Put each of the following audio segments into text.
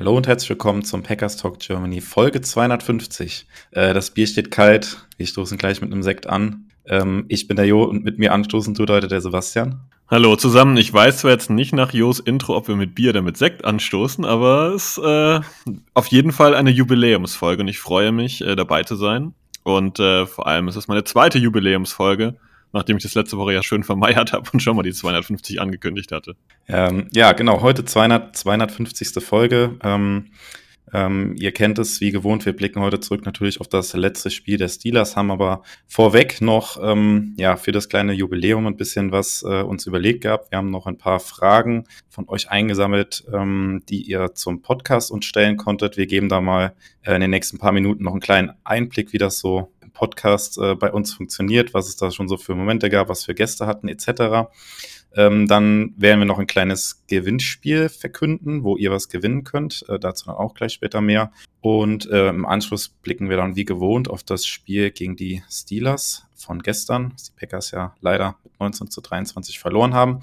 Hallo und herzlich willkommen zum Packers Talk Germany, Folge 250. Äh, das Bier steht kalt, wir stoßen gleich mit einem Sekt an. Ähm, ich bin der Jo und mit mir anstoßen tut heute der Sebastian. Hallo zusammen. Ich weiß zwar jetzt nicht nach Jos Intro, ob wir mit Bier oder mit Sekt anstoßen, aber es ist äh, auf jeden Fall eine Jubiläumsfolge und ich freue mich, äh, dabei zu sein. Und äh, vor allem ist es meine zweite Jubiläumsfolge, nachdem ich das letzte Woche ja schön vermeiert habe und schon mal die 250 angekündigt hatte. Ähm, ja, genau, heute 200, 250. Folge. Ähm, ähm, ihr kennt es wie gewohnt, wir blicken heute zurück natürlich auf das letzte Spiel der Steelers, haben aber vorweg noch ähm, ja, für das kleine Jubiläum ein bisschen was äh, uns überlegt gehabt. Wir haben noch ein paar Fragen von euch eingesammelt, ähm, die ihr zum Podcast uns stellen konntet. Wir geben da mal äh, in den nächsten paar Minuten noch einen kleinen Einblick, wie das so Podcast äh, bei uns funktioniert, was es da schon so für Momente gab, was für Gäste hatten etc. Ähm, dann werden wir noch ein kleines Gewinnspiel verkünden, wo ihr was gewinnen könnt. Äh, dazu dann auch gleich später mehr. Und äh, im Anschluss blicken wir dann wie gewohnt auf das Spiel gegen die Steelers von gestern. was Die Packers ja leider mit 19 zu 23 verloren haben.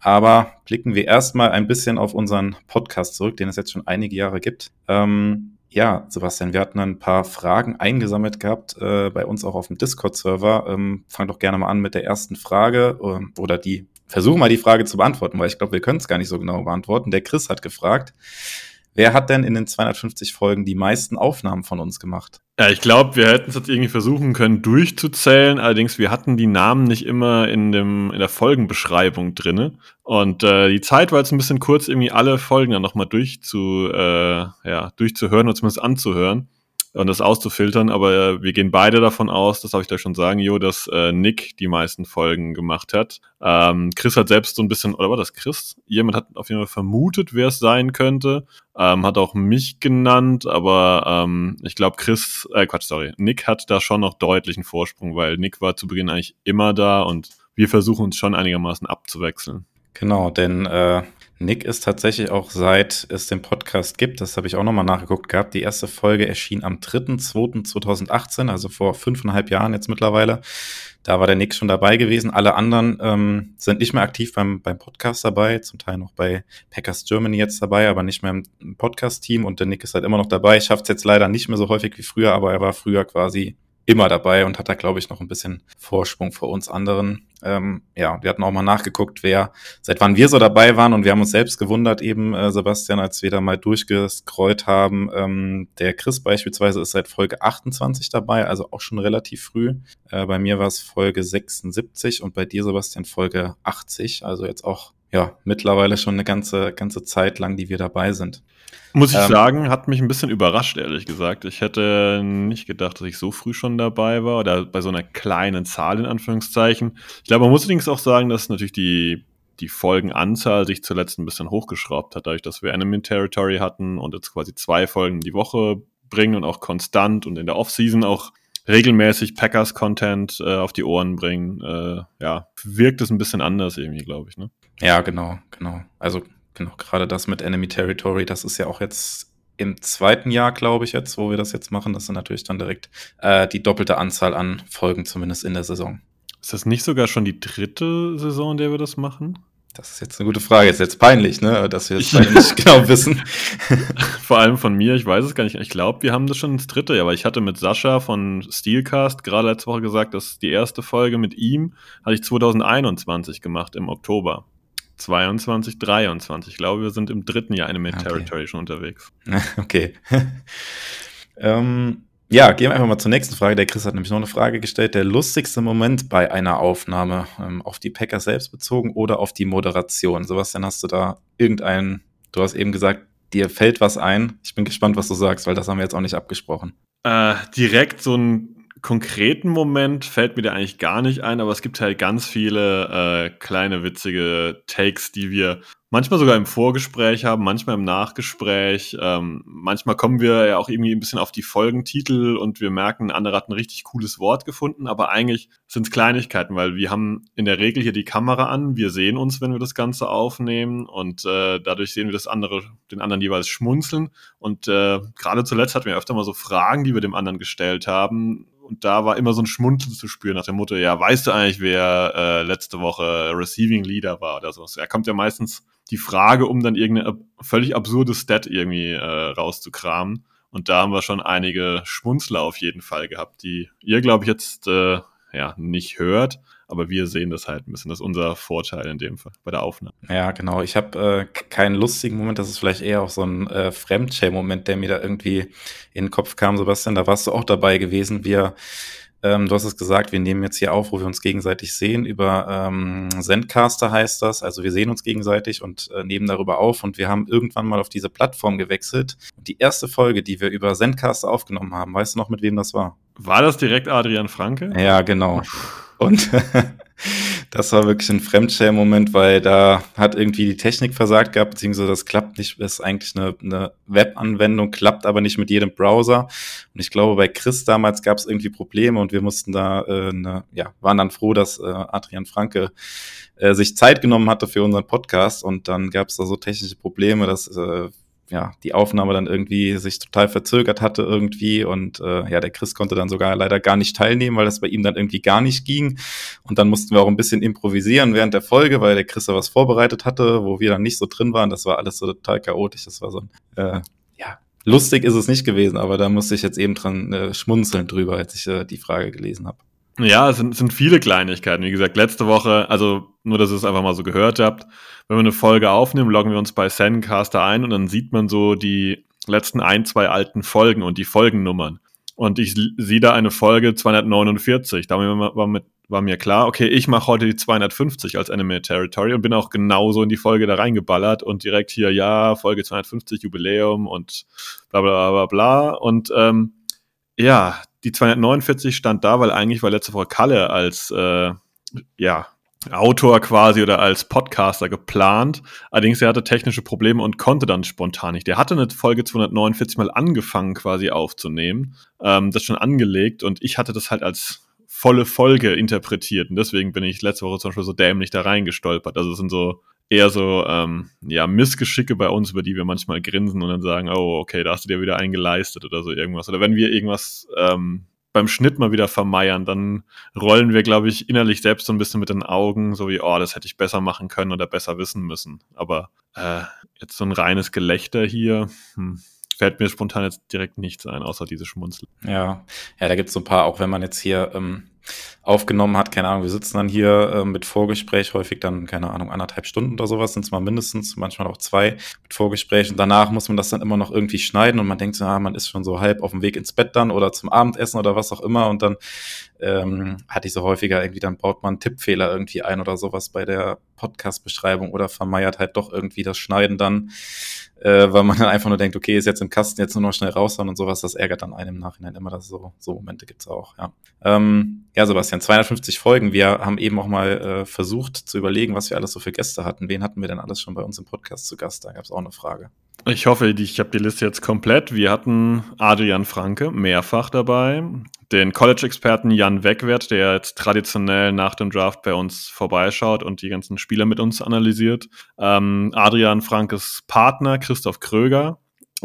Aber blicken wir erstmal ein bisschen auf unseren Podcast zurück, den es jetzt schon einige Jahre gibt. Ähm, ja, Sebastian, wir hatten ein paar Fragen eingesammelt gehabt, äh, bei uns auch auf dem Discord-Server. Ähm, fang doch gerne mal an mit der ersten Frage ähm, oder die, versuch mal die Frage zu beantworten, weil ich glaube, wir können es gar nicht so genau beantworten. Der Chris hat gefragt, wer hat denn in den 250 Folgen die meisten Aufnahmen von uns gemacht? Ja, ich glaube, wir hätten es jetzt irgendwie versuchen können, durchzuzählen. Allerdings, wir hatten die Namen nicht immer in, dem, in der Folgenbeschreibung drinne. Und äh, die Zeit war jetzt ein bisschen kurz, irgendwie alle Folgen dann nochmal durchzu, äh, ja, durchzuhören oder zumindest anzuhören und das auszufiltern, aber wir gehen beide davon aus, das darf ich gleich schon sagen, Jo, dass äh, Nick die meisten Folgen gemacht hat. Ähm, Chris hat selbst so ein bisschen, oder war das Chris? Jemand hat auf jeden Fall vermutet, wer es sein könnte. Ähm, hat auch mich genannt, aber ähm, ich glaube, Chris, äh, Quatsch, sorry, Nick hat da schon noch deutlichen Vorsprung, weil Nick war zu Beginn eigentlich immer da und wir versuchen uns schon einigermaßen abzuwechseln. Genau, denn äh, Nick ist tatsächlich auch seit es den Podcast gibt, das habe ich auch nochmal nachgeguckt gehabt, die erste Folge erschien am 3.2.2018, also vor fünfeinhalb Jahren jetzt mittlerweile. Da war der Nick schon dabei gewesen. Alle anderen ähm, sind nicht mehr aktiv beim, beim Podcast dabei, zum Teil noch bei Packers Germany jetzt dabei, aber nicht mehr im Podcast-Team und der Nick ist halt immer noch dabei. Schafft es jetzt leider nicht mehr so häufig wie früher, aber er war früher quasi immer dabei und hat da, glaube ich, noch ein bisschen Vorsprung vor uns anderen. Ähm, ja, wir hatten auch mal nachgeguckt, wer, seit wann wir so dabei waren und wir haben uns selbst gewundert, eben, äh, Sebastian, als wir da mal durchgescrollt haben. Ähm, der Chris beispielsweise ist seit Folge 28 dabei, also auch schon relativ früh. Äh, bei mir war es Folge 76 und bei dir, Sebastian, Folge 80, also jetzt auch ja, mittlerweile schon eine ganze, ganze Zeit lang, die wir dabei sind. Muss ich Ähm, sagen, hat mich ein bisschen überrascht, ehrlich gesagt. Ich hätte nicht gedacht, dass ich so früh schon dabei war oder bei so einer kleinen Zahl in Anführungszeichen. Ich glaube, man muss allerdings auch sagen, dass natürlich die, die Folgenanzahl sich zuletzt ein bisschen hochgeschraubt hat, dadurch, dass wir Enemy Territory hatten und jetzt quasi zwei Folgen die Woche bringen und auch konstant und in der Offseason auch regelmäßig Packers-Content äh, auf die Ohren bringen. Äh, ja, wirkt es ein bisschen anders irgendwie, glaube ich. Ne? Ja, genau, genau. Also genau, gerade das mit Enemy Territory, das ist ja auch jetzt im zweiten Jahr, glaube ich, jetzt, wo wir das jetzt machen. Das sind natürlich dann direkt äh, die doppelte Anzahl an Folgen, zumindest in der Saison. Ist das nicht sogar schon die dritte Saison, in der wir das machen? Das ist jetzt eine gute Frage. Ist jetzt peinlich, ne, dass wir das beide nicht genau wissen. Vor allem von mir, ich weiß es gar nicht. Ich glaube, wir haben das schon ins dritte Jahr, weil ich hatte mit Sascha von Steelcast gerade letzte Woche gesagt, dass die erste Folge mit ihm hatte ich 2021 gemacht im Oktober. 22, 23. Ich glaube, wir sind im dritten Jahr Anime Okay. Territory schon unterwegs. okay. ähm, ja, gehen wir einfach mal zur nächsten Frage. Der Chris hat nämlich noch eine Frage gestellt. Der lustigste Moment bei einer Aufnahme, ähm, auf die Packers selbst bezogen oder auf die Moderation? Sebastian, hast du da irgendeinen, du hast eben gesagt, dir fällt was ein. Ich bin gespannt, was du sagst, weil das haben wir jetzt auch nicht abgesprochen. Äh, direkt so ein konkreten Moment fällt mir da eigentlich gar nicht ein, aber es gibt halt ganz viele äh, kleine witzige Takes, die wir manchmal sogar im Vorgespräch haben, manchmal im Nachgespräch. Ähm, manchmal kommen wir ja auch irgendwie ein bisschen auf die Folgentitel und wir merken, ein anderer hat ein richtig cooles Wort gefunden, aber eigentlich sind es Kleinigkeiten, weil wir haben in der Regel hier die Kamera an, wir sehen uns, wenn wir das Ganze aufnehmen und äh, dadurch sehen wir das andere, den anderen jeweils schmunzeln und äh, gerade zuletzt hatten wir öfter mal so Fragen, die wir dem anderen gestellt haben, und da war immer so ein Schmunzeln zu spüren nach dem Motto, ja, weißt du eigentlich, wer äh, letzte Woche Receiving Leader war oder so. Er kommt ja meistens die Frage, um dann irgendeine völlig absurde Stat irgendwie äh, rauszukramen. Und da haben wir schon einige Schmunzler auf jeden Fall gehabt, die ihr, glaube ich, jetzt äh, ja nicht hört. Aber wir sehen das halt ein bisschen. Das ist unser Vorteil in dem Fall bei der Aufnahme. Ja, genau. Ich habe äh, keinen lustigen Moment. Das ist vielleicht eher auch so ein äh, Fremdschäm-Moment, der mir da irgendwie in den Kopf kam. Sebastian, da warst du auch dabei gewesen. Wir ähm, du hast es gesagt, wir nehmen jetzt hier auf, wo wir uns gegenseitig sehen. Über ähm, Zencaster heißt das. Also wir sehen uns gegenseitig und äh, nehmen darüber auf. Und wir haben irgendwann mal auf diese Plattform gewechselt. Und die erste Folge, die wir über Zencaster aufgenommen haben, weißt du noch, mit wem das war? War das direkt Adrian Franke? Ja, genau. Und das war wirklich ein Fremdschämen-Moment, weil da hat irgendwie die Technik versagt gehabt, beziehungsweise das klappt nicht, ist eigentlich eine, eine Web-Anwendung, klappt aber nicht mit jedem Browser. Und ich glaube, bei Chris damals gab es irgendwie Probleme und wir mussten da, äh, eine, ja, waren dann froh, dass äh, Adrian Franke äh, sich Zeit genommen hatte für unseren Podcast und dann gab es da so technische Probleme, dass äh, ja, die Aufnahme dann irgendwie sich total verzögert hatte irgendwie und äh, ja, der Chris konnte dann sogar leider gar nicht teilnehmen, weil das bei ihm dann irgendwie gar nicht ging. Und dann mussten wir auch ein bisschen improvisieren während der Folge, weil der Chris da was vorbereitet hatte, wo wir dann nicht so drin waren, das war alles so total chaotisch, das war so ein, äh, ja, lustig ist es nicht gewesen, aber da musste ich jetzt eben dran äh, schmunzeln drüber, als ich äh, die Frage gelesen habe. Ja, es sind, sind viele Kleinigkeiten. Wie gesagt, letzte Woche, also nur, dass ihr es einfach mal so gehört habt, wenn wir eine Folge aufnehmen, loggen wir uns bei Zencaster ein und dann sieht man so die letzten ein, zwei alten Folgen und die Folgennummern. Und ich sehe da eine Folge 249. Da war, mit, war mir klar, okay, ich mache heute die 250 als Enemy Territory und bin auch genauso in die Folge da reingeballert und direkt hier, ja, Folge 250, Jubiläum und bla bla bla bla. Und ähm, ja, die 249 stand da, weil eigentlich war letzte Woche Kalle als äh, ja, Autor quasi oder als Podcaster geplant. Allerdings er hatte technische Probleme und konnte dann spontan nicht. Der hatte eine Folge 249 mal angefangen quasi aufzunehmen, ähm, das schon angelegt und ich hatte das halt als volle Folge interpretiert und deswegen bin ich letzte Woche zum Beispiel so dämlich da reingestolpert. Also es sind so eher so ähm, ja Missgeschicke bei uns, über die wir manchmal grinsen und dann sagen, oh okay, da hast du dir wieder eingeleistet oder so irgendwas. Oder wenn wir irgendwas ähm, beim Schnitt mal wieder vermeiern, dann rollen wir, glaube ich, innerlich selbst so ein bisschen mit den Augen, so wie, oh, das hätte ich besser machen können oder besser wissen müssen. Aber äh, jetzt so ein reines Gelächter hier, hm, fällt mir spontan jetzt direkt nichts ein, außer diese Schmunzel. Ja, ja, da gibt es so ein paar, auch wenn man jetzt hier ähm, aufgenommen hat, keine Ahnung, wir sitzen dann hier äh, mit Vorgespräch, häufig dann, keine Ahnung, anderthalb Stunden oder sowas, sind es mal mindestens, manchmal auch zwei mit Vorgespräch. Und danach muss man das dann immer noch irgendwie schneiden und man denkt so, ah, man ist schon so halb auf dem Weg ins Bett dann oder zum Abendessen oder was auch immer. Und dann ähm, hatte ich so häufiger irgendwie, dann baut man Tippfehler irgendwie ein oder sowas bei der Podcast-Beschreibung oder vermeiert halt doch irgendwie das Schneiden dann, äh, weil man dann einfach nur denkt, okay, ist jetzt im Kasten, jetzt nur noch schnell raushauen und sowas, das ärgert dann einem im Nachhinein immer, dass so, so Momente gibt's auch, ja. Ähm, ja, Sebastian, 250 Folgen. Wir haben eben auch mal äh, versucht zu überlegen, was wir alles so für Gäste hatten. Wen hatten wir denn alles schon bei uns im Podcast zu Gast? Da gab's auch eine Frage. Ich hoffe, ich habe die Liste jetzt komplett. Wir hatten Adrian Franke mehrfach dabei, den College-Experten Jan Wegwert, der jetzt traditionell nach dem Draft bei uns vorbeischaut und die ganzen Spieler mit uns analysiert. Ähm, Adrian Frankes Partner Christoph Kröger,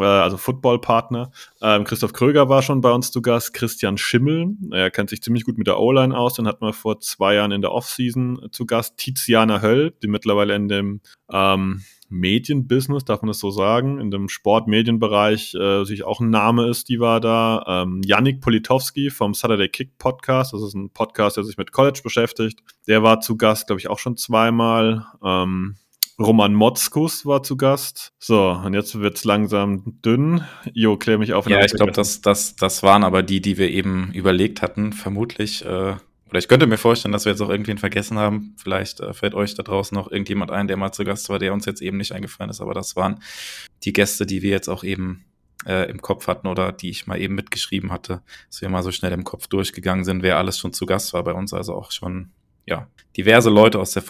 also Football-Partner. Ähm, Christoph Kröger war schon bei uns zu Gast, Christian Schimmel, er kennt sich ziemlich gut mit der O-Line aus, den hatten wir vor zwei Jahren in der Offseason zu Gast, Tiziana Höll, die mittlerweile in dem ähm, Medienbusiness, darf man das so sagen, in dem Sportmedienbereich äh, sich auch ein Name ist, die war da. Ähm, Yannick Politowski vom Saturday Kick Podcast, das ist ein Podcast, der sich mit College beschäftigt. Der war zu Gast, glaube ich, auch schon zweimal. Ähm, Roman Motzkus war zu Gast. So, und jetzt wird's langsam dünn. Jo, klär mich auf. Ja, ich glaube, das, das, das waren aber die, die wir eben überlegt hatten, vermutlich. Äh oder ich könnte mir vorstellen, dass wir jetzt auch irgendwen vergessen haben. Vielleicht äh, fällt euch da draußen noch irgendjemand ein, der mal zu Gast war, der uns jetzt eben nicht eingefallen ist. Aber das waren die Gäste, die wir jetzt auch eben äh, im Kopf hatten oder die ich mal eben mitgeschrieben hatte, dass wir mal so schnell im Kopf durchgegangen sind, wer alles schon zu Gast war bei uns. Also auch schon, ja, diverse Leute aus der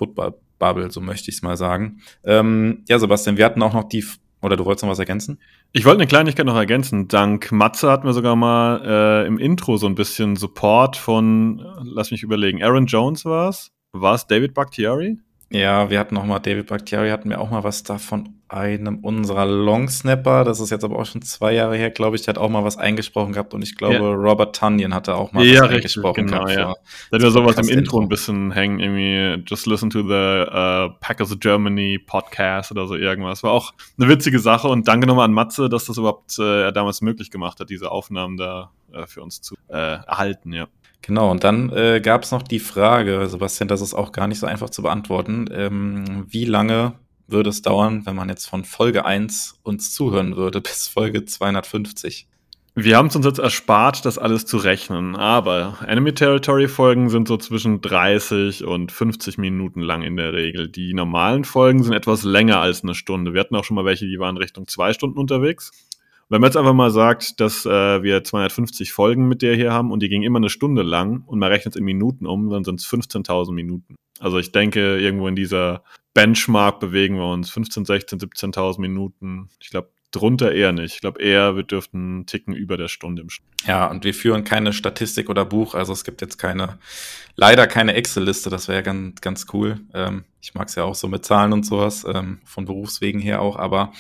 Football-Bubble, so möchte ich es mal sagen. Ähm, ja, Sebastian, wir hatten auch noch die, oder du wolltest noch was ergänzen? Ich wollte eine Kleinigkeit noch ergänzen. Dank Matze hatten wir sogar mal äh, im Intro so ein bisschen Support von, lass mich überlegen, Aaron Jones war es? War es David Bakhtiari? Ja, wir hatten noch mal David Bakhtiari, hatten wir auch mal was davon einem unserer Longsnapper. Das ist jetzt aber auch schon zwei Jahre her, glaube ich. Der hat auch mal was eingesprochen gehabt und ich glaube, ja. Robert Tunyon hatte auch mal ja, was richtig, eingesprochen genau, gehabt. Ja. Da hat ja sowas im Intro ein bisschen hängen, irgendwie Just Listen to the uh, Packers Germany Podcast oder so irgendwas. War auch eine witzige Sache und danke nochmal an Matze, dass das überhaupt äh, damals möglich gemacht hat, diese Aufnahmen da äh, für uns zu äh, erhalten, ja. Genau, und dann äh, gab es noch die Frage, Sebastian, das ist auch gar nicht so einfach zu beantworten. Ähm, wie lange würde es dauern, wenn man jetzt von Folge 1 uns zuhören würde bis Folge 250? Wir haben es uns jetzt erspart, das alles zu rechnen, aber Enemy Territory Folgen sind so zwischen 30 und 50 Minuten lang in der Regel. Die normalen Folgen sind etwas länger als eine Stunde. Wir hatten auch schon mal welche, die waren Richtung zwei Stunden unterwegs. Wenn man jetzt einfach mal sagt, dass äh, wir 250 Folgen mit der hier haben und die ging immer eine Stunde lang und man rechnet es in Minuten um, dann sind es 15.000 Minuten. Also ich denke, irgendwo in dieser Benchmark bewegen wir uns 15, 16, 17.000 Minuten. Ich glaube, drunter eher nicht. Ich glaube eher, wir dürften Ticken über der Stunde im Schnitt. Ja, und wir führen keine Statistik oder Buch, also es gibt jetzt keine, leider keine Excel-Liste, das wäre ganz, ganz cool. Ähm, ich mag es ja auch so mit Zahlen und sowas, ähm, von Berufswegen her auch, aber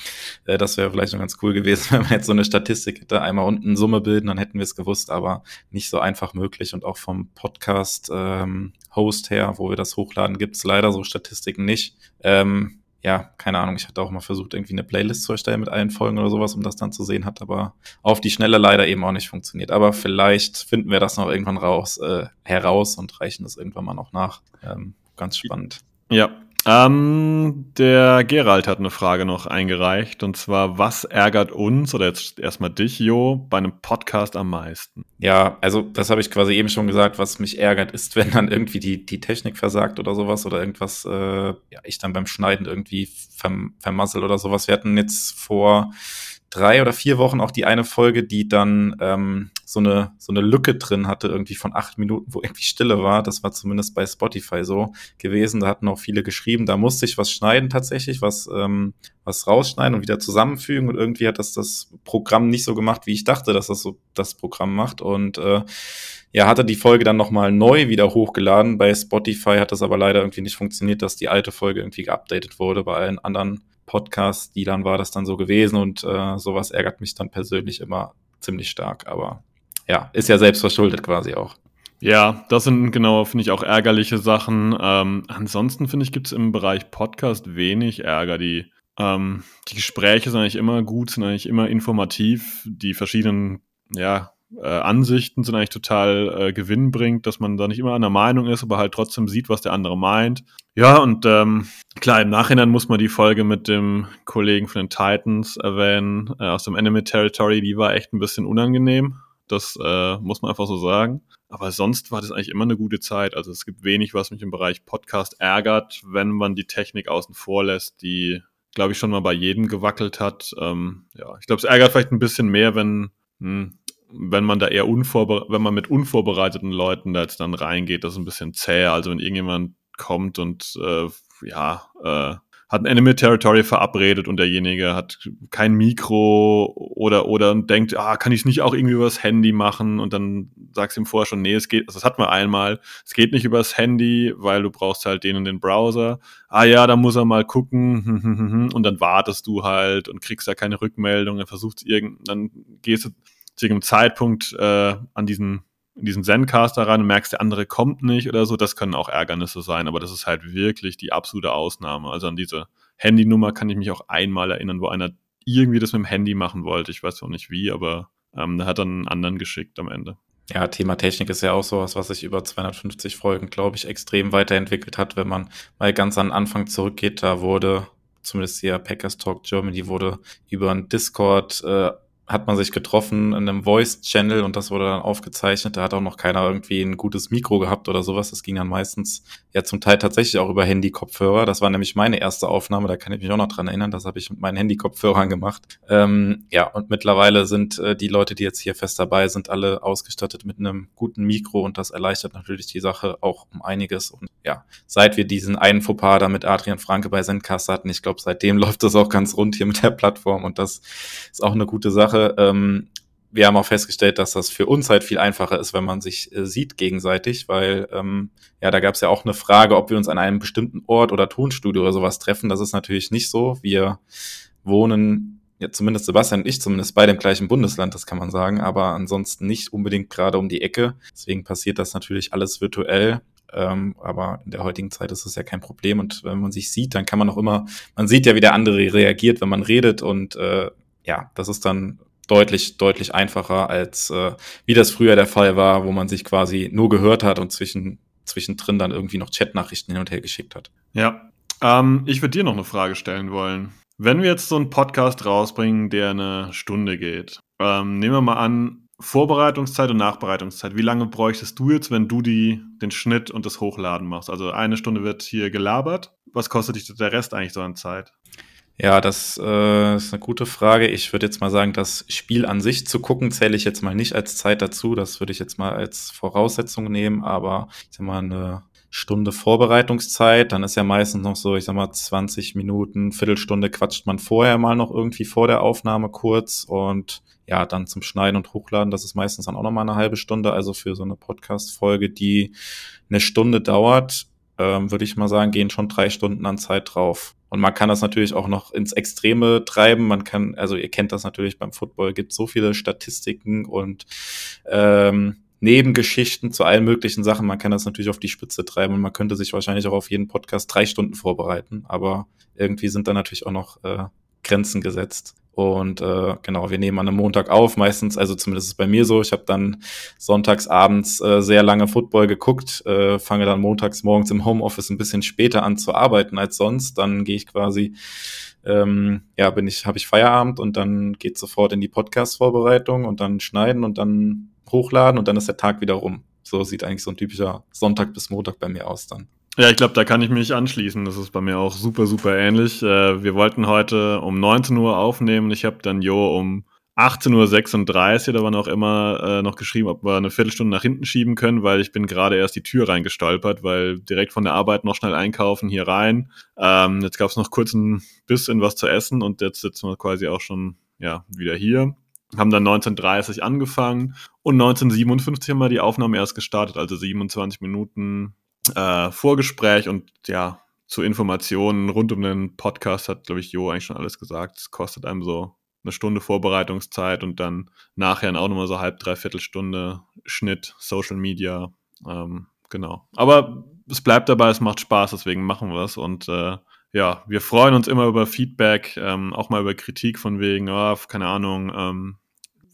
äh, das wäre vielleicht noch ganz cool gewesen, wenn wir jetzt so eine Statistik hätte, einmal unten Summe bilden, dann hätten wir es gewusst, aber nicht so einfach möglich und auch vom Podcast ähm, Host her, wo wir das hochladen, gibt es leider so Statistiken nicht. Ähm, ja, keine Ahnung, ich hatte auch mal versucht, irgendwie eine Playlist zu erstellen mit allen Folgen oder sowas, um das dann zu sehen, hat aber auf die Schnelle leider eben auch nicht funktioniert. Aber vielleicht finden wir das noch irgendwann raus, äh, heraus und reichen das irgendwann mal noch nach. Ähm, ganz spannend. Ja, ähm, der Gerald hat eine Frage noch eingereicht und zwar, was ärgert uns oder jetzt erstmal dich, Jo, bei einem Podcast am meisten? Ja, also das habe ich quasi eben schon gesagt, was mich ärgert, ist, wenn dann irgendwie die, die Technik versagt oder sowas oder irgendwas, äh, ja, ich dann beim Schneiden irgendwie verm vermasselt oder sowas. Wir hatten jetzt vor drei oder vier Wochen auch die eine Folge, die dann ähm, so eine so eine Lücke drin hatte, irgendwie von acht Minuten, wo irgendwie Stille war. Das war zumindest bei Spotify so gewesen. Da hatten auch viele geschrieben. Da musste ich was schneiden tatsächlich, was ähm, was rausschneiden und wieder zusammenfügen. Und irgendwie hat das das Programm nicht so gemacht, wie ich dachte, dass das so das Programm macht. Und äh, ja, hatte die Folge dann nochmal neu wieder hochgeladen. Bei Spotify hat das aber leider irgendwie nicht funktioniert, dass die alte Folge irgendwie geupdatet wurde. Bei allen anderen Podcast, die dann war das dann so gewesen und äh, sowas ärgert mich dann persönlich immer ziemlich stark. Aber ja, ist ja selbst verschuldet quasi auch. Ja, das sind genau, finde ich, auch ärgerliche Sachen. Ähm, ansonsten, finde ich, gibt es im Bereich Podcast wenig Ärger. Die, ähm, die Gespräche sind eigentlich immer gut, sind eigentlich immer informativ. Die verschiedenen ja, äh, Ansichten sind eigentlich total äh, gewinnbringend, dass man da nicht immer der Meinung ist, aber halt trotzdem sieht, was der andere meint. Ja, und ähm, klar, im Nachhinein muss man die Folge mit dem Kollegen von den Titans erwähnen, äh, aus dem Enemy Territory, die war echt ein bisschen unangenehm. Das äh, muss man einfach so sagen. Aber sonst war das eigentlich immer eine gute Zeit. Also es gibt wenig, was mich im Bereich Podcast ärgert, wenn man die Technik außen vor lässt, die, glaube ich, schon mal bei jedem gewackelt hat. Ähm, ja, ich glaube, es ärgert vielleicht ein bisschen mehr, wenn hm, wenn man da eher unvorbereitet, wenn man mit unvorbereiteten Leuten da jetzt dann reingeht, das ist ein bisschen zäh. Also wenn irgendjemand kommt und äh, ja, äh, hat ein Enemy Territory verabredet und derjenige hat kein Mikro oder oder denkt, ah, kann ich es nicht auch irgendwie übers Handy machen und dann sagst du ihm vorher schon, nee, es geht, also das hat man einmal, es geht nicht übers Handy, weil du brauchst halt den und den Browser. Ah ja, da muss er mal gucken und dann wartest du halt und kriegst da keine Rückmeldung, dann versuchst irgend, dann gehst du zu irgendeinem Zeitpunkt äh, an diesen in diesen Zencaster rein und merkst, der andere kommt nicht oder so, das können auch Ärgernisse sein, aber das ist halt wirklich die absolute Ausnahme. Also an diese Handynummer kann ich mich auch einmal erinnern, wo einer irgendwie das mit dem Handy machen wollte. Ich weiß auch nicht wie, aber ähm, der hat dann einen anderen geschickt am Ende. Ja, Thema Technik ist ja auch sowas, was sich über 250 Folgen, glaube ich, extrem weiterentwickelt hat. Wenn man mal ganz an den Anfang zurückgeht, da wurde zumindest hier Packers Talk Germany wurde über ein Discord äh, hat man sich getroffen in einem Voice-Channel und das wurde dann aufgezeichnet. Da hat auch noch keiner irgendwie ein gutes Mikro gehabt oder sowas. Das ging dann meistens ja zum Teil tatsächlich auch über Handy-Kopfhörer. Das war nämlich meine erste Aufnahme, da kann ich mich auch noch dran erinnern. Das habe ich mit meinen Handy-Kopfhörern gemacht. Ähm, ja, und mittlerweile sind äh, die Leute, die jetzt hier fest dabei sind, alle ausgestattet mit einem guten Mikro und das erleichtert natürlich die Sache auch um einiges. Und ja, seit wir diesen einen Fauxpas da mit Adrian Franke bei Sendcast hatten, ich glaube, seitdem läuft das auch ganz rund hier mit der Plattform und das ist auch eine gute Sache. Ähm, wir haben auch festgestellt, dass das für uns halt viel einfacher ist, wenn man sich äh, sieht gegenseitig, weil ähm, ja, da gab es ja auch eine Frage, ob wir uns an einem bestimmten Ort oder Tonstudio oder sowas treffen. Das ist natürlich nicht so. Wir wohnen, ja, zumindest Sebastian und ich zumindest bei dem gleichen Bundesland, das kann man sagen, aber ansonsten nicht unbedingt gerade um die Ecke. Deswegen passiert das natürlich alles virtuell. Ähm, aber in der heutigen Zeit ist das ja kein Problem. Und wenn man sich sieht, dann kann man auch immer, man sieht ja, wie der andere reagiert, wenn man redet und äh, ja, das ist dann deutlich, deutlich einfacher, als äh, wie das früher der Fall war, wo man sich quasi nur gehört hat und zwischen, zwischendrin dann irgendwie noch Chatnachrichten hin und her geschickt hat. Ja, ähm, ich würde dir noch eine Frage stellen wollen. Wenn wir jetzt so einen Podcast rausbringen, der eine Stunde geht, ähm, nehmen wir mal an, Vorbereitungszeit und Nachbereitungszeit. Wie lange bräuchtest du jetzt, wenn du die, den Schnitt und das Hochladen machst? Also eine Stunde wird hier gelabert. Was kostet dich der Rest eigentlich so an Zeit? Ja, das äh, ist eine gute Frage. Ich würde jetzt mal sagen, das Spiel an sich zu gucken, zähle ich jetzt mal nicht als Zeit dazu. Das würde ich jetzt mal als Voraussetzung nehmen, aber ich sag mal eine Stunde Vorbereitungszeit, dann ist ja meistens noch so, ich sag mal, 20 Minuten, Viertelstunde quatscht man vorher mal noch irgendwie vor der Aufnahme kurz und ja, dann zum Schneiden und Hochladen, das ist meistens dann auch noch mal eine halbe Stunde. Also für so eine Podcast-Folge, die eine Stunde dauert, ähm, würde ich mal sagen, gehen schon drei Stunden an Zeit drauf. Und man kann das natürlich auch noch ins Extreme treiben. Man kann, also ihr kennt das natürlich beim Football, gibt so viele Statistiken und ähm, Nebengeschichten zu allen möglichen Sachen. Man kann das natürlich auf die Spitze treiben und man könnte sich wahrscheinlich auch auf jeden Podcast drei Stunden vorbereiten. Aber irgendwie sind da natürlich auch noch äh, Grenzen gesetzt. Und äh, genau, wir nehmen an einem Montag auf, meistens, also zumindest ist es bei mir so. Ich habe dann sonntags abends äh, sehr lange Football geguckt, äh, fange dann montags morgens im Homeoffice ein bisschen später an zu arbeiten als sonst. Dann gehe ich quasi, ähm, ja, bin ich, habe ich Feierabend und dann geht sofort in die Podcast-Vorbereitung und dann schneiden und dann hochladen und dann ist der Tag wieder rum. So sieht eigentlich so ein typischer Sonntag bis Montag bei mir aus dann. Ja, ich glaube, da kann ich mich anschließen. Das ist bei mir auch super, super ähnlich. Äh, wir wollten heute um 19 Uhr aufnehmen. Ich habe dann Jo um 18.36 Uhr oder wann auch immer äh, noch geschrieben, ob wir eine Viertelstunde nach hinten schieben können, weil ich bin gerade erst die Tür reingestolpert, weil direkt von der Arbeit noch schnell einkaufen hier rein. Ähm, jetzt gab es noch kurz ein bisschen was zu essen und jetzt sitzen wir quasi auch schon ja wieder hier. Haben dann 19.30 angefangen und 1957 haben wir die Aufnahme erst gestartet, also 27 Minuten äh, Vorgespräch und ja, zu Informationen rund um den Podcast hat, glaube ich, Jo eigentlich schon alles gesagt. Es kostet einem so eine Stunde Vorbereitungszeit und dann nachher auch nochmal so halb, dreiviertel Stunde Schnitt, Social Media. Ähm, genau. Aber es bleibt dabei, es macht Spaß, deswegen machen wir es. Und äh, ja, wir freuen uns immer über Feedback, ähm, auch mal über Kritik von wegen, oh, keine Ahnung, ähm,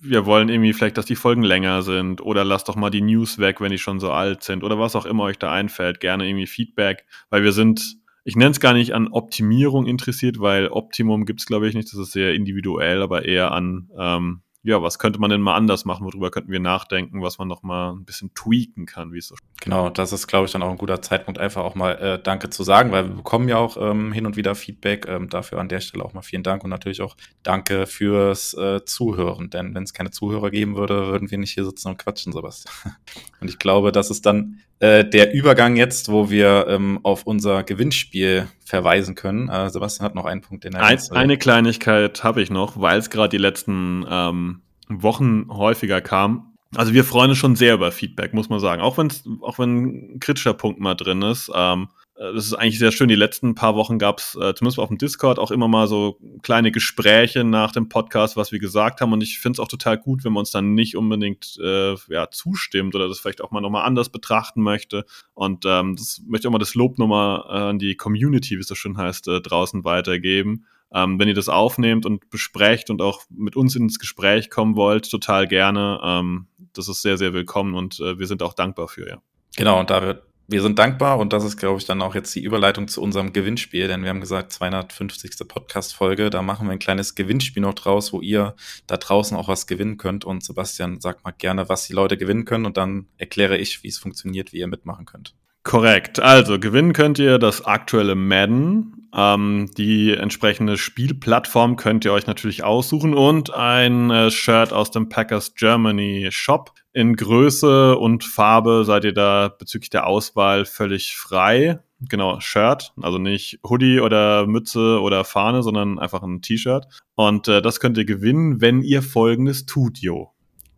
wir wollen irgendwie vielleicht, dass die Folgen länger sind oder lasst doch mal die News weg, wenn die schon so alt sind oder was auch immer euch da einfällt. Gerne irgendwie Feedback, weil wir sind, ich nenne es gar nicht an Optimierung interessiert, weil Optimum gibt es, glaube ich, nicht. Das ist sehr individuell, aber eher an ähm, ja, was könnte man denn mal anders machen? Worüber könnten wir nachdenken, was man noch mal ein bisschen tweaken kann, wie es so Genau, das ist, glaube ich, dann auch ein guter Zeitpunkt, einfach auch mal äh, Danke zu sagen, weil wir bekommen ja auch ähm, hin und wieder Feedback. Ähm, dafür an der Stelle auch mal vielen Dank und natürlich auch Danke fürs äh, Zuhören. Denn wenn es keine Zuhörer geben würde, würden wir nicht hier sitzen und quatschen, sowas. und ich glaube, das ist dann äh, der Übergang jetzt, wo wir ähm, auf unser Gewinnspiel verweisen können. Äh, Sebastian hat noch einen Punkt, den er Ein, Eine Kleinigkeit habe ich noch, weil es gerade die letzten ähm, Wochen häufiger kam. Also wir freuen uns schon sehr über Feedback, muss man sagen. Auch, wenn's, auch wenn ein kritischer Punkt mal drin ist. Ähm, äh, das ist eigentlich sehr schön. Die letzten paar Wochen gab es, äh, zumindest auf dem Discord, auch immer mal so kleine Gespräche nach dem Podcast, was wir gesagt haben. Und ich finde es auch total gut, wenn man uns dann nicht unbedingt äh, ja, zustimmt oder das vielleicht auch mal nochmal anders betrachten möchte. Und ähm, das möchte ich auch mal das Lob nochmal äh, an die Community, wie es so schön heißt, äh, draußen weitergeben. Ähm, wenn ihr das aufnehmt und besprecht und auch mit uns ins Gespräch kommen wollt, total gerne. Ähm, das ist sehr, sehr willkommen und äh, wir sind auch dankbar für, ja. Genau, und da wird wir sind dankbar und das ist, glaube ich, dann auch jetzt die Überleitung zu unserem Gewinnspiel, denn wir haben gesagt, 250. Podcast-Folge, da machen wir ein kleines Gewinnspiel noch draus, wo ihr da draußen auch was gewinnen könnt. Und Sebastian, sag mal gerne, was die Leute gewinnen können und dann erkläre ich, wie es funktioniert, wie ihr mitmachen könnt. Korrekt. Also gewinnen könnt ihr das aktuelle Madden. Ähm, die entsprechende Spielplattform könnt ihr euch natürlich aussuchen und ein äh, Shirt aus dem Packers Germany Shop. In Größe und Farbe seid ihr da bezüglich der Auswahl völlig frei. Genau, Shirt, also nicht Hoodie oder Mütze oder Fahne, sondern einfach ein T-Shirt. Und äh, das könnt ihr gewinnen, wenn ihr folgendes tut, Jo.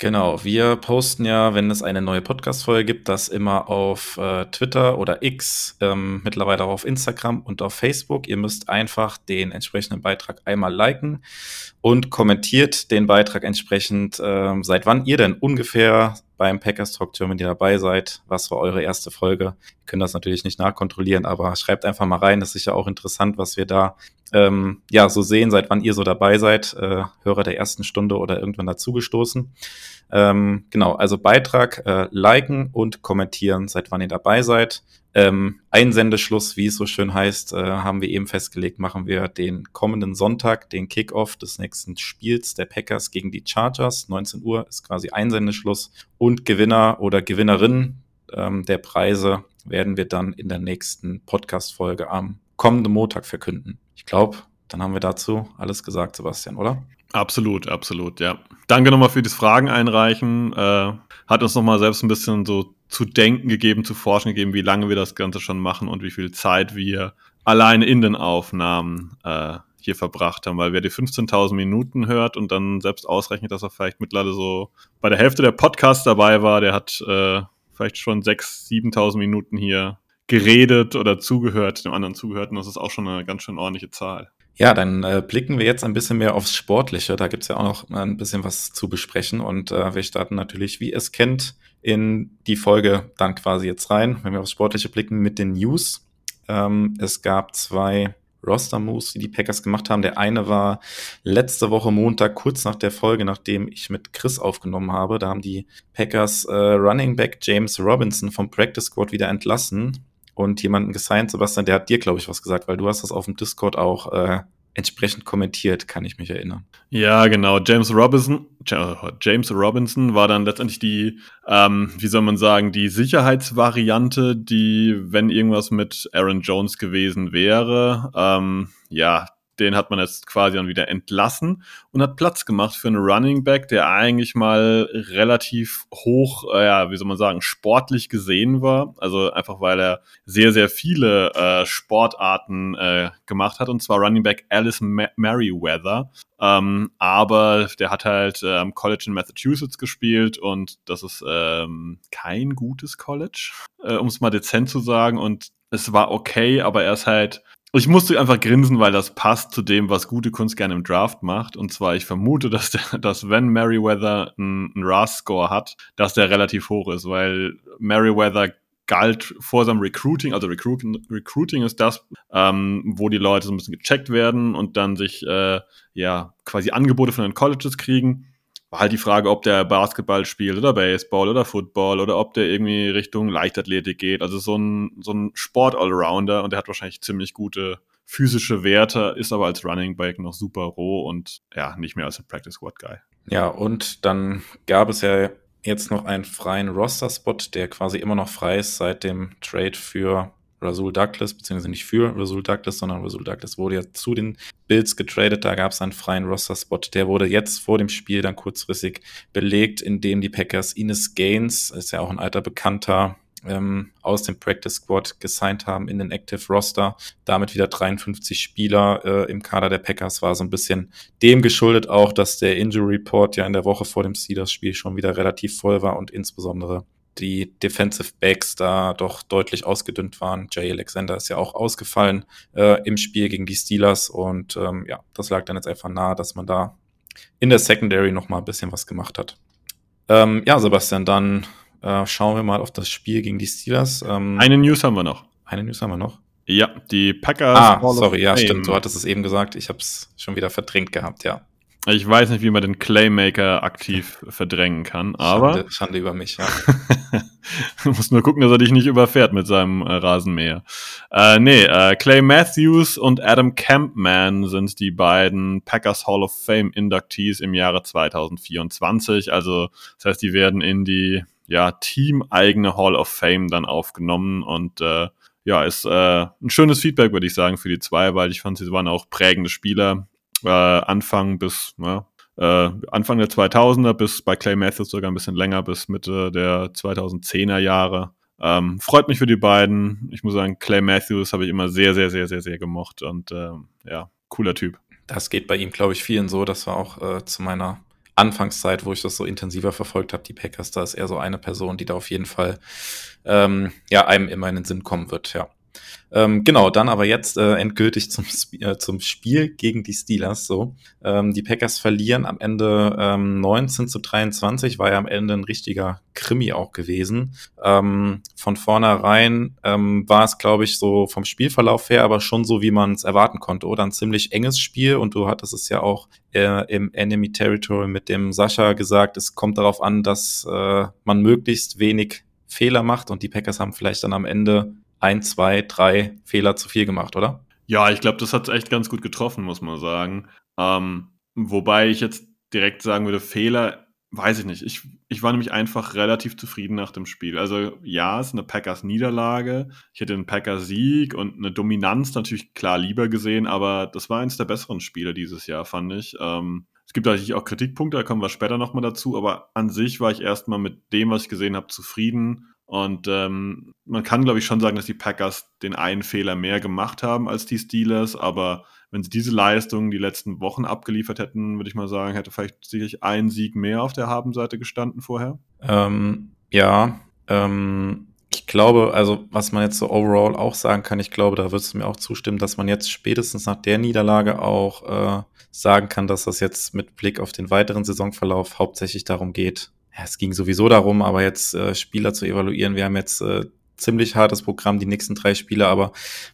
Genau, wir posten ja, wenn es eine neue Podcast-Folge gibt, das immer auf äh, Twitter oder X, ähm, mittlerweile auch auf Instagram und auf Facebook. Ihr müsst einfach den entsprechenden Beitrag einmal liken und kommentiert den Beitrag entsprechend, äh, seit wann ihr denn ungefähr beim Packers Talk Germany dabei seid. Was war eure erste Folge? Wir können das natürlich nicht nachkontrollieren, aber schreibt einfach mal rein. Das ist sicher auch interessant, was wir da ähm, ja so sehen, seit wann ihr so dabei seid, äh, Hörer der ersten Stunde oder irgendwann dazugestoßen. Ähm, genau, also Beitrag äh, liken und kommentieren, seit wann ihr dabei seid. Ähm, Einsendeschluss, wie es so schön heißt, äh, haben wir eben festgelegt, machen wir den kommenden Sonntag, den Kickoff des nächsten Spiels der Packers gegen die Chargers. 19 Uhr ist quasi Einsendeschluss. Und Gewinner oder Gewinnerin ähm, der Preise werden wir dann in der nächsten Podcast-Folge am kommenden Montag verkünden. Ich glaube, dann haben wir dazu alles gesagt, Sebastian, oder? Absolut, absolut, ja. Danke nochmal für das Fragen einreichen. Äh, hat uns nochmal selbst ein bisschen so zu denken gegeben, zu forschen gegeben, wie lange wir das Ganze schon machen und wie viel Zeit wir allein in den Aufnahmen äh, hier verbracht haben, weil wer die 15.000 Minuten hört und dann selbst ausrechnet, dass er vielleicht mittlerweile so bei der Hälfte der Podcasts dabei war, der hat äh, vielleicht schon 6.000, 7.000 Minuten hier geredet oder zugehört, dem anderen zugehört und das ist auch schon eine ganz schön ordentliche Zahl. Ja, dann äh, blicken wir jetzt ein bisschen mehr aufs Sportliche. Da gibt's ja auch noch ein bisschen was zu besprechen. Und äh, wir starten natürlich, wie es kennt, in die Folge dann quasi jetzt rein, wenn wir aufs Sportliche blicken, mit den News. Ähm, es gab zwei Roster-Moves, die die Packers gemacht haben. Der eine war letzte Woche Montag, kurz nach der Folge, nachdem ich mit Chris aufgenommen habe. Da haben die Packers äh, Running Back James Robinson vom Practice Squad wieder entlassen und jemanden gesigned. Sebastian, der hat dir, glaube ich, was gesagt, weil du hast das auf dem Discord auch äh, entsprechend kommentiert, kann ich mich erinnern. Ja, genau. James Robinson, James Robinson war dann letztendlich die, ähm, wie soll man sagen, die Sicherheitsvariante, die, wenn irgendwas mit Aaron Jones gewesen wäre, ähm, ja, den hat man jetzt quasi dann wieder entlassen und hat Platz gemacht für einen Running Back, der eigentlich mal relativ hoch, äh, ja, wie soll man sagen, sportlich gesehen war. Also einfach weil er sehr, sehr viele äh, Sportarten äh, gemacht hat, und zwar Running Back Alice Merriweather. Ähm, aber der hat halt am College in Massachusetts gespielt und das ist ähm, kein gutes College, äh, um es mal dezent zu sagen. Und es war okay, aber er ist halt ich musste einfach grinsen, weil das passt zu dem, was gute Kunst gerne im Draft macht. Und zwar, ich vermute, dass, der, dass wenn Meriwether einen, RAS-Score hat, dass der relativ hoch ist, weil Meriwether galt vor seinem Recruiting, also Recruiting, Recruiting ist das, ähm, wo die Leute so ein bisschen gecheckt werden und dann sich äh, ja quasi Angebote von den Colleges kriegen war halt die Frage, ob der Basketball spielt oder Baseball oder Football oder ob der irgendwie Richtung Leichtathletik geht. Also so ein, so ein Sport-Allrounder und der hat wahrscheinlich ziemlich gute physische Werte, ist aber als Running Back noch super roh und ja, nicht mehr als ein Practice Squad Guy. Ja, und dann gab es ja jetzt noch einen freien Roster-Spot, der quasi immer noch frei ist seit dem Trade für Rasul Douglas, beziehungsweise nicht für Rasul Douglas, sondern Rasul Douglas wurde ja zu den Bills getradet. Da gab es einen freien Roster-Spot. Der wurde jetzt vor dem Spiel dann kurzfristig belegt, indem die Packers Ines Gaines, ist ja auch ein alter Bekannter, ähm, aus dem Practice Squad gesigned haben in den Active Roster. Damit wieder 53 Spieler äh, im Kader der Packers war so ein bisschen dem geschuldet auch, dass der Injury Report ja in der Woche vor dem Steelers-Spiel schon wieder relativ voll war und insbesondere die Defensive Backs da doch deutlich ausgedünnt waren. Jay Alexander ist ja auch ausgefallen äh, im Spiel gegen die Steelers und ähm, ja, das lag dann jetzt einfach nahe, dass man da in der Secondary noch mal ein bisschen was gemacht hat. Ähm, ja, Sebastian, dann äh, schauen wir mal auf das Spiel gegen die Steelers. Ähm, eine News haben wir noch. Eine News haben wir noch. Ja, die Packers. Ah, sorry, ja, stimmt. Du hattest es eben gesagt. Ich habe es schon wieder verdrängt gehabt, ja. Ich weiß nicht, wie man den Claymaker aktiv verdrängen kann, aber. Schande, Schande über mich, ja. Muss nur gucken, dass er dich nicht überfährt mit seinem äh, Rasenmäher. Äh, nee, äh, Clay Matthews und Adam Campman sind die beiden Packers Hall of Fame Inductees im Jahre 2024. Also, das heißt, die werden in die ja, teameigene Hall of Fame dann aufgenommen und äh, ja, ist äh, ein schönes Feedback, würde ich sagen, für die zwei, weil ich fand, sie waren auch prägende Spieler. Äh, Anfang bis, ja, äh, Anfang der 2000er bis bei Clay Matthews sogar ein bisschen länger, bis Mitte der 2010er Jahre. Ähm, freut mich für die beiden. Ich muss sagen, Clay Matthews habe ich immer sehr, sehr, sehr, sehr, sehr gemocht und ähm, ja, cooler Typ. Das geht bei ihm, glaube ich, vielen so. Das war auch äh, zu meiner Anfangszeit, wo ich das so intensiver verfolgt habe, die Packers, da ist er so eine Person, die da auf jeden Fall ähm, ja einem immer in den Sinn kommen wird, ja. Ähm, genau, dann aber jetzt äh, endgültig zum, äh, zum Spiel gegen die Steelers. So, ähm, die Packers verlieren am Ende ähm, 19 zu 23, war ja am Ende ein richtiger Krimi auch gewesen. Ähm, von vornherein ähm, war es, glaube ich, so vom Spielverlauf her, aber schon so, wie man es erwarten konnte, oder ein ziemlich enges Spiel. Und du hattest es ja auch äh, im Enemy Territory mit dem Sascha gesagt, es kommt darauf an, dass äh, man möglichst wenig Fehler macht und die Packers haben vielleicht dann am Ende ein, zwei, drei Fehler zu viel gemacht, oder? Ja, ich glaube, das hat echt ganz gut getroffen, muss man sagen. Ähm, wobei ich jetzt direkt sagen würde, Fehler, weiß ich nicht. Ich, ich war nämlich einfach relativ zufrieden nach dem Spiel. Also ja, es ist eine Packers-Niederlage. Ich hätte einen Packers-Sieg und eine Dominanz natürlich klar lieber gesehen, aber das war eins der besseren Spiele dieses Jahr, fand ich. Ähm, es gibt natürlich auch Kritikpunkte, da kommen wir später nochmal dazu, aber an sich war ich erstmal mit dem, was ich gesehen habe, zufrieden und ähm, man kann, glaube ich, schon sagen, dass die Packers den einen Fehler mehr gemacht haben als die Steelers, aber wenn sie diese Leistung die letzten Wochen abgeliefert hätten, würde ich mal sagen, hätte vielleicht sicherlich ein Sieg mehr auf der Habenseite gestanden vorher. Ähm, ja, ähm, ich glaube, also was man jetzt so overall auch sagen kann, ich glaube, da würdest du mir auch zustimmen, dass man jetzt spätestens nach der Niederlage auch äh, sagen kann, dass das jetzt mit Blick auf den weiteren Saisonverlauf hauptsächlich darum geht, ja, es ging sowieso darum, aber jetzt äh, Spieler zu evaluieren. Wir haben jetzt äh, ziemlich hartes Programm, die nächsten drei Spiele, aber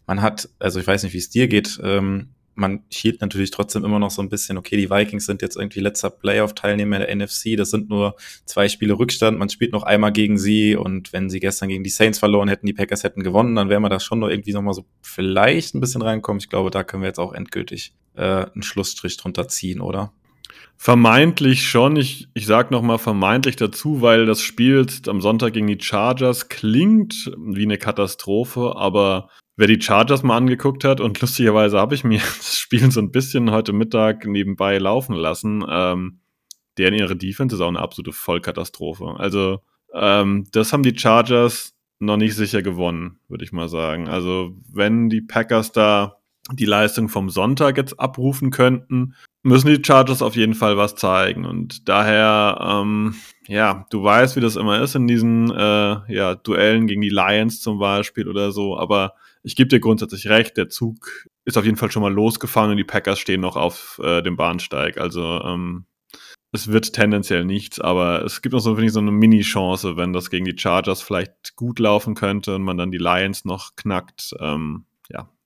man hat, also ich weiß nicht, wie es dir geht, ähm, man schielt natürlich trotzdem immer noch so ein bisschen, okay, die Vikings sind jetzt irgendwie letzter Playoff-Teilnehmer der NFC, das sind nur zwei Spiele Rückstand, man spielt noch einmal gegen sie und wenn sie gestern gegen die Saints verloren hätten, die Packers hätten gewonnen, dann wäre man da schon noch irgendwie nochmal so vielleicht ein bisschen reinkommen. Ich glaube, da können wir jetzt auch endgültig äh, einen Schlussstrich drunter ziehen, oder? Vermeintlich schon. Ich, ich sag noch mal vermeintlich dazu, weil das Spiel am Sonntag gegen die Chargers klingt wie eine Katastrophe, aber wer die Chargers mal angeguckt hat und lustigerweise habe ich mir das Spiel so ein bisschen heute Mittag nebenbei laufen lassen, ähm, deren ihre Defense ist auch eine absolute Vollkatastrophe. Also ähm, das haben die Chargers noch nicht sicher gewonnen, würde ich mal sagen. Also wenn die Packers da die Leistung vom Sonntag jetzt abrufen könnten, müssen die Chargers auf jeden Fall was zeigen. Und daher, ähm, ja, du weißt, wie das immer ist in diesen äh, ja, Duellen gegen die Lions zum Beispiel oder so. Aber ich gebe dir grundsätzlich recht, der Zug ist auf jeden Fall schon mal losgefahren und die Packers stehen noch auf äh, dem Bahnsteig. Also ähm, es wird tendenziell nichts, aber es gibt noch so, ich, so eine Mini-Chance, wenn das gegen die Chargers vielleicht gut laufen könnte und man dann die Lions noch knackt. Ähm,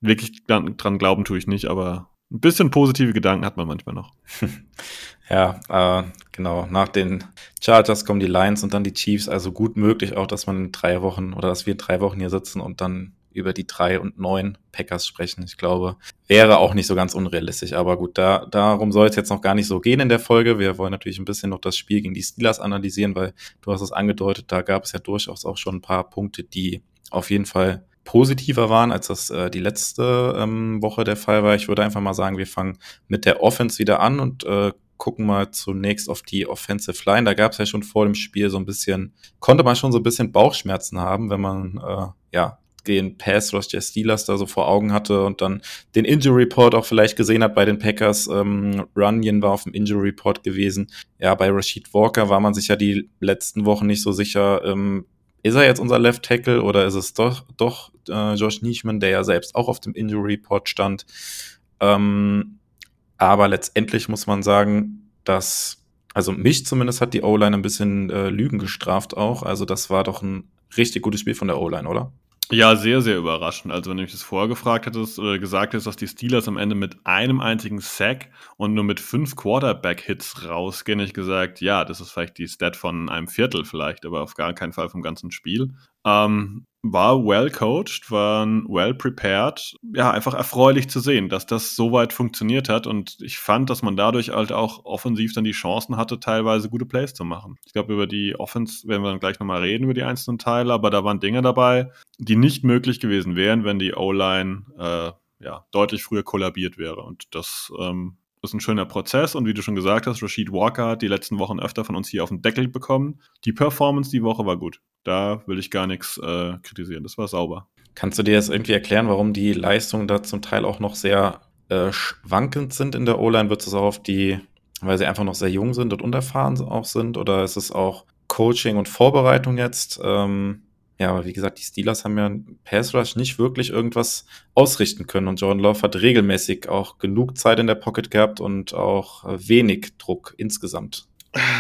wirklich dran glauben tue ich nicht, aber ein bisschen positive Gedanken hat man manchmal noch. ja, äh, genau. Nach den Chargers kommen die Lions und dann die Chiefs. Also gut möglich auch, dass man in drei Wochen oder dass wir in drei Wochen hier sitzen und dann über die drei und neun Packers sprechen. Ich glaube, wäre auch nicht so ganz unrealistisch. Aber gut, da, darum soll es jetzt noch gar nicht so gehen in der Folge. Wir wollen natürlich ein bisschen noch das Spiel gegen die Steelers analysieren, weil du hast es angedeutet, da gab es ja durchaus auch schon ein paar Punkte, die auf jeden Fall positiver waren, als das äh, die letzte ähm, Woche der Fall war. Ich würde einfach mal sagen, wir fangen mit der Offense wieder an und äh, gucken mal zunächst auf die Offensive Line. Da gab es ja schon vor dem Spiel so ein bisschen, konnte man schon so ein bisschen Bauchschmerzen haben, wenn man äh, ja den Pass Rush der Steelers da so vor Augen hatte und dann den Injury Report auch vielleicht gesehen hat bei den Packers. Ähm, Runyon war auf dem Injury Report gewesen. Ja, bei Rashid Walker war man sich ja die letzten Wochen nicht so sicher, ähm, ist er jetzt unser Left Tackle oder ist es doch, doch äh, Josh Nischman, der ja selbst auch auf dem Injury Report stand? Ähm, aber letztendlich muss man sagen, dass, also mich zumindest hat die O-Line ein bisschen äh, Lügen gestraft auch. Also das war doch ein richtig gutes Spiel von der O-Line, oder? Ja, sehr, sehr überraschend. Also, wenn du mich das vorgefragt hättest oder gesagt hättest, dass die Steelers am Ende mit einem einzigen Sack und nur mit fünf Quarterback-Hits rausgehen, hätte ich gesagt, ja, das ist vielleicht die Stat von einem Viertel vielleicht, aber auf gar keinen Fall vom ganzen Spiel. Ähm, war well coached, waren well prepared. Ja, einfach erfreulich zu sehen, dass das so weit funktioniert hat. Und ich fand, dass man dadurch halt auch offensiv dann die Chancen hatte, teilweise gute Plays zu machen. Ich glaube, über die Offense werden wir dann gleich nochmal reden, über die einzelnen Teile, aber da waren Dinge dabei, die nicht möglich gewesen wären, wenn die O-Line äh, ja, deutlich früher kollabiert wäre. Und das ähm, ist ein schöner Prozess und wie du schon gesagt hast, Rashid Walker hat die letzten Wochen öfter von uns hier auf den Deckel bekommen. Die Performance die Woche war gut. Da will ich gar nichts äh, kritisieren. Das war sauber. Kannst du dir jetzt irgendwie erklären, warum die Leistungen da zum Teil auch noch sehr äh, schwankend sind in der O-Line? Wird es auch auf die, weil sie einfach noch sehr jung sind und unerfahren auch sind? Oder ist es auch Coaching und Vorbereitung jetzt? Ähm, ja, aber wie gesagt, die Steelers haben ja Pass Rush nicht wirklich irgendwas ausrichten können und Jordan Love hat regelmäßig auch genug Zeit in der Pocket gehabt und auch wenig Druck insgesamt.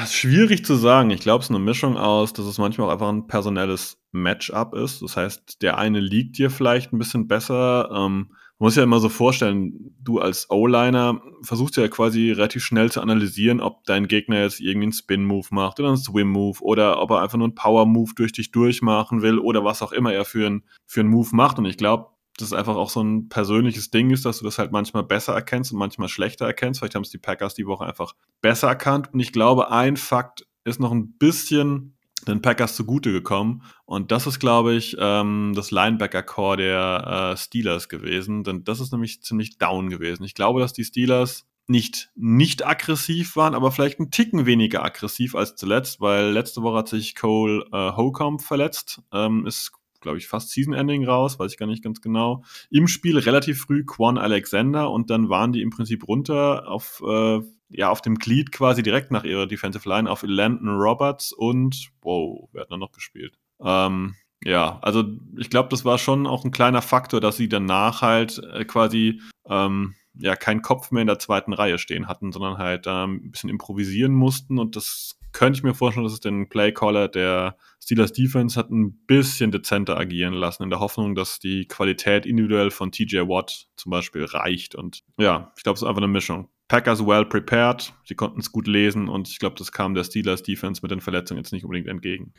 Schwierig zu sagen. Ich glaube, es ist eine Mischung aus, dass es manchmal auch einfach ein personelles Matchup ist. Das heißt, der eine liegt dir vielleicht ein bisschen besser. Ähm, man muss ja immer so vorstellen, du als O-Liner versuchst ja quasi relativ schnell zu analysieren, ob dein Gegner jetzt irgendwie einen Spin-Move macht oder einen Swim-Move oder ob er einfach nur einen Power-Move durch dich durchmachen will oder was auch immer er für einen für einen Move macht. Und ich glaube, dass es einfach auch so ein persönliches Ding ist, dass du das halt manchmal besser erkennst und manchmal schlechter erkennst. Vielleicht haben es die Packers die Woche einfach besser erkannt. Und ich glaube, ein Fakt ist noch ein bisschen den Packers zugute gekommen. Und das ist, glaube ich, ähm, das Linebacker-Core der äh, Steelers gewesen. Denn das ist nämlich ziemlich down gewesen. Ich glaube, dass die Steelers nicht nicht aggressiv waren, aber vielleicht ein Ticken weniger aggressiv als zuletzt, weil letzte Woche hat sich Cole äh, Holcomb verletzt, ähm, ist glaube ich fast Season Ending raus, weiß ich gar nicht ganz genau. Im Spiel relativ früh Quan Alexander und dann waren die im Prinzip runter auf äh, ja, auf dem Glied quasi direkt nach ihrer Defensive Line auf Landon Roberts und, wow, wer hat da noch gespielt? Ähm, ja, also ich glaube, das war schon auch ein kleiner Faktor, dass sie danach halt äh, quasi ähm, ja keinen Kopf mehr in der zweiten Reihe stehen hatten, sondern halt ähm, ein bisschen improvisieren mussten und das könnte ich mir vorstellen, dass es den Playcaller der Steelers Defense hat ein bisschen dezenter agieren lassen, in der Hoffnung, dass die Qualität individuell von TJ Watt zum Beispiel reicht. Und ja, ich glaube, es ist einfach eine Mischung. Packers well prepared, sie konnten es gut lesen und ich glaube, das kam der Steelers Defense mit den Verletzungen jetzt nicht unbedingt entgegen.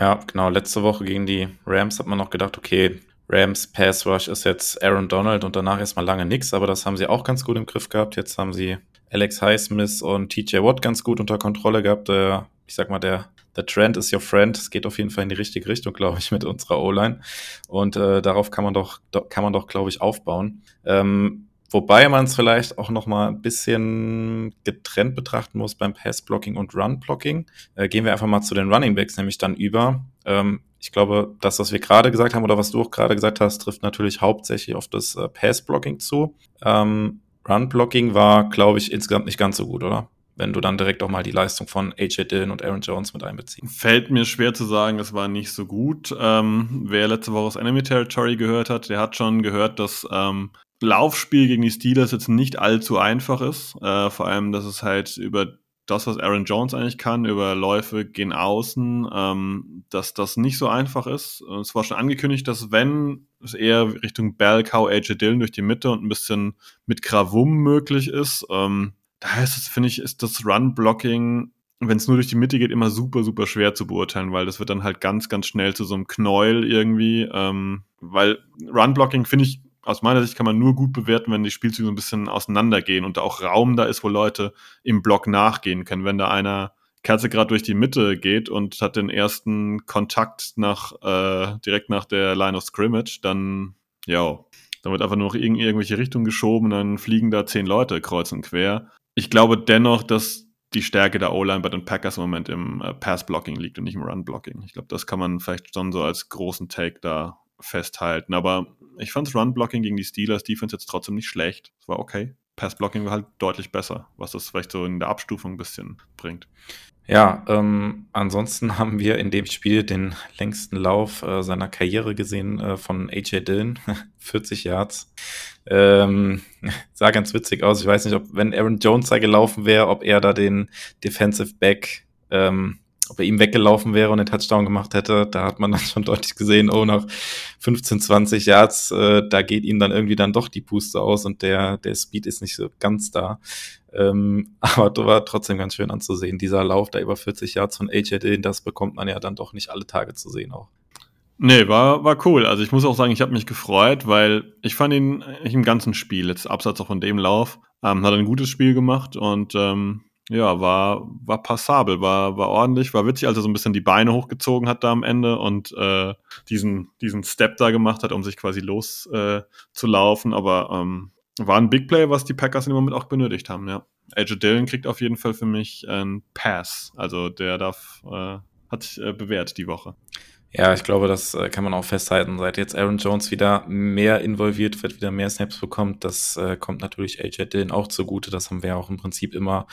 Ja, genau. Letzte Woche gegen die Rams hat man noch gedacht, okay, Rams Pass Rush ist jetzt Aaron Donald und danach erstmal lange nichts, aber das haben sie auch ganz gut im Griff gehabt. Jetzt haben sie Alex Highsmith und TJ Watt ganz gut unter Kontrolle gehabt. Der, ich sag mal, der, der Trend is your friend. Es geht auf jeden Fall in die richtige Richtung, glaube ich, mit unserer O-Line. Und äh, darauf kann man doch, kann man doch, glaube ich, aufbauen. Ähm, Wobei man es vielleicht auch noch mal ein bisschen getrennt betrachten muss beim Pass-Blocking und Run-Blocking. Äh, gehen wir einfach mal zu den Running Backs nämlich dann über. Ähm, ich glaube, das, was wir gerade gesagt haben oder was du auch gerade gesagt hast, trifft natürlich hauptsächlich auf das äh, Pass-Blocking zu. Ähm, Run-Blocking war, glaube ich, insgesamt nicht ganz so gut, oder? wenn du dann direkt auch mal die Leistung von AJ Dillon und Aaron Jones mit einbeziehst. Fällt mir schwer zu sagen, es war nicht so gut. Ähm, wer letzte Woche aus Enemy Territory gehört hat, der hat schon gehört, dass ähm, Laufspiel gegen die Steelers jetzt nicht allzu einfach ist. Äh, vor allem, dass es halt über das, was Aaron Jones eigentlich kann, über Läufe gehen außen, ähm, dass das nicht so einfach ist. Es war schon angekündigt, dass wenn es eher Richtung Bell, Cow, AJ Dillon durch die Mitte und ein bisschen mit Gravum möglich ist, ähm, da ist es, finde ich, ist das Run-Blocking, wenn es nur durch die Mitte geht, immer super, super schwer zu beurteilen, weil das wird dann halt ganz, ganz schnell zu so einem Knäuel irgendwie, ähm, weil Run-Blocking, finde ich, aus meiner Sicht kann man nur gut bewerten, wenn die Spielzüge so ein bisschen auseinandergehen und da auch Raum da ist, wo Leute im Block nachgehen können. Wenn da einer Kerze gerade durch die Mitte geht und hat den ersten Kontakt nach äh, direkt nach der Line of Scrimmage, dann ja, dann wird einfach nur noch in irgendwelche Richtungen geschoben, dann fliegen da zehn Leute kreuz und quer. Ich glaube dennoch, dass die Stärke der O-Line bei den Packers im Moment im äh, Pass-Blocking liegt und nicht im Run-Blocking. Ich glaube, das kann man vielleicht schon so als großen Take da festhalten. Aber ich fand das Run-Blocking gegen die Steelers Defense jetzt trotzdem nicht schlecht. Es war okay. Pass-Blocking war halt deutlich besser, was das vielleicht so in der Abstufung ein bisschen bringt. Ja, ähm, ansonsten haben wir in dem Spiel den längsten Lauf äh, seiner Karriere gesehen äh, von AJ Dillon, 40 Yards. Ähm, sah ganz witzig aus. Ich weiß nicht, ob wenn Aaron Jones da gelaufen wäre, ob er da den Defensive Back ähm, ob er ihm weggelaufen wäre und den Touchdown gemacht hätte, da hat man dann schon deutlich gesehen, oh, nach 15, 20 Yards, äh, da geht ihm dann irgendwie dann doch die Puste aus und der, der Speed ist nicht so ganz da. Ähm, aber das war trotzdem ganz schön anzusehen. Dieser Lauf da über 40 Yards von AJ das bekommt man ja dann doch nicht alle Tage zu sehen auch. Nee, war, war cool. Also ich muss auch sagen, ich habe mich gefreut, weil ich fand ihn im ganzen Spiel, jetzt abseits auch von dem Lauf, ähm, hat ein gutes Spiel gemacht und ähm, ja, war, war passabel, war, war ordentlich, war witzig, als er so ein bisschen die Beine hochgezogen hat da am Ende und äh, diesen, diesen Step da gemacht hat, um sich quasi loszulaufen. Äh, Aber ähm, war ein Big Play, was die Packers im Moment auch benötigt haben, ja. AJ Dillon kriegt auf jeden Fall für mich einen Pass. Also der darf, äh, hat sich äh, bewährt die Woche. Ja, ich glaube, das äh, kann man auch festhalten. Seit jetzt Aaron Jones wieder mehr involviert wird, wieder mehr Snaps bekommt, das äh, kommt natürlich AJ Dillon auch zugute. Das haben wir auch im Prinzip immer,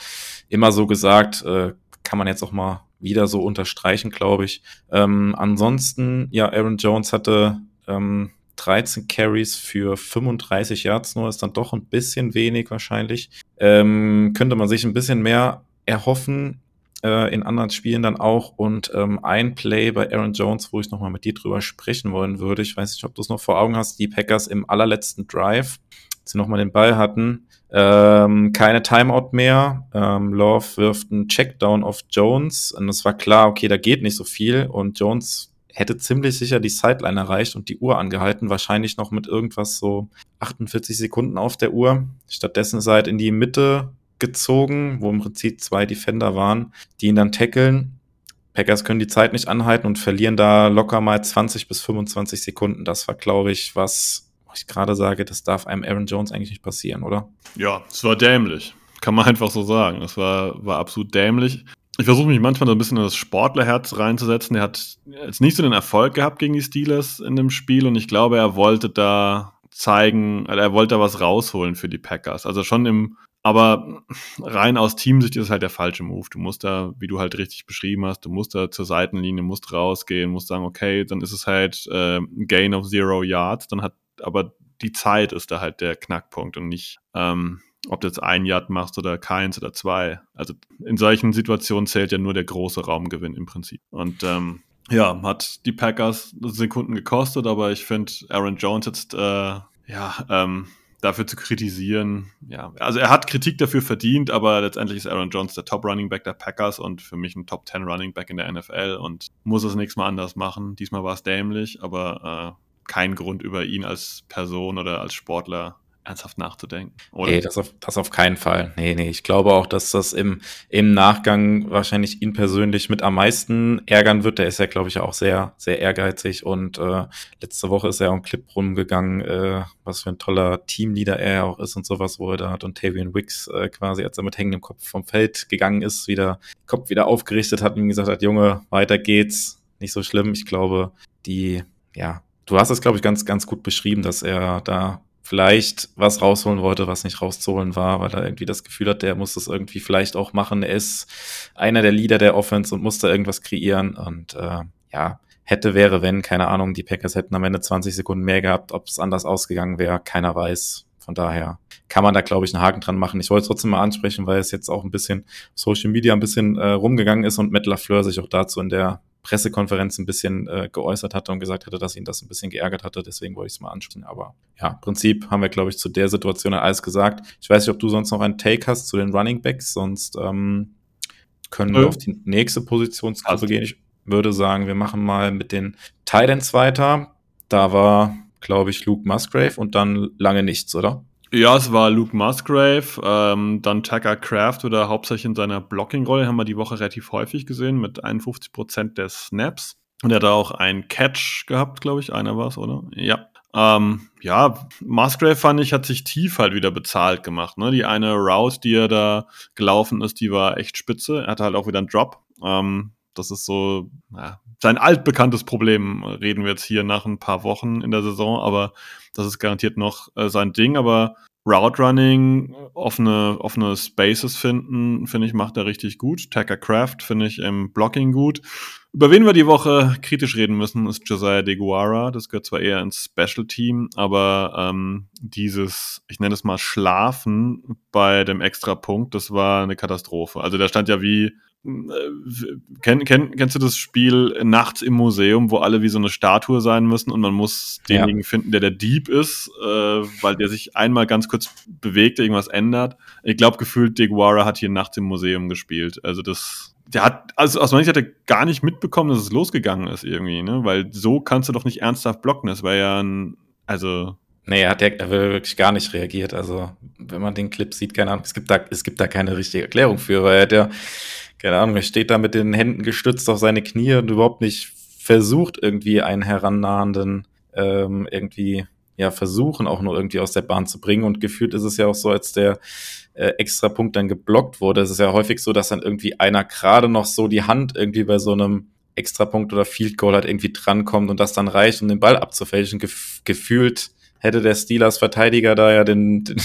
immer so gesagt. Äh, kann man jetzt auch mal wieder so unterstreichen, glaube ich. Ähm, ansonsten, ja, Aaron Jones hatte ähm, 13 Carries für 35 Yards nur, ist dann doch ein bisschen wenig wahrscheinlich. Ähm, könnte man sich ein bisschen mehr erhoffen äh, in anderen Spielen dann auch. Und ähm, ein Play bei Aaron Jones, wo ich nochmal mit dir drüber sprechen wollen würde. Ich weiß nicht, ob du es noch vor Augen hast. Die Packers im allerletzten Drive, als sie nochmal den Ball hatten. Ähm, keine Timeout mehr. Ähm, Love wirft einen Checkdown auf Jones. Und es war klar, okay, da geht nicht so viel. Und Jones hätte ziemlich sicher die Sideline erreicht und die Uhr angehalten, wahrscheinlich noch mit irgendwas so 48 Sekunden auf der Uhr. Stattdessen er halt in die Mitte gezogen, wo im Prinzip zwei Defender waren, die ihn dann tackeln. Packers können die Zeit nicht anhalten und verlieren da locker mal 20 bis 25 Sekunden. Das war, glaube ich, was ich gerade sage, das darf einem Aaron Jones eigentlich nicht passieren, oder? Ja, es war dämlich. Kann man einfach so sagen. Das war, war absolut dämlich. Ich versuche mich manchmal so ein bisschen in das Sportlerherz reinzusetzen. Er hat jetzt nicht so den Erfolg gehabt gegen die Steelers in dem Spiel und ich glaube, er wollte da zeigen, er wollte da was rausholen für die Packers. Also schon im aber rein aus Teamsicht ist es halt der falsche Move. Du musst da, wie du halt richtig beschrieben hast, du musst da zur Seitenlinie, musst rausgehen, musst sagen, okay, dann ist es halt äh, Gain of Zero Yards. Dann hat, aber die Zeit ist da halt der Knackpunkt und nicht, ähm, ob du jetzt ein Yard machst oder keins oder zwei. Also in solchen Situationen zählt ja nur der große Raumgewinn im Prinzip. Und ähm, ja, hat die Packers Sekunden gekostet, aber ich finde Aaron Jones jetzt, äh, ja, ähm, dafür zu kritisieren. Ja, also er hat Kritik dafür verdient, aber letztendlich ist Aaron Jones der Top Running Back der Packers und für mich ein Top 10 Running Back in der NFL und muss es nächstes Mal anders machen. Diesmal war es dämlich, aber äh, kein Grund über ihn als Person oder als Sportler ernsthaft nachzudenken. Oder? Nee, das auf, das auf keinen Fall. Nee, nee, ich glaube auch, dass das im, im Nachgang wahrscheinlich ihn persönlich mit am meisten ärgern wird. Der ist ja, glaube ich, auch sehr, sehr ehrgeizig und äh, letzte Woche ist er auch ein Clip rumgegangen, äh, was für ein toller Teamleader er auch ist und sowas, wo er da hat und Tavian Wicks äh, quasi, als er mit hängendem Kopf vom Feld gegangen ist, wieder Kopf wieder aufgerichtet hat und ihm gesagt hat, Junge, weiter geht's, nicht so schlimm. Ich glaube, die, ja, du hast es, glaube ich, ganz, ganz gut beschrieben, dass er da vielleicht was rausholen wollte, was nicht rauszuholen war, weil er irgendwie das Gefühl hat, der muss das irgendwie vielleicht auch machen. Er ist einer der Leader der Offense und muss da irgendwas kreieren. Und äh, ja, hätte, wäre, wenn, keine Ahnung, die Packers hätten am Ende 20 Sekunden mehr gehabt, ob es anders ausgegangen wäre, keiner weiß. Von daher kann man da, glaube ich, einen Haken dran machen. Ich wollte es trotzdem mal ansprechen, weil es jetzt auch ein bisschen Social Media ein bisschen äh, rumgegangen ist und Matt LaFleur sich auch dazu in der Pressekonferenz ein bisschen äh, geäußert hatte und gesagt hatte, dass ihn das ein bisschen geärgert hatte. Deswegen wollte ich es mal ansprechen. Aber ja, im Prinzip haben wir, glaube ich, zu der Situation alles gesagt. Ich weiß nicht, ob du sonst noch einen Take hast zu den Running Backs, sonst ähm, können wir auf die nächste Positionsgruppe gehen. Ich würde sagen, wir machen mal mit den Titans weiter. Da war, glaube ich, Luke Musgrave und dann lange nichts, oder? Ja, es war Luke Musgrave, ähm, dann Tucker Craft oder hauptsächlich in seiner Blocking-Rolle, haben wir die Woche relativ häufig gesehen, mit 51% der Snaps. Und er hat auch einen Catch gehabt, glaube ich, einer war es, oder? Ja. Ähm, ja, Musgrave fand ich, hat sich tief halt wieder bezahlt gemacht. Ne? Die eine Route, die er da gelaufen ist, die war echt spitze. Er hatte halt auch wieder einen Drop. Ähm, das ist so ja, sein altbekanntes Problem, reden wir jetzt hier nach ein paar Wochen in der Saison, aber das ist garantiert noch äh, sein Ding. Aber Route Running, offene, offene Spaces finden, finde ich, macht er richtig gut. Tacker Craft finde ich im Blocking gut. Über wen wir die Woche kritisch reden müssen, ist Josiah DeGuara. Das gehört zwar eher ins Special Team, aber ähm, dieses, ich nenne es mal Schlafen bei dem Extrapunkt, das war eine Katastrophe. Also der stand ja wie kenn, kenn, kennst du das Spiel nachts im Museum, wo alle wie so eine Statue sein müssen und man muss denjenigen ja. finden, der der Dieb ist, äh, weil der sich einmal ganz kurz bewegt, irgendwas ändert. Ich glaube, gefühlt Deguara hat hier nachts im Museum gespielt. Also das, der hat, also aus meiner Sicht hat er gar nicht mitbekommen, dass es losgegangen ist irgendwie, ne? Weil so kannst du doch nicht ernsthaft blocken. Das war ja ein, also Nee, er hat ja wirklich gar nicht reagiert. Also, wenn man den Clip sieht, keine Ahnung, es gibt da, es gibt da keine richtige Erklärung für, weil er hat ja, keine Ahnung, er steht da mit den Händen gestützt auf seine Knie und überhaupt nicht versucht, irgendwie einen herannahenden, ähm, irgendwie, ja, versuchen, auch nur irgendwie aus der Bahn zu bringen. Und gefühlt ist es ja auch so, als der äh, extra Punkt dann geblockt wurde. Es ist ja häufig so, dass dann irgendwie einer gerade noch so die Hand irgendwie bei so einem Extrapunkt oder Field Goal halt irgendwie drankommt und das dann reicht, um den Ball abzufälschen. Gef gefühlt hätte der Steelers Verteidiger da ja den, den,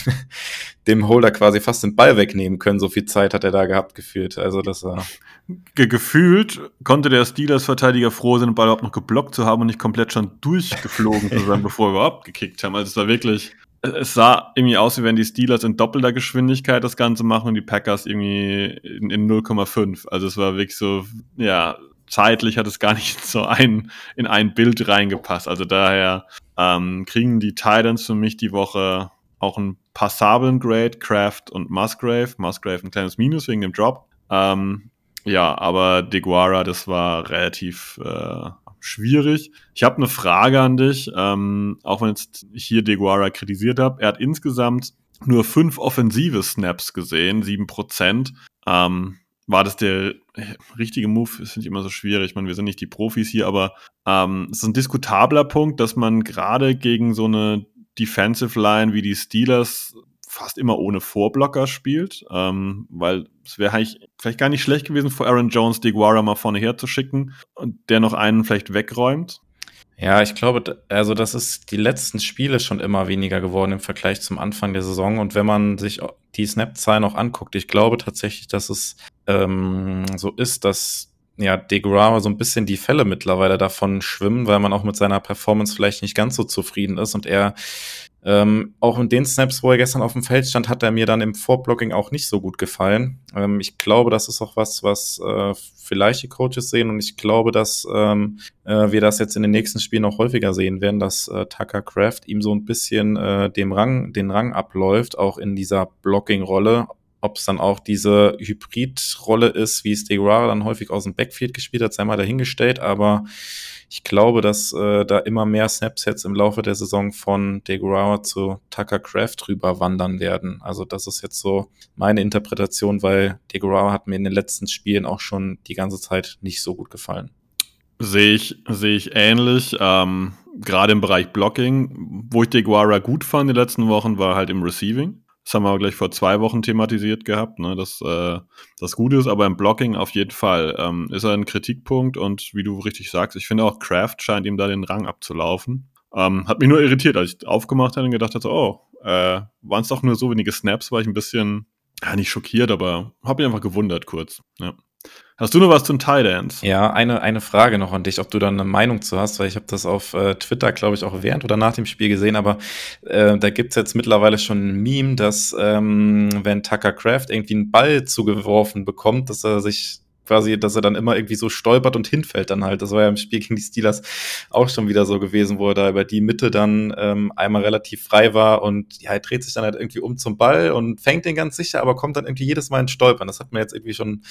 dem Holder quasi fast den Ball wegnehmen können. So viel Zeit hat er da gehabt gefühlt. Also das war. Ge gefühlt konnte der Steelers Verteidiger froh sein, den Ball überhaupt noch geblockt zu haben und nicht komplett schon durchgeflogen zu sein, bevor wir überhaupt gekickt haben. Also es war wirklich, es sah irgendwie aus, wie wenn die Steelers in doppelter Geschwindigkeit das Ganze machen und die Packers irgendwie in, in 0,5. Also es war wirklich so, ja, zeitlich hat es gar nicht so ein, in ein Bild reingepasst. Also daher ähm, kriegen die Titans für mich die Woche auch einen passablen Grade, Kraft und Musgrave. Musgrave ein kleines Minus wegen dem Drop. Ähm, ja, aber Deguara, das war relativ äh, schwierig. Ich habe eine Frage an dich, ähm, auch wenn jetzt hier Deguara kritisiert habe. Er hat insgesamt nur fünf offensive Snaps gesehen, sieben Prozent. Ähm, war das der richtige Move? Finde ich immer so schwierig. Ich meine, wir sind nicht die Profis hier, aber ähm, es ist ein diskutabler Punkt, dass man gerade gegen so eine Defensive Line wie die Steelers fast immer ohne Vorblocker spielt, ähm, weil es wäre eigentlich vielleicht gar nicht schlecht gewesen, vor Aaron Jones die Guara mal vorne herzuschicken und der noch einen vielleicht wegräumt. Ja, ich glaube, also das ist die letzten Spiele schon immer weniger geworden im Vergleich zum Anfang der Saison. Und wenn man sich die Snap-Zahlen auch anguckt, ich glaube tatsächlich, dass es ähm, so ist, dass ja DeGrama so ein bisschen die Fälle mittlerweile davon schwimmen, weil man auch mit seiner Performance vielleicht nicht ganz so zufrieden ist und er ähm, auch in den Snaps, wo er gestern auf dem Feld stand, hat er mir dann im Vorblocking auch nicht so gut gefallen. Ähm, ich glaube, das ist auch was, was äh, vielleicht die Coaches sehen und ich glaube, dass ähm, äh, wir das jetzt in den nächsten Spielen noch häufiger sehen werden, dass äh, Tucker Craft ihm so ein bisschen äh, dem Rang, den Rang abläuft, auch in dieser Blocking-Rolle. Ob es dann auch diese Hybrid-Rolle ist, wie es Deguara dann häufig aus dem Backfield gespielt hat, sei mal dahingestellt, aber ich glaube, dass äh, da immer mehr Snaps jetzt im Laufe der Saison von Deguara zu Tucker Craft rüber wandern werden. Also das ist jetzt so meine Interpretation, weil Deguara hat mir in den letzten Spielen auch schon die ganze Zeit nicht so gut gefallen. Sehe ich, sehe ich ähnlich. Ähm, Gerade im Bereich Blocking, wo ich Deguara gut fand in den letzten Wochen, war halt im Receiving. Das haben wir aber gleich vor zwei Wochen thematisiert gehabt, ne, dass äh, das Gute ist, aber im Blocking auf jeden Fall ähm, ist er ein Kritikpunkt und wie du richtig sagst, ich finde auch Kraft scheint ihm da den Rang abzulaufen. Ähm, hat mich nur irritiert, als ich aufgemacht habe und gedacht hatte, oh, äh, waren es doch nur so wenige Snaps, war ich ein bisschen, ja, nicht schockiert, aber habe mich einfach gewundert kurz. Ja. Hast du noch was zum Tidance? Ja, eine, eine Frage noch an dich, ob du da eine Meinung zu hast, weil ich habe das auf äh, Twitter, glaube ich, auch während oder nach dem Spiel gesehen, aber äh, da gibt's jetzt mittlerweile schon ein Meme, dass ähm, wenn Tucker Craft irgendwie einen Ball zugeworfen bekommt, dass er sich quasi, dass er dann immer irgendwie so stolpert und hinfällt dann halt. Das war ja im Spiel gegen die Steelers auch schon wieder so gewesen, wo er da über die Mitte dann ähm, einmal relativ frei war und ja, er dreht sich dann halt irgendwie um zum Ball und fängt den ganz sicher, aber kommt dann irgendwie jedes Mal ins Stolpern. Das hat man jetzt irgendwie schon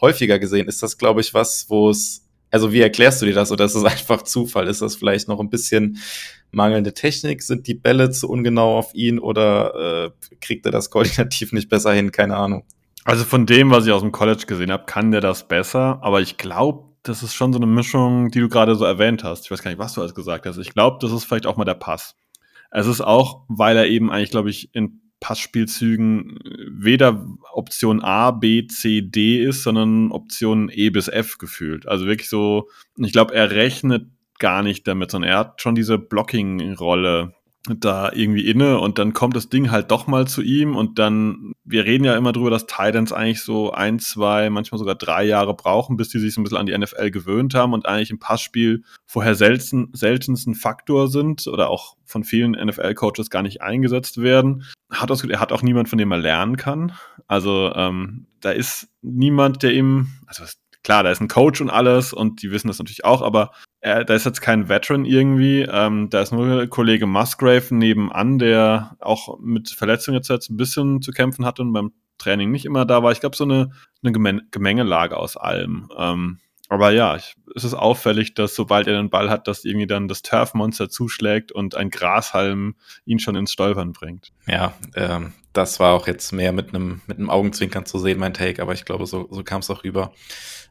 häufiger gesehen. Ist das, glaube ich, was, wo es also wie erklärst du dir das oder ist es einfach Zufall? Ist das vielleicht noch ein bisschen mangelnde Technik? Sind die Bälle zu ungenau auf ihn oder äh, kriegt er das koordinativ nicht besser hin? Keine Ahnung. Also von dem, was ich aus dem College gesehen habe, kann der das besser. Aber ich glaube, das ist schon so eine Mischung, die du gerade so erwähnt hast. Ich weiß gar nicht, was du alles gesagt hast. Ich glaube, das ist vielleicht auch mal der Pass. Es ist auch, weil er eben eigentlich, glaube ich, in Passspielzügen weder Option A, B, C, D ist, sondern Option E bis F gefühlt. Also wirklich so, ich glaube, er rechnet gar nicht damit, sondern er hat schon diese Blocking-Rolle da irgendwie inne und dann kommt das Ding halt doch mal zu ihm und dann, wir reden ja immer drüber, dass Titans eigentlich so ein, zwei, manchmal sogar drei Jahre brauchen, bis die sich so ein bisschen an die NFL gewöhnt haben und eigentlich im Passspiel vorher selten, seltensten Faktor sind oder auch von vielen NFL-Coaches gar nicht eingesetzt werden. Hat das, er hat auch niemand, von dem er lernen kann. Also ähm, da ist niemand, der ihm, also klar, da ist ein Coach und alles und die wissen das natürlich auch, aber äh, da ist jetzt kein Veteran irgendwie. Ähm, da ist nur Kollege Musgrave nebenan, der auch mit Verletzungen jetzt ein bisschen zu kämpfen hatte und beim Training nicht immer da war. Ich glaube, so eine, eine Gemengelage aus allem. Ähm, aber ja, ich, es ist auffällig, dass sobald er den Ball hat, dass irgendwie dann das Turfmonster zuschlägt und ein Grashalm ihn schon ins Stolpern bringt. Ja, ähm, das war auch jetzt mehr mit einem mit einem Augenzwinkern zu sehen, mein Take, aber ich glaube, so, so kam es auch rüber.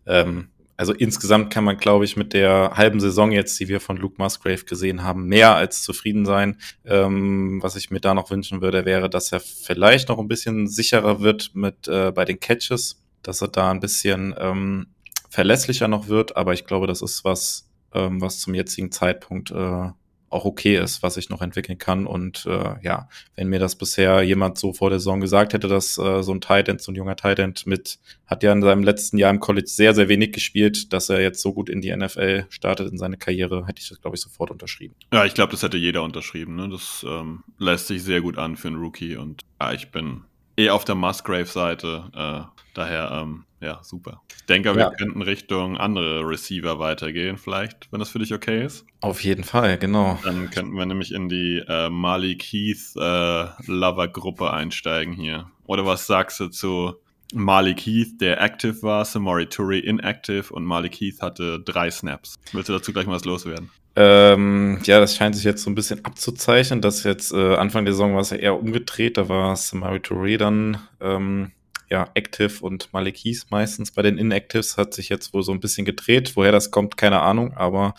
Ähm, also insgesamt kann man, glaube ich, mit der halben Saison jetzt, die wir von Luke Musgrave gesehen haben, mehr als zufrieden sein. Ähm, was ich mir da noch wünschen würde, wäre, dass er vielleicht noch ein bisschen sicherer wird mit äh, bei den Catches, dass er da ein bisschen ähm, verlässlicher noch wird. Aber ich glaube, das ist was, ähm, was zum jetzigen Zeitpunkt äh, auch okay ist, was ich noch entwickeln kann. Und äh, ja, wenn mir das bisher jemand so vor der Saison gesagt hätte, dass äh, so ein Tight so ein junger Tight mit, hat ja in seinem letzten Jahr im College sehr, sehr wenig gespielt, dass er jetzt so gut in die NFL startet in seine Karriere, hätte ich das, glaube ich, sofort unterschrieben. Ja, ich glaube, das hätte jeder unterschrieben. Ne? Das ähm, lässt sich sehr gut an für einen Rookie und ja, ich bin eh auf der Musgrave-Seite. Äh, daher, ähm, ja, super. Ich denke, wir ja. könnten Richtung andere Receiver weitergehen, vielleicht, wenn das für dich okay ist. Auf jeden Fall, genau. Dann könnten wir nämlich in die äh, Malik Heath äh, Lover-Gruppe einsteigen hier. Oder was sagst du zu Malik Heath, der active war, Samori Touré inactive und Malik Heath hatte drei Snaps. Willst du dazu gleich mal was loswerden? Ähm, ja, das scheint sich jetzt so ein bisschen abzuzeichnen, dass jetzt äh, Anfang der Saison war es ja eher umgedreht, da war Samari Touré dann ähm, ja, Active und Heath meistens. Bei den Inactives hat sich jetzt wohl so ein bisschen gedreht. Woher das kommt, keine Ahnung. Aber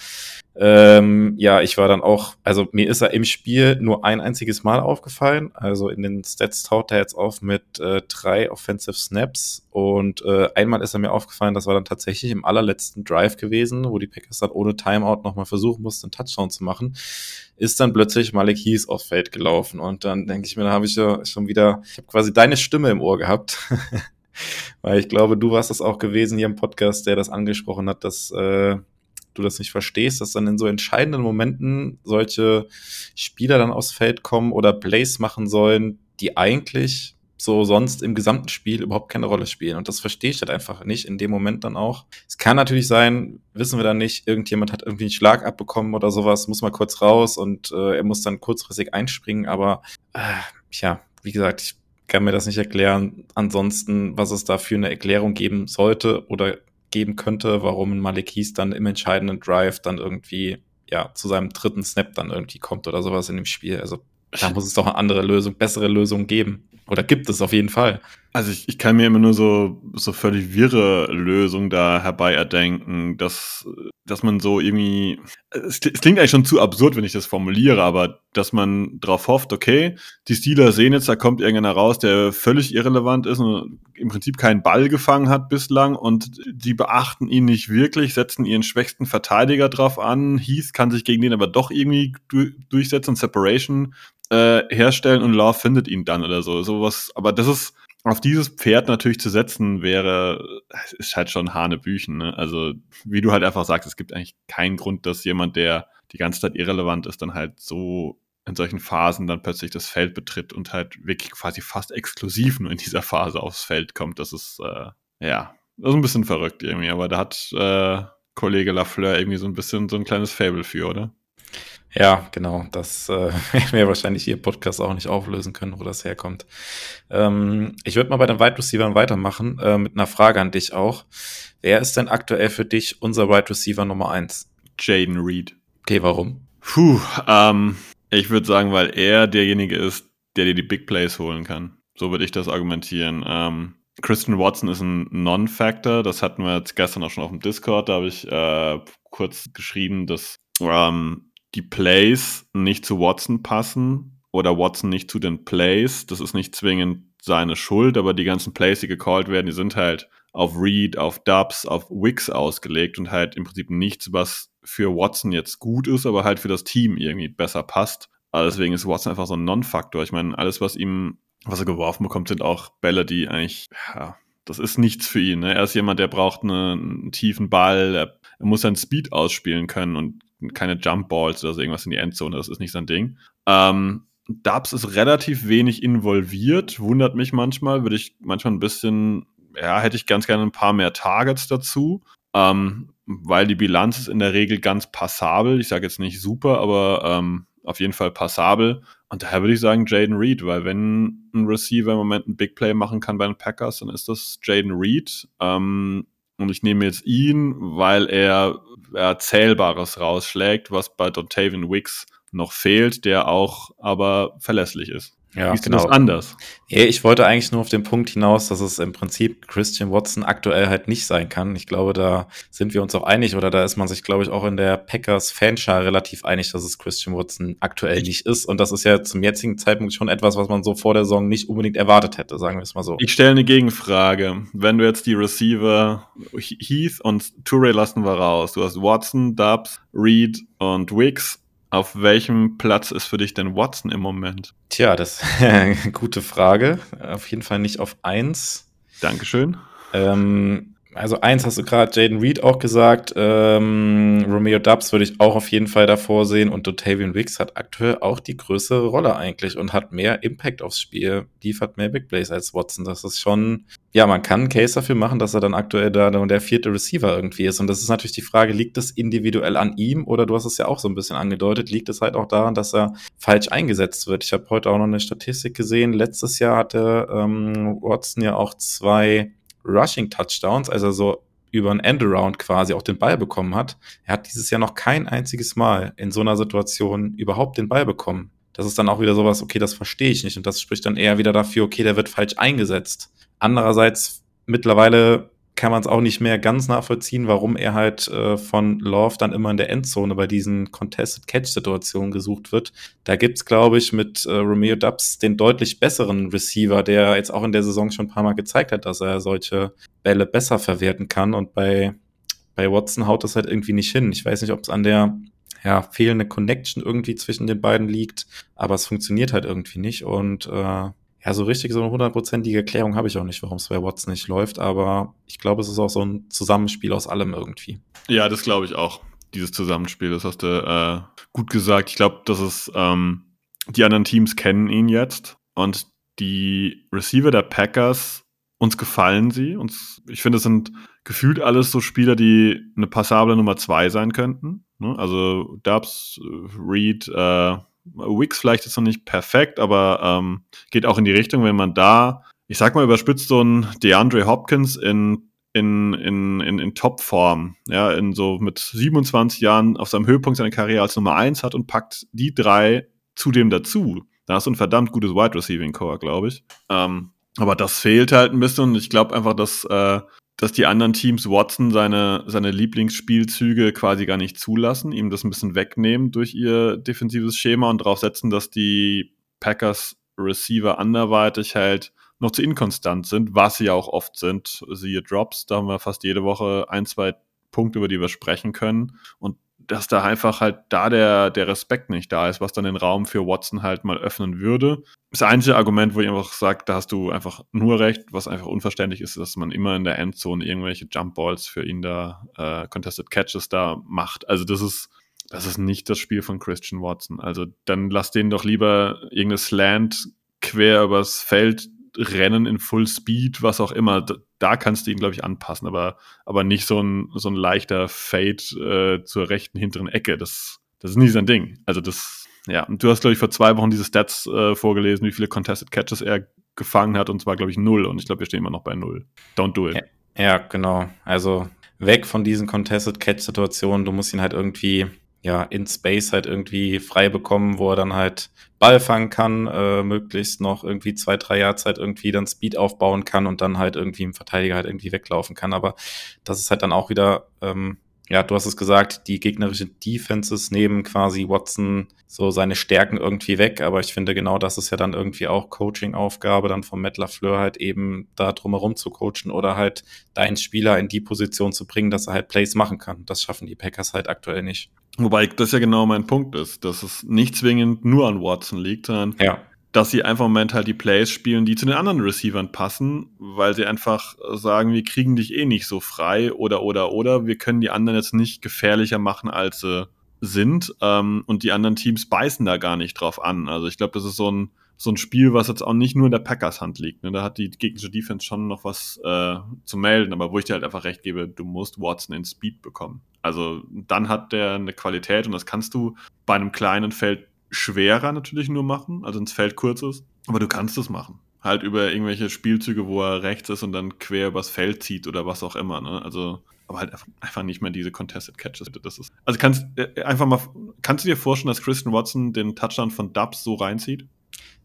ähm, ja, ich war dann auch, also mir ist er im Spiel nur ein einziges Mal aufgefallen. Also in den Stats taucht er jetzt auf mit äh, drei Offensive Snaps. Und äh, einmal ist er mir aufgefallen, das war dann tatsächlich im allerletzten Drive gewesen, wo die Packers dann ohne Timeout nochmal versuchen mussten, einen Touchdown zu machen ist dann plötzlich Malik Heath aufs Feld gelaufen. Und dann denke ich mir, da habe ich ja schon wieder, ich habe quasi deine Stimme im Ohr gehabt. Weil ich glaube, du warst das auch gewesen hier im Podcast, der das angesprochen hat, dass äh, du das nicht verstehst, dass dann in so entscheidenden Momenten solche Spieler dann aufs Feld kommen oder Plays machen sollen, die eigentlich so sonst im gesamten Spiel überhaupt keine Rolle spielen. Und das verstehe ich halt einfach nicht in dem Moment dann auch. Es kann natürlich sein, wissen wir dann nicht, irgendjemand hat irgendwie einen Schlag abbekommen oder sowas, muss mal kurz raus und äh, er muss dann kurzfristig einspringen. Aber äh, ja, wie gesagt, ich kann mir das nicht erklären. Ansonsten, was es da für eine Erklärung geben sollte oder geben könnte, warum Malekis dann im entscheidenden Drive dann irgendwie ja zu seinem dritten Snap dann irgendwie kommt oder sowas in dem Spiel. Also da muss es doch eine andere Lösung, bessere Lösung geben. Oder gibt es auf jeden Fall. Also ich, ich kann mir immer nur so, so völlig wirre Lösungen da herbei erdenken, dass, dass man so irgendwie, es, klingt eigentlich schon zu absurd, wenn ich das formuliere, aber dass man darauf hofft, okay, die Steelers sehen jetzt, da kommt irgendeiner raus, der völlig irrelevant ist und im Prinzip keinen Ball gefangen hat bislang und die beachten ihn nicht wirklich, setzen ihren schwächsten Verteidiger drauf an. Heath kann sich gegen den aber doch irgendwie durchsetzen, Separation äh, herstellen und Law findet ihn dann oder so. Sowas, aber das ist auf dieses Pferd natürlich zu setzen wäre, ist halt schon Hanebüchen. Ne? Also, wie du halt einfach sagst, es gibt eigentlich keinen Grund, dass jemand, der die ganze Zeit irrelevant ist, dann halt so in solchen Phasen dann plötzlich das Feld betritt und halt wirklich quasi fast exklusiv nur in dieser Phase aufs Feld kommt. Das ist, äh, ja, das ist ein bisschen verrückt irgendwie, aber da hat äh, Kollege Lafleur irgendwie so ein bisschen so ein kleines Fable für, oder? Ja, genau. Das äh, werden wir wahrscheinlich hier Podcast auch nicht auflösen können, wo das herkommt. Ähm, ich würde mal bei den Wide Receivers weitermachen, äh, mit einer Frage an dich auch. Wer ist denn aktuell für dich unser Wide Receiver Nummer eins? Jaden Reed. Okay, warum? Puh, ähm, ich würde sagen, weil er derjenige ist, der dir die Big Plays holen kann. So würde ich das argumentieren. Ähm, Christian Watson ist ein Non-Factor. Das hatten wir jetzt gestern auch schon auf dem Discord. Da habe ich äh, kurz geschrieben, dass ähm, die Plays nicht zu Watson passen oder Watson nicht zu den Plays. Das ist nicht zwingend seine Schuld, aber die ganzen Plays, die gecallt werden, die sind halt auf Read, auf Dubs, auf Wicks ausgelegt und halt im Prinzip nichts, was für Watson jetzt gut ist, aber halt für das Team irgendwie besser passt. Also deswegen ist Watson einfach so ein Non-Faktor. Ich meine, alles, was ihm, was er geworfen bekommt, sind auch Bälle, die eigentlich, ja, das ist nichts für ihn. Ne? Er ist jemand, der braucht eine, einen tiefen Ball, er, er muss seinen Speed ausspielen können und keine Jump Balls oder so irgendwas in die Endzone, das ist nicht sein Ding. Ähm, Dubs ist relativ wenig involviert, wundert mich manchmal, würde ich manchmal ein bisschen, ja, hätte ich ganz gerne ein paar mehr Targets dazu, ähm, weil die Bilanz ist in der Regel ganz passabel. Ich sage jetzt nicht super, aber ähm, auf jeden Fall passabel. Und daher würde ich sagen Jaden Reed, weil wenn ein Receiver im Moment ein Big Play machen kann bei den Packers, dann ist das Jaden Reed. Ähm, und ich nehme jetzt ihn, weil er, er Zählbares rausschlägt, was bei Dontavian Wicks noch fehlt, der auch aber verlässlich ist. Ja, Wie ist denn genau. das anders? Ja, ich wollte eigentlich nur auf den Punkt hinaus, dass es im Prinzip Christian Watson aktuell halt nicht sein kann. Ich glaube, da sind wir uns auch einig oder da ist man sich, glaube ich, auch in der Packers Fanschar relativ einig, dass es Christian Watson aktuell nicht ist. Und das ist ja zum jetzigen Zeitpunkt schon etwas, was man so vor der Saison nicht unbedingt erwartet hätte, sagen wir es mal so. Ich stelle eine Gegenfrage. Wenn du jetzt die Receiver Heath und Touré lassen wir raus. Du hast Watson, Dubs, Reed und Wicks. Auf welchem Platz ist für dich denn Watson im Moment? Tja, das gute Frage. Auf jeden Fall nicht auf eins. Dankeschön. Ähm, also eins hast du gerade Jaden Reed auch gesagt. Ähm, Romeo Dubs würde ich auch auf jeden Fall davor sehen. Und Dotavian Wicks hat aktuell auch die größere Rolle eigentlich und hat mehr Impact aufs Spiel, liefert mehr Big Plays als Watson. Das ist schon, ja, man kann einen Case dafür machen, dass er dann aktuell da der vierte Receiver irgendwie ist. Und das ist natürlich die Frage, liegt es individuell an ihm oder du hast es ja auch so ein bisschen angedeutet, liegt es halt auch daran, dass er falsch eingesetzt wird. Ich habe heute auch noch eine Statistik gesehen. Letztes Jahr hatte ähm, Watson ja auch zwei Rushing Touchdowns, also so über ein Endaround quasi auch den Ball bekommen hat. Er hat dieses Jahr noch kein einziges Mal in so einer Situation überhaupt den Ball bekommen. Das ist dann auch wieder sowas, okay, das verstehe ich nicht. Und das spricht dann eher wieder dafür, okay, der wird falsch eingesetzt. Andererseits, mittlerweile kann man es auch nicht mehr ganz nachvollziehen, warum er halt äh, von Love dann immer in der Endzone bei diesen Contested Catch-Situationen gesucht wird. Da gibt's, glaube ich, mit äh, Romeo Dubs den deutlich besseren Receiver, der jetzt auch in der Saison schon ein paar Mal gezeigt hat, dass er solche Bälle besser verwerten kann. Und bei, bei Watson haut das halt irgendwie nicht hin. Ich weiß nicht, ob es an der ja, fehlende Connection irgendwie zwischen den beiden liegt, aber es funktioniert halt irgendwie nicht. Und äh, ja, so richtig so eine hundertprozentige Erklärung habe ich auch nicht, warum es bei Watson nicht läuft, aber ich glaube, es ist auch so ein Zusammenspiel aus allem irgendwie. Ja, das glaube ich auch. Dieses Zusammenspiel, das hast du äh, gut gesagt. Ich glaube, dass es ähm, die anderen Teams kennen ihn jetzt und die Receiver der Packers uns gefallen sie. Uns, ich finde, es sind gefühlt alles so Spieler, die eine passable Nummer zwei sein könnten. Ne? Also Dubs, Reed, äh, Wix vielleicht ist noch nicht perfekt, aber ähm, geht auch in die Richtung, wenn man da, ich sag mal, überspitzt so ein DeAndre Hopkins in in, in, in, in Topform, ja, in so mit 27 Jahren auf seinem Höhepunkt seiner Karriere als Nummer eins hat und packt die drei zudem dazu. Da hast du ein verdammt gutes Wide Receiving Core, glaube ich. Ähm, aber das fehlt halt ein bisschen und ich glaube einfach, dass, äh, dass die anderen Teams Watson seine, seine Lieblingsspielzüge quasi gar nicht zulassen, ihm das ein bisschen wegnehmen durch ihr defensives Schema und darauf setzen, dass die Packers Receiver anderweitig halt noch zu inkonstant sind, was sie ja auch oft sind. Siehe Drops, da haben wir fast jede Woche ein, zwei Punkte, über die wir sprechen können. Und dass da einfach halt da der, der Respekt nicht da ist, was dann den Raum für Watson halt mal öffnen würde. Das einzige Argument, wo ich einfach sage, da hast du einfach nur recht, was einfach unverständlich ist, dass man immer in der Endzone irgendwelche Jump Balls für ihn da, äh, Contested Catches da macht. Also das ist, das ist nicht das Spiel von Christian Watson. Also dann lass den doch lieber irgendeine Slant quer übers Feld rennen in Full Speed, was auch immer. Da, kannst du ihn, glaube ich, anpassen, aber, aber nicht so ein, so ein leichter Fade äh, zur rechten hinteren Ecke. Das, das ist nicht sein Ding. Also das, ja, und du hast, glaube ich, vor zwei Wochen diese Stats äh, vorgelesen, wie viele Contested Catches er gefangen hat, und zwar, glaube ich, null. Und ich glaube, wir stehen immer noch bei null. Don't do it. Ja, genau. Also weg von diesen Contested Catch-Situationen. Du musst ihn halt irgendwie ja, in Space halt irgendwie frei bekommen, wo er dann halt Ball fangen kann, äh, möglichst noch irgendwie zwei, drei Jahre Zeit irgendwie dann Speed aufbauen kann und dann halt irgendwie im Verteidiger halt irgendwie weglaufen kann. Aber das ist halt dann auch wieder, ähm, ja, du hast es gesagt, die gegnerischen Defenses nehmen quasi Watson so seine Stärken irgendwie weg, aber ich finde genau das ist ja dann irgendwie auch Coaching-Aufgabe dann von Matt LaFleur halt eben da drumherum zu coachen oder halt deinen Spieler in die Position zu bringen, dass er halt Plays machen kann. Das schaffen die Packers halt aktuell nicht. Wobei das ja genau mein Punkt ist, dass es nicht zwingend nur an Watson liegt, sondern ja dass sie einfach im Moment halt die Plays spielen, die zu den anderen Receivern passen, weil sie einfach sagen, wir kriegen dich eh nicht so frei oder oder oder wir können die anderen jetzt nicht gefährlicher machen, als sie sind ähm, und die anderen Teams beißen da gar nicht drauf an. Also ich glaube, das ist so ein so ein Spiel, was jetzt auch nicht nur in der Packers Hand liegt. Ne? Da hat die gegnerische Defense schon noch was äh, zu melden, aber wo ich dir halt einfach recht gebe, du musst Watson in Speed bekommen. Also dann hat der eine Qualität und das kannst du bei einem kleinen Feld schwerer natürlich nur machen, also ins Feld kurz ist. Aber du kannst es machen. Halt über irgendwelche Spielzüge, wo er rechts ist und dann quer übers Feld zieht oder was auch immer. Ne? Also, aber halt einfach nicht mehr diese Contested Catches. Das ist, also kannst äh, einfach mal, kannst du dir vorstellen, dass Christian Watson den Touchdown von Dubs so reinzieht?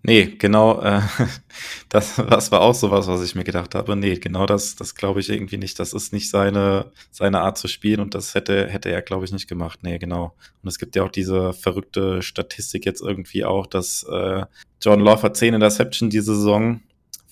Nee, genau, äh, das, das war auch sowas, was ich mir gedacht habe. Nee, genau das, das glaube ich irgendwie nicht. Das ist nicht seine, seine Art zu spielen und das hätte, hätte er, glaube ich, nicht gemacht. Nee, genau. Und es gibt ja auch diese verrückte Statistik jetzt irgendwie auch, dass äh, John Love hat zehn Interception diese Saison.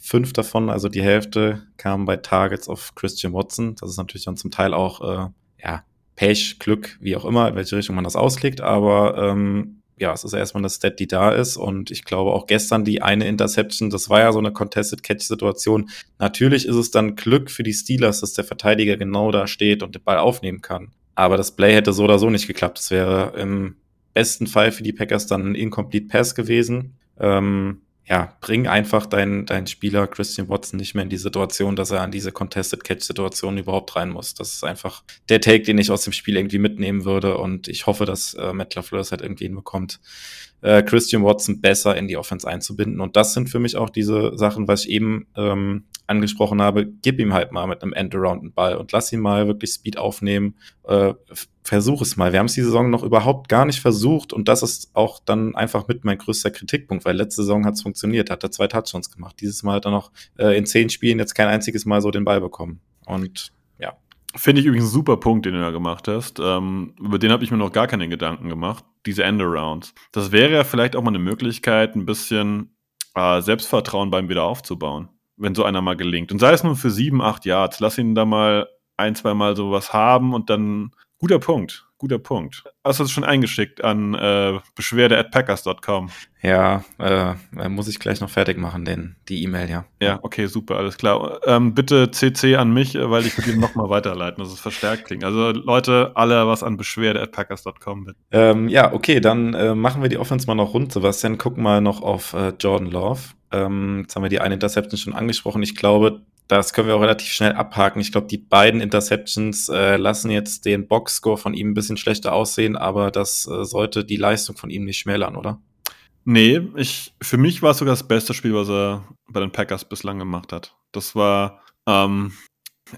Fünf davon, also die Hälfte, kamen bei Targets auf Christian Watson. Das ist natürlich dann zum Teil auch, äh, ja, Pech, Glück, wie auch immer, in welche Richtung man das auslegt, aber ähm, ja, es ist erstmal eine Stat, die da ist. Und ich glaube auch gestern die eine Interception, das war ja so eine Contested Catch-Situation. Natürlich ist es dann Glück für die Steelers, dass der Verteidiger genau da steht und den Ball aufnehmen kann. Aber das Play hätte so oder so nicht geklappt. Es wäre im besten Fall für die Packers dann ein Incomplete Pass gewesen. Ähm, ja, bring einfach deinen dein Spieler Christian Watson nicht mehr in die Situation, dass er an diese Contested Catch-Situation überhaupt rein muss. Das ist einfach der Take, den ich aus dem Spiel irgendwie mitnehmen würde und ich hoffe, dass äh, Matt LaFleur es halt irgendwie hinbekommt, äh, Christian Watson besser in die Offense einzubinden. Und das sind für mich auch diese Sachen, was ich eben ähm, angesprochen habe, gib ihm halt mal mit einem Endaround einen Ball und lass ihn mal wirklich Speed aufnehmen. Äh, versuch es mal. Wir haben es die Saison noch überhaupt gar nicht versucht und das ist auch dann einfach mit mein größter Kritikpunkt, weil letzte Saison hat es funktioniert, hat er zwei Touchdowns gemacht. Dieses Mal hat er noch äh, in zehn Spielen jetzt kein einziges Mal so den Ball bekommen. Und. Finde ich übrigens einen super Punkt, den du da gemacht hast. Ähm, über den habe ich mir noch gar keine Gedanken gemacht. Diese Endarounds. Das wäre ja vielleicht auch mal eine Möglichkeit, ein bisschen äh, Selbstvertrauen beim wieder aufzubauen wenn so einer mal gelingt. Und sei es nur für sieben, acht Yards, lass ihn da mal ein, zwei Mal sowas haben und dann guter Punkt, guter Punkt. Hast du das schon eingeschickt an äh, beschwerde at packers.com? Ja, äh, muss ich gleich noch fertig machen, den, die E-Mail, ja. Ja, okay, super, alles klar. Ähm, bitte CC an mich, äh, weil ich ihn nochmal weiterleiten, dass es verstärkt klingt. Also Leute, alle was an beschwerde at packers.com bitte. Ähm, ja, okay, dann äh, machen wir die Offense mal noch rund, Sebastian. Guck mal noch auf äh, Jordan Love. Ähm, jetzt haben wir die eine Interception schon angesprochen. Ich glaube, das können wir auch relativ schnell abhaken. Ich glaube, die beiden Interceptions äh, lassen jetzt den Boxscore von ihm ein bisschen schlechter aussehen, aber das äh, sollte die Leistung von ihm nicht schmälern, oder? Nee, ich, für mich war es sogar das beste Spiel, was er bei den Packers bislang gemacht hat. Das war, ähm,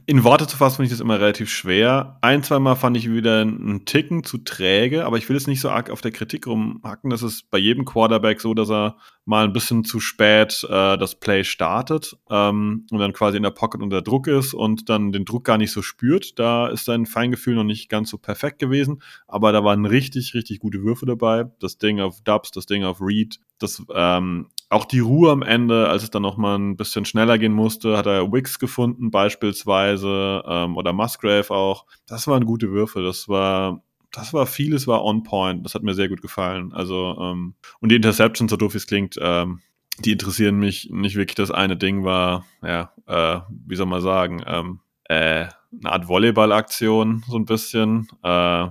in Worte zu fassen, finde ich das immer relativ schwer. Ein, zweimal fand ich wieder einen Ticken zu träge, aber ich will jetzt nicht so arg auf der Kritik rumhacken. Das ist bei jedem Quarterback so, dass er mal ein bisschen zu spät äh, das Play startet ähm, und dann quasi in der Pocket unter Druck ist und dann den Druck gar nicht so spürt. Da ist sein Feingefühl noch nicht ganz so perfekt gewesen, aber da waren richtig, richtig gute Würfe dabei. Das Ding auf Dubs, das Ding auf Reed, das ähm, auch die Ruhe am Ende, als es dann noch mal ein bisschen schneller gehen musste, hat er Wicks gefunden beispielsweise ähm, oder Musgrave auch. Das waren gute Würfe. Das war das war vieles war on point. Das hat mir sehr gut gefallen. Also ähm, und die Interception, so doof wie es klingt, ähm, die interessieren mich nicht wirklich. Das eine Ding war, ja, äh, wie soll man sagen, ähm, äh, eine Art Volleyball-Aktion so ein bisschen. Äh,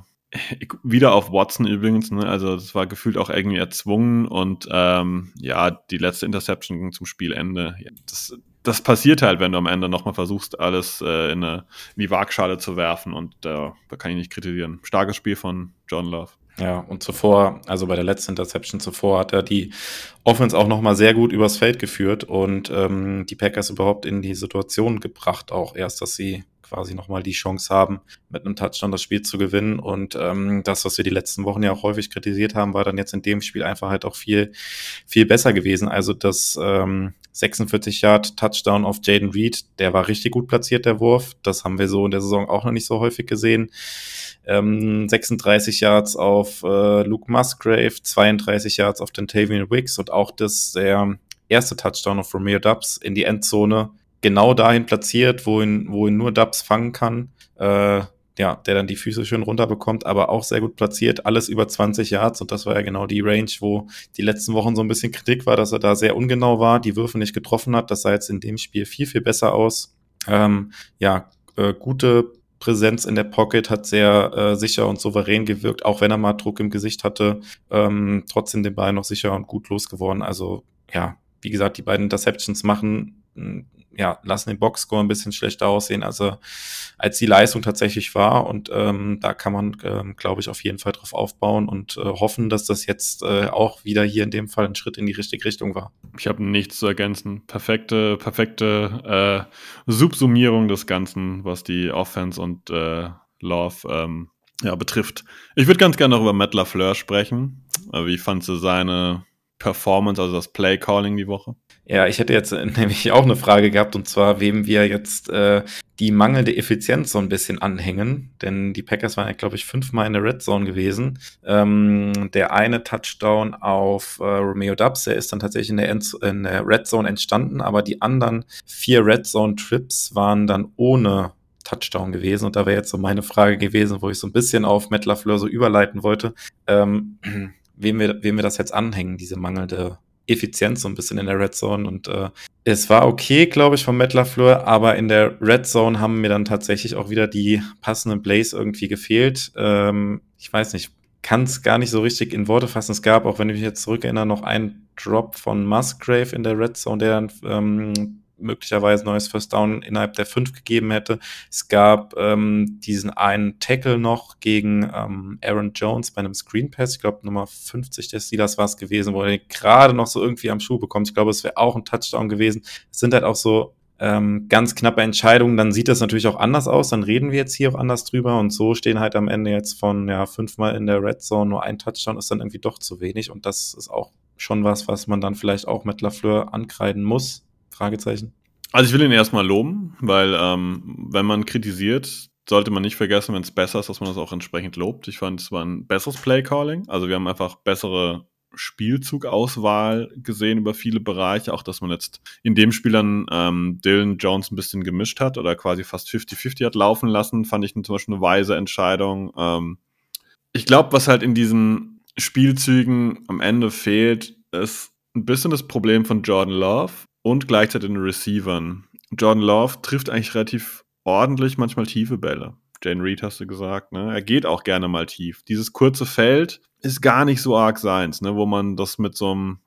wieder auf Watson übrigens, ne? also das war gefühlt auch irgendwie erzwungen und ähm, ja, die letzte Interception ging zum Spielende. Das, das passiert halt, wenn du am Ende nochmal versuchst, alles äh, in, eine, in die Waagschale zu werfen und äh, da kann ich nicht kritisieren. Starkes Spiel von John Love. Ja, und zuvor, also bei der letzten Interception zuvor, hat er die Offense auch nochmal sehr gut übers Feld geführt und ähm, die Packers überhaupt in die Situation gebracht, auch erst, dass sie quasi nochmal die Chance haben, mit einem Touchdown das Spiel zu gewinnen. Und ähm, das, was wir die letzten Wochen ja auch häufig kritisiert haben, war dann jetzt in dem Spiel einfach halt auch viel, viel besser gewesen. Also das ähm, 46 Yard Touchdown auf Jaden Reed, der war richtig gut platziert, der Wurf. Das haben wir so in der Saison auch noch nicht so häufig gesehen. ähm, 36 Yards auf äh, Luke Musgrave, 32 Yards auf den Tavian Wicks und auch das der erste Touchdown auf Romeo Dubs in die Endzone genau dahin platziert, wo ihn, wo ihn nur Dubs fangen kann. Äh, ja, der dann die Füße schön runterbekommt, aber auch sehr gut platziert, alles über 20 Yards und das war ja genau die Range, wo die letzten Wochen so ein bisschen Kritik war, dass er da sehr ungenau war, die Würfe nicht getroffen hat. Das sah jetzt in dem Spiel viel, viel besser aus. Ähm, ja, äh, gute Präsenz in der Pocket, hat sehr äh, sicher und souverän gewirkt, auch wenn er mal Druck im Gesicht hatte, ähm, trotzdem den Ball noch sicher und gut losgeworden. Also ja, wie gesagt, die beiden Interceptions machen ja, lassen den Boxscore ein bisschen schlechter aussehen, also als die Leistung tatsächlich war. Und ähm, da kann man, ähm, glaube ich, auf jeden Fall drauf aufbauen und äh, hoffen, dass das jetzt äh, auch wieder hier in dem Fall ein Schritt in die richtige Richtung war. Ich habe nichts zu ergänzen. Perfekte, perfekte äh, Subsumierung des Ganzen, was die Offense und äh, Love ähm, ja, betrifft. Ich würde ganz gerne noch über Matt LaFleur sprechen. Äh, wie fandst du seine Performance, also das Play Calling die Woche? Ja, ich hätte jetzt nämlich auch eine Frage gehabt, und zwar, wem wir jetzt äh, die mangelnde Effizienz so ein bisschen anhängen. Denn die Packers waren ja, glaube ich, fünfmal in der Red Zone gewesen. Ähm, der eine Touchdown auf äh, Romeo Dubs, der ist dann tatsächlich in der, in der Red Zone entstanden, aber die anderen vier Red Zone Trips waren dann ohne Touchdown gewesen. Und da wäre jetzt so meine Frage gewesen, wo ich so ein bisschen auf Matt LaFleur so überleiten wollte. Ähm, wem wir, wem wir das jetzt anhängen, diese mangelnde Effizienz so ein bisschen in der Red Zone und äh, es war okay, glaube ich, vom Matt LaFleur, aber in der Red Zone haben mir dann tatsächlich auch wieder die passenden Plays irgendwie gefehlt. Ähm, ich weiß nicht, kann es gar nicht so richtig in Worte fassen. Es gab, auch wenn ich mich jetzt zurückerinnere, noch einen Drop von Musgrave in der Red Zone, der dann ähm, möglicherweise neues First Down innerhalb der fünf gegeben hätte. Es gab ähm, diesen einen Tackle noch gegen ähm, Aaron Jones bei einem Screen Pass. Ich glaube, Nummer 50 der Steelers war es gewesen, wo er gerade noch so irgendwie am Schuh bekommt. Ich glaube, es wäre auch ein Touchdown gewesen. Es sind halt auch so ähm, ganz knappe Entscheidungen. Dann sieht das natürlich auch anders aus. Dann reden wir jetzt hier auch anders drüber. Und so stehen halt am Ende jetzt von ja fünfmal in der Red Zone nur ein Touchdown ist dann irgendwie doch zu wenig. Und das ist auch schon was, was man dann vielleicht auch mit Lafleur ankreiden muss Fragezeichen. Also ich will ihn erstmal loben, weil ähm, wenn man kritisiert, sollte man nicht vergessen, wenn es besser ist, dass man das auch entsprechend lobt. Ich fand, es war ein besseres Play-Calling. Also wir haben einfach bessere Spielzugauswahl gesehen über viele Bereiche. Auch, dass man jetzt in dem Spiel dann ähm, Dylan Jones ein bisschen gemischt hat oder quasi fast 50-50 hat laufen lassen, fand ich zum Beispiel eine weise Entscheidung. Ähm, ich glaube, was halt in diesen Spielzügen am Ende fehlt, ist ein bisschen das Problem von Jordan Love und gleichzeitig den Receivern. Jordan Love trifft eigentlich relativ ordentlich manchmal tiefe Bälle. Jane Reed hast du gesagt, ne? Er geht auch gerne mal tief. Dieses kurze Feld ist gar nicht so arg seins, ne? Wo man das mit so einem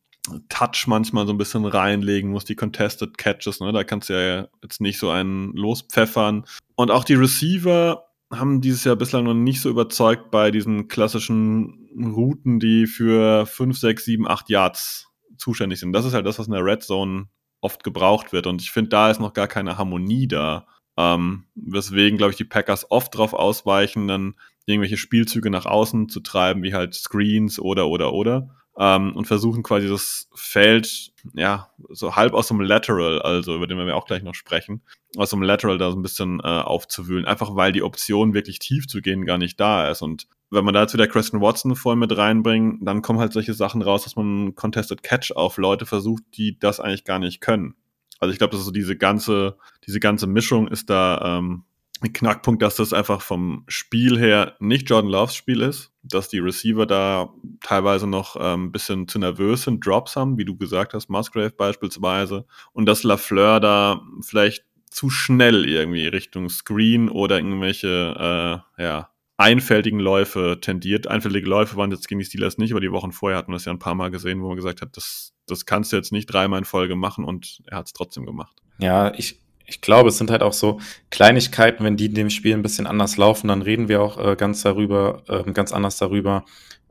Touch manchmal so ein bisschen reinlegen muss, die Contested Catches, ne? Da kannst du ja jetzt nicht so einen lospfeffern. Und auch die Receiver haben dieses Jahr bislang noch nicht so überzeugt bei diesen klassischen Routen, die für 5, 6, 7, 8 Yards zuständig sind. Das ist halt das, was in der Red Zone oft gebraucht wird. Und ich finde, da ist noch gar keine Harmonie da. Ähm, weswegen, glaube ich, die Packers oft darauf ausweichen, dann irgendwelche Spielzüge nach außen zu treiben, wie halt Screens oder, oder, oder. Ähm, und versuchen quasi das Feld, ja, so halb aus dem Lateral, also über den wir auch gleich noch sprechen, aus dem Lateral da so ein bisschen äh, aufzuwühlen. Einfach weil die Option, wirklich tief zu gehen, gar nicht da ist. Und wenn man da jetzt wieder Christian Watson voll mit reinbringt, dann kommen halt solche Sachen raus, dass man Contested Catch auf Leute versucht, die das eigentlich gar nicht können. Also ich glaube, dass so diese ganze, diese ganze Mischung ist da ähm, Knackpunkt, dass das einfach vom Spiel her nicht Jordan Loves Spiel ist, dass die Receiver da teilweise noch ähm, ein bisschen zu nervös sind, Drops haben, wie du gesagt hast, Musgrave beispielsweise, und dass Lafleur da vielleicht zu schnell irgendwie Richtung Screen oder irgendwelche äh, ja, einfältigen Läufe tendiert. Einfältige Läufe waren jetzt gegen die Steelers nicht, aber die Wochen vorher hatten wir das ja ein paar Mal gesehen, wo man gesagt hat, das, das kannst du jetzt nicht dreimal in Folge machen und er hat es trotzdem gemacht. Ja, ich, ich glaube, es sind halt auch so Kleinigkeiten, wenn die in dem Spiel ein bisschen anders laufen, dann reden wir auch äh, ganz darüber, äh, ganz anders darüber.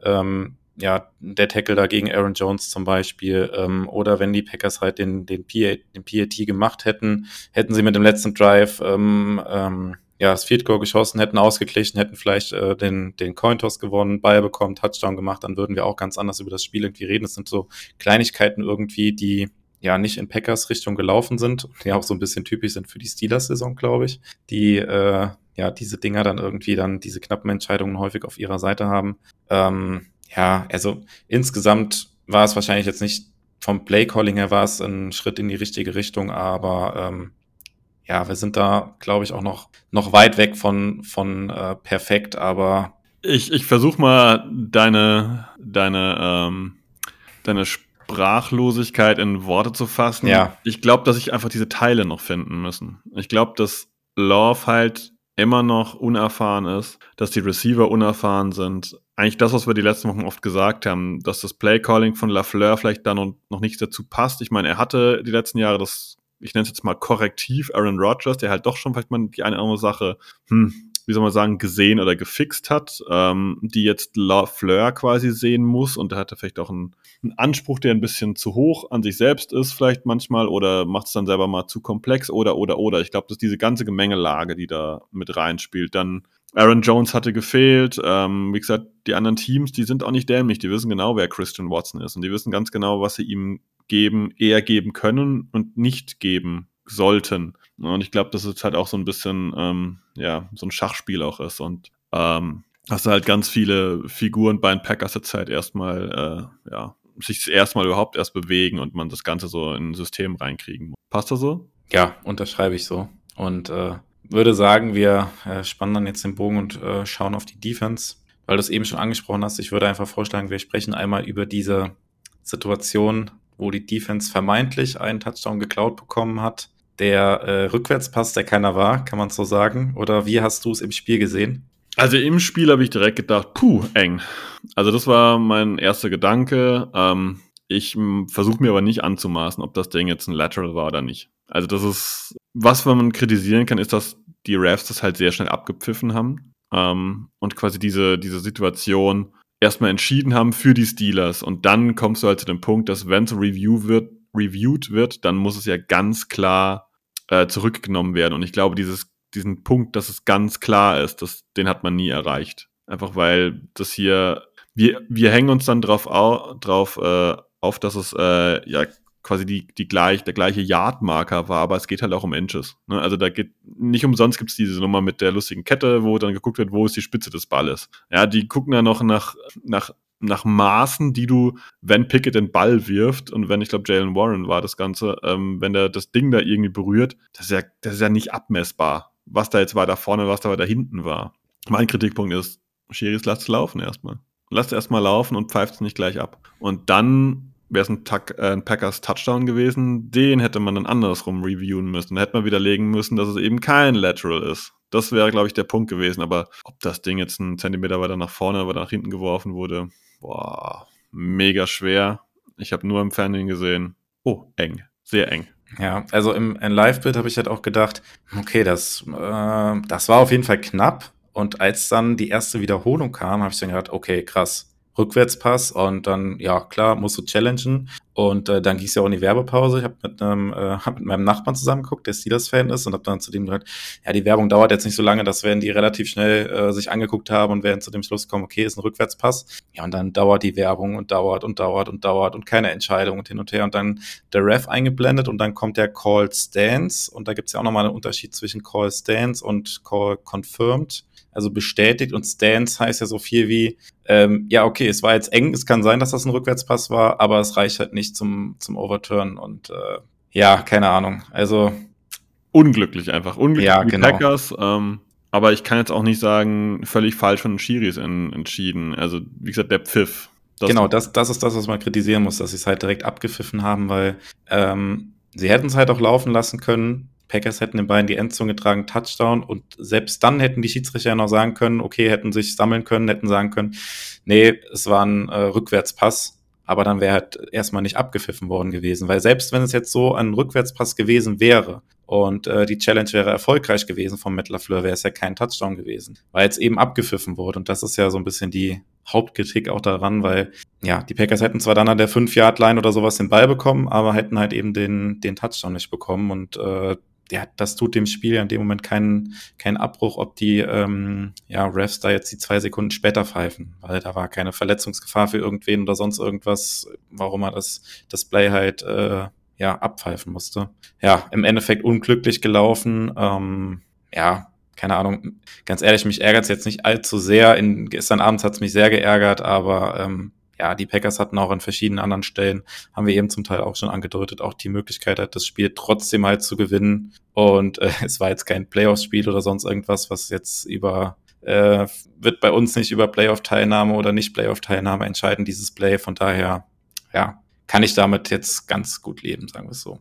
Ähm, ja, der Tackle da gegen Aaron Jones zum Beispiel, ähm, oder wenn die Packers halt den, den, PA, den PAT gemacht hätten, hätten sie mit dem letzten Drive ähm, ähm, ja, das Field Goal geschossen, hätten ausgeglichen, hätten vielleicht äh, den, den Cointoss gewonnen, Ball bekommen, Touchdown gemacht, dann würden wir auch ganz anders über das Spiel irgendwie reden. Das sind so Kleinigkeiten irgendwie, die ja nicht in Packers Richtung gelaufen sind, die auch so ein bisschen typisch sind für die Steelers-Saison, glaube ich, die äh, ja diese Dinger dann irgendwie dann diese knappen Entscheidungen häufig auf ihrer Seite haben. Ähm, ja, also insgesamt war es wahrscheinlich jetzt nicht vom Play-Calling her war es ein Schritt in die richtige Richtung, aber ähm, ja, wir sind da, glaube ich, auch noch, noch weit weg von, von äh, perfekt, aber. Ich, ich versuche mal deine, deine, ähm, deine Sprachlosigkeit in Worte zu fassen. Ja. Ich glaube, dass ich einfach diese Teile noch finden müssen. Ich glaube, dass Love halt immer noch unerfahren ist, dass die Receiver unerfahren sind. Eigentlich das, was wir die letzten Wochen oft gesagt haben, dass das Playcalling von Lafleur vielleicht da noch, noch nichts dazu passt. Ich meine, er hatte die letzten Jahre das, ich nenne es jetzt mal korrektiv, Aaron Rodgers, der halt doch schon vielleicht mal die eine oder andere Sache, hm, wie soll man sagen, gesehen oder gefixt hat, ähm, die jetzt Lafleur quasi sehen muss und er hatte vielleicht auch einen, einen, Anspruch, der ein bisschen zu hoch an sich selbst ist, vielleicht manchmal, oder macht es dann selber mal zu komplex oder, oder, oder. Ich glaube, dass diese ganze Gemengelage, die da mit reinspielt, dann Aaron Jones hatte gefehlt. Ähm, wie gesagt, die anderen Teams, die sind auch nicht dämlich. Die wissen genau, wer Christian Watson ist. Und die wissen ganz genau, was sie ihm geben, eher geben können und nicht geben sollten. Und ich glaube, dass es halt auch so ein bisschen, ähm, ja, so ein Schachspiel auch ist. Und ähm, hast du halt ganz viele Figuren bei den Packers jetzt halt erstmal, äh, ja, sich erstmal überhaupt erst bewegen und man das Ganze so in ein System reinkriegen muss. Passt das so? Ja, unterschreibe ich so. Und äh, würde sagen, wir äh, spannen dann jetzt den Bogen und äh, schauen auf die Defense, weil du es eben schon angesprochen hast. Ich würde einfach vorschlagen, wir sprechen einmal über diese Situation, wo die Defense vermeintlich einen Touchdown geklaut bekommen hat der äh, Rückwärtspass, der keiner war, kann man so sagen? Oder wie hast du es im Spiel gesehen? Also im Spiel habe ich direkt gedacht, puh, eng. Also das war mein erster Gedanke. Ähm, ich versuche mir aber nicht anzumaßen, ob das Ding jetzt ein Lateral war oder nicht. Also das ist, was man kritisieren kann, ist, dass die Refs das halt sehr schnell abgepfiffen haben ähm, und quasi diese, diese Situation erstmal entschieden haben für die Steelers. Und dann kommst du halt zu dem Punkt, dass wenn es Review wird, reviewed wird, dann muss es ja ganz klar äh, zurückgenommen werden. Und ich glaube, dieses, diesen Punkt, dass es ganz klar ist, das, den hat man nie erreicht. Einfach weil das hier, wir, wir hängen uns dann drauf, au, drauf äh, auf, dass es äh, ja quasi die, die gleich, der gleiche Yard-Marker war, aber es geht halt auch um Inches. Ne? Also da geht, nicht umsonst gibt es diese Nummer mit der lustigen Kette, wo dann geguckt wird, wo ist die Spitze des Balles. Ja, die gucken ja noch nach, nach nach Maßen, die du, wenn Pickett den Ball wirft und wenn, ich glaube, Jalen Warren war das Ganze, ähm, wenn der das Ding da irgendwie berührt, das ist, ja, das ist ja nicht abmessbar, was da jetzt da vorne, was da da hinten war. Mein Kritikpunkt ist, Schiris, lasst laufen erstmal. Lasst erstmal laufen und pfeift es nicht gleich ab. Und dann wäre es ein, äh, ein, Packers Touchdown gewesen, den hätte man dann andersrum reviewen müssen. Da hätte man widerlegen müssen, dass es eben kein Lateral ist. Das wäre, glaube ich, der Punkt gewesen. Aber ob das Ding jetzt einen Zentimeter weiter nach vorne oder nach hinten geworfen wurde, boah, mega schwer. Ich habe nur im Fernsehen gesehen, oh, eng, sehr eng. Ja, also im, im Live-Bild habe ich halt auch gedacht, okay, das, äh, das war auf jeden Fall knapp. Und als dann die erste Wiederholung kam, habe ich dann gedacht, okay, krass, Rückwärtspass und dann, ja, klar, musst du challengen. Und äh, dann ging es ja auch in die Werbepause. Ich habe mit, einem, äh, hab mit meinem Nachbarn zusammengeguckt, der Steelers-Fan ist, und habe dann zu dem gesagt, ja, die Werbung dauert jetzt nicht so lange, das werden die relativ schnell äh, sich angeguckt haben und werden zu dem Schluss kommen, okay, ist ein Rückwärtspass. Ja, und dann dauert die Werbung und dauert und dauert und dauert und keine Entscheidung und hin und her. Und dann der Ref eingeblendet und dann kommt der Call Stance. Und da gibt es ja auch nochmal einen Unterschied zwischen Call Stance und Call Confirmed also bestätigt. Und Stance heißt ja so viel wie, ähm, ja, okay, es war jetzt eng, es kann sein, dass das ein Rückwärtspass war, aber es reicht halt nicht zum, zum Overturn. Und äh, ja, keine Ahnung. Also unglücklich einfach. Unglücklich ja, genau. Packers. Ähm, aber ich kann jetzt auch nicht sagen, völlig falsch von den Schiris in, entschieden. Also, wie gesagt, der Pfiff. Das genau, das, das ist das, was man kritisieren muss, dass sie es halt direkt abgepfiffen haben, weil ähm, sie hätten es halt auch laufen lassen können. Packers hätten den beiden die Endzone getragen, Touchdown. Und selbst dann hätten die Schiedsrichter ja noch sagen können, okay, hätten sich sammeln können, hätten sagen können, nee, es war ein äh, Rückwärtspass. Aber dann wäre halt erstmal nicht abgepfiffen worden gewesen. Weil selbst wenn es jetzt so ein Rückwärtspass gewesen wäre und äh, die Challenge wäre erfolgreich gewesen vom Matt LaFleur, wäre es ja kein Touchdown gewesen. Weil jetzt eben abgepfiffen wurde. Und das ist ja so ein bisschen die Hauptkritik auch daran, weil ja, die Packers hätten zwar dann an der 5-Yard-Line oder sowas den Ball bekommen, aber hätten halt eben den, den Touchdown nicht bekommen. Und äh, ja, das tut dem Spiel ja in dem Moment keinen, keinen Abbruch, ob die ähm, ja, Refs da jetzt die zwei Sekunden später pfeifen, weil da war keine Verletzungsgefahr für irgendwen oder sonst irgendwas, warum er das, das Play halt äh, ja, abpfeifen musste. Ja, im Endeffekt unglücklich gelaufen. Ähm, ja, keine Ahnung, ganz ehrlich, mich ärgert es jetzt nicht allzu sehr. In, gestern Abend hat es mich sehr geärgert, aber ähm, ja, die Packers hatten auch an verschiedenen anderen Stellen, haben wir eben zum Teil auch schon angedeutet, auch die Möglichkeit hat, das Spiel trotzdem halt zu gewinnen. Und äh, es war jetzt kein Playoff-Spiel oder sonst irgendwas, was jetzt über äh, wird bei uns nicht über Playoff-Teilnahme oder nicht Playoff-Teilnahme entscheiden, dieses Play. Von daher, ja, kann ich damit jetzt ganz gut leben, sagen wir es so.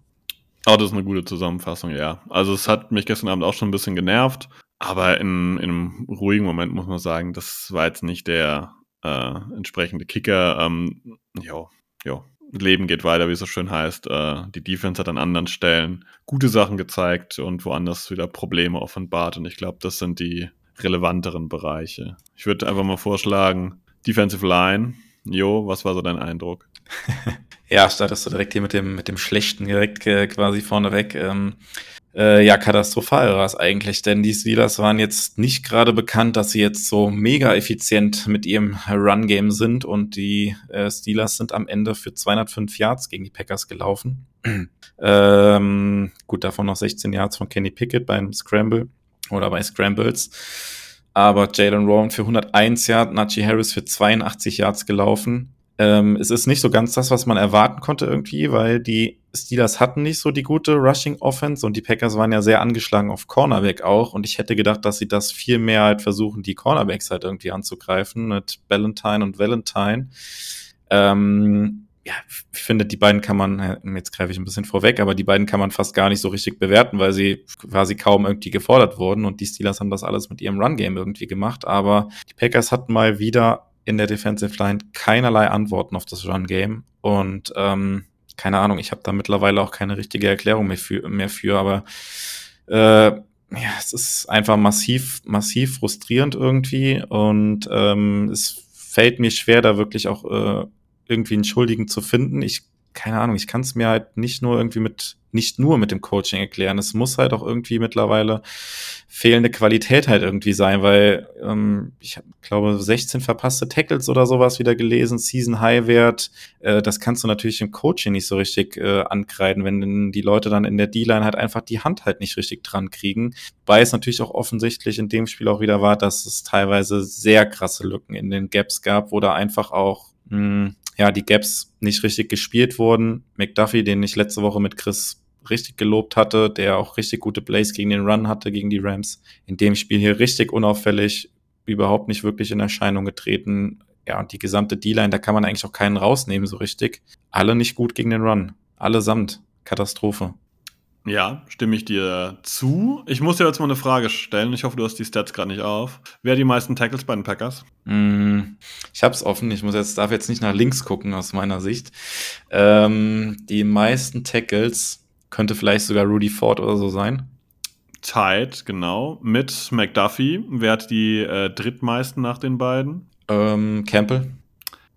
Oh, das ist eine gute Zusammenfassung, ja. Also es hat mich gestern Abend auch schon ein bisschen genervt, aber in, in einem ruhigen Moment muss man sagen, das war jetzt nicht der äh, entsprechende Kicker. Ähm, jo, jo. Leben geht weiter, wie es so schön heißt. Äh, die Defense hat an anderen Stellen gute Sachen gezeigt und woanders wieder Probleme offenbart. Und ich glaube, das sind die relevanteren Bereiche. Ich würde einfach mal vorschlagen, Defensive Line. Jo, was war so dein Eindruck? ja, startest du direkt hier mit dem, mit dem Schlechten direkt äh, quasi vorneweg. Ähm, äh, ja, katastrophal war es eigentlich, denn die Steelers waren jetzt nicht gerade bekannt, dass sie jetzt so mega effizient mit ihrem Run-Game sind und die äh, Steelers sind am Ende für 205 Yards gegen die Packers gelaufen. ähm, gut, davon noch 16 Yards von Kenny Pickett beim Scramble oder bei Scrambles. Aber Jalen Rowan für 101 Yards, Najee Harris für 82 Yards gelaufen. Ähm, es ist nicht so ganz das, was man erwarten konnte irgendwie, weil die Steelers hatten nicht so die gute Rushing Offense und die Packers waren ja sehr angeschlagen auf Cornerback auch und ich hätte gedacht, dass sie das viel mehr halt versuchen, die Cornerbacks halt irgendwie anzugreifen mit Valentine und Valentine. Ähm, ja, ich finde, die beiden kann man, jetzt greife ich ein bisschen vorweg, aber die beiden kann man fast gar nicht so richtig bewerten, weil sie quasi kaum irgendwie gefordert wurden und die Steelers haben das alles mit ihrem Run-Game irgendwie gemacht, aber die Packers hatten mal wieder in der Defensive Line keinerlei Antworten auf das Run-Game. Und ähm, keine Ahnung, ich habe da mittlerweile auch keine richtige Erklärung mehr für, mehr für aber äh, ja, es ist einfach massiv, massiv frustrierend irgendwie und ähm, es fällt mir schwer, da wirklich auch äh, irgendwie einen Schuldigen zu finden. Ich keine Ahnung, ich kann es mir halt nicht nur irgendwie mit, nicht nur mit dem Coaching erklären. Es muss halt auch irgendwie mittlerweile fehlende Qualität halt irgendwie sein, weil ähm, ich glaube 16 verpasste Tackles oder sowas wieder gelesen, Season High Wert. Äh, das kannst du natürlich im Coaching nicht so richtig äh, ankreiden, wenn die Leute dann in der D-Line halt einfach die Hand halt nicht richtig dran kriegen. Weil es natürlich auch offensichtlich in dem Spiel auch wieder war, dass es teilweise sehr krasse Lücken in den Gaps gab, wo da einfach auch mh, hm, ja, die Gaps nicht richtig gespielt wurden. McDuffie, den ich letzte Woche mit Chris richtig gelobt hatte, der auch richtig gute Plays gegen den Run hatte, gegen die Rams. In dem Spiel hier richtig unauffällig, überhaupt nicht wirklich in Erscheinung getreten. Ja, und die gesamte D-Line, da kann man eigentlich auch keinen rausnehmen so richtig. Alle nicht gut gegen den Run. Allesamt. Katastrophe. Ja, stimme ich dir zu. Ich muss dir jetzt mal eine Frage stellen. Ich hoffe, du hast die Stats gerade nicht auf. Wer hat die meisten Tackles bei den Packers? Mm, ich habe es offen. Ich muss jetzt, darf jetzt nicht nach links gucken aus meiner Sicht. Ähm, die meisten Tackles könnte vielleicht sogar Rudy Ford oder so sein. Tight, genau. Mit McDuffie. Wer hat die äh, drittmeisten nach den beiden? Ähm, Campbell.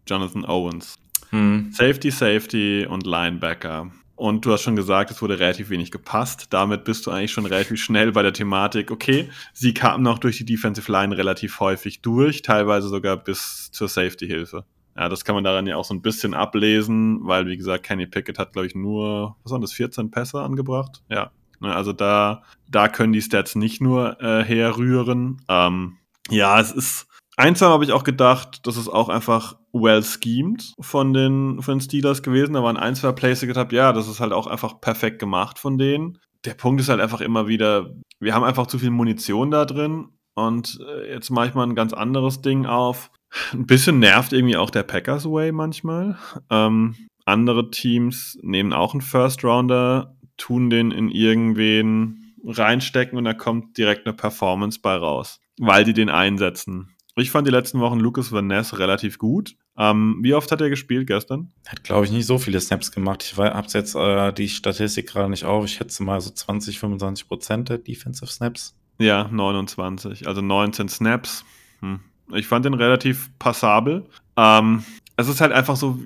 Jonathan Owens. Hm. Safety, Safety und Linebacker. Und du hast schon gesagt, es wurde relativ wenig gepasst. Damit bist du eigentlich schon relativ schnell bei der Thematik. Okay, sie kamen noch durch die Defensive Line relativ häufig durch, teilweise sogar bis zur Safety-Hilfe. Ja, das kann man daran ja auch so ein bisschen ablesen, weil, wie gesagt, Kenny Pickett hat, glaube ich, nur, was waren das, 14 Pässe angebracht? Ja. Ne, also da, da können die Stats nicht nur äh, herrühren. Ähm, ja, es ist, Einsam habe ich auch gedacht, das ist auch einfach well schemed von den, von den Steelers gewesen. Da waren ein, zwei Plays, habe, ja, das ist halt auch einfach perfekt gemacht von denen. Der Punkt ist halt einfach immer wieder, wir haben einfach zu viel Munition da drin. Und äh, jetzt mache ich mal ein ganz anderes Ding auf. Ein bisschen nervt irgendwie auch der Packers Way manchmal. Ähm, andere Teams nehmen auch einen First Rounder, tun den in irgendwen reinstecken und da kommt direkt eine Performance bei raus, weil die den einsetzen. Ich fand die letzten Wochen Lucas Van Ness relativ gut. Ähm, wie oft hat er gespielt gestern? Hat, glaube ich, nicht so viele Snaps gemacht. Ich habe jetzt äh, die Statistik gerade nicht auf. Ich schätze mal so 20, 25 Prozent der Defensive Snaps. Ja, 29. Also 19 Snaps. Hm. Ich fand den relativ passabel. Ähm, es ist halt einfach so,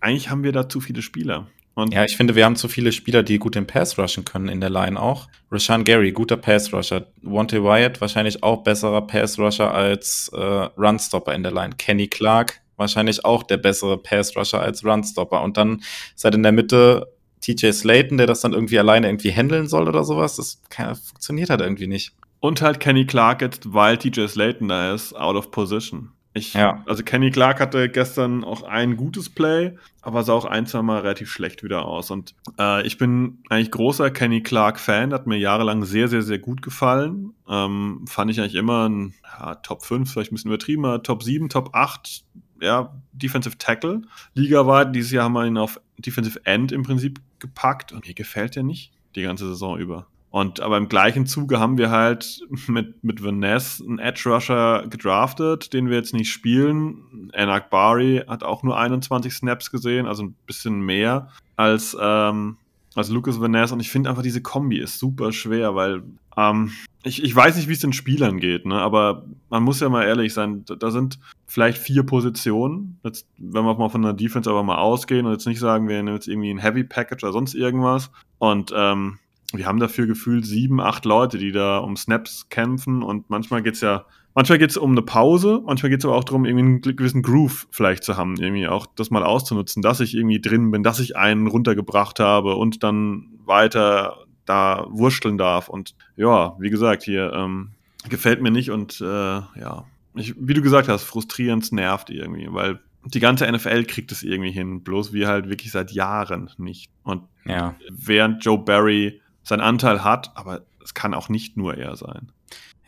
eigentlich haben wir da zu viele Spieler. Und ja, ich finde, wir haben zu viele Spieler, die gut den Pass rushen können in der Line auch. Rashan Gary, guter Pass Rusher. Wante Wyatt, wahrscheinlich auch besserer Pass Rusher als äh, Runstopper in der Line. Kenny Clark, wahrscheinlich auch der bessere Pass Rusher als Runstopper. Und dann seid in der Mitte TJ Slayton, der das dann irgendwie alleine irgendwie handeln soll oder sowas. Das kann, funktioniert halt irgendwie nicht. Und halt Kenny Clark jetzt, weil TJ Slayton da ist, out of position. Ich, Ja. Also Kenny Clark hatte gestern auch ein gutes Play, aber sah auch ein, zwei Mal relativ schlecht wieder aus. Und äh, ich bin eigentlich großer Kenny Clark-Fan, hat mir jahrelang sehr, sehr, sehr gut gefallen. Ähm, fand ich eigentlich immer ein ja, Top 5, vielleicht ein bisschen übertrieben, aber Top 7, Top 8, ja, Defensive Tackle. Ligaweit, dieses Jahr haben wir ihn auf Defensive End im Prinzip gepackt und mir gefällt er nicht die ganze Saison über. Und aber im gleichen Zuge haben wir halt mit, mit Vanessa einen Edge Rusher gedraftet, den wir jetzt nicht spielen. Anak Bari hat auch nur 21 Snaps gesehen, also ein bisschen mehr als, ähm, als Lucas Vanessa. Und ich finde einfach, diese Kombi ist super schwer, weil ähm, ich, ich weiß nicht, wie es den Spielern geht, ne? aber man muss ja mal ehrlich sein, da- sind vielleicht vier Positionen. Jetzt, wenn wir mal von der Defense aber mal ausgehen und jetzt nicht sagen, wir nehmen jetzt irgendwie ein Heavy Package oder sonst irgendwas. Und ähm, wir haben dafür gefühlt sieben, acht Leute, die da um Snaps kämpfen und manchmal geht's ja, manchmal geht's um eine Pause, manchmal geht's aber auch darum, irgendwie einen gewissen Groove vielleicht zu haben, irgendwie auch das mal auszunutzen, dass ich irgendwie drin bin, dass ich einen runtergebracht habe und dann weiter da wursteln darf. Und ja, wie gesagt, hier ähm, gefällt mir nicht und äh, ja, ich, wie du gesagt hast, frustrierend, es nervt irgendwie, weil die ganze NFL kriegt es irgendwie hin, bloß wir halt wirklich seit Jahren nicht. Und Ja. während Joe Barry seinen Anteil hat, aber es kann auch nicht nur er sein.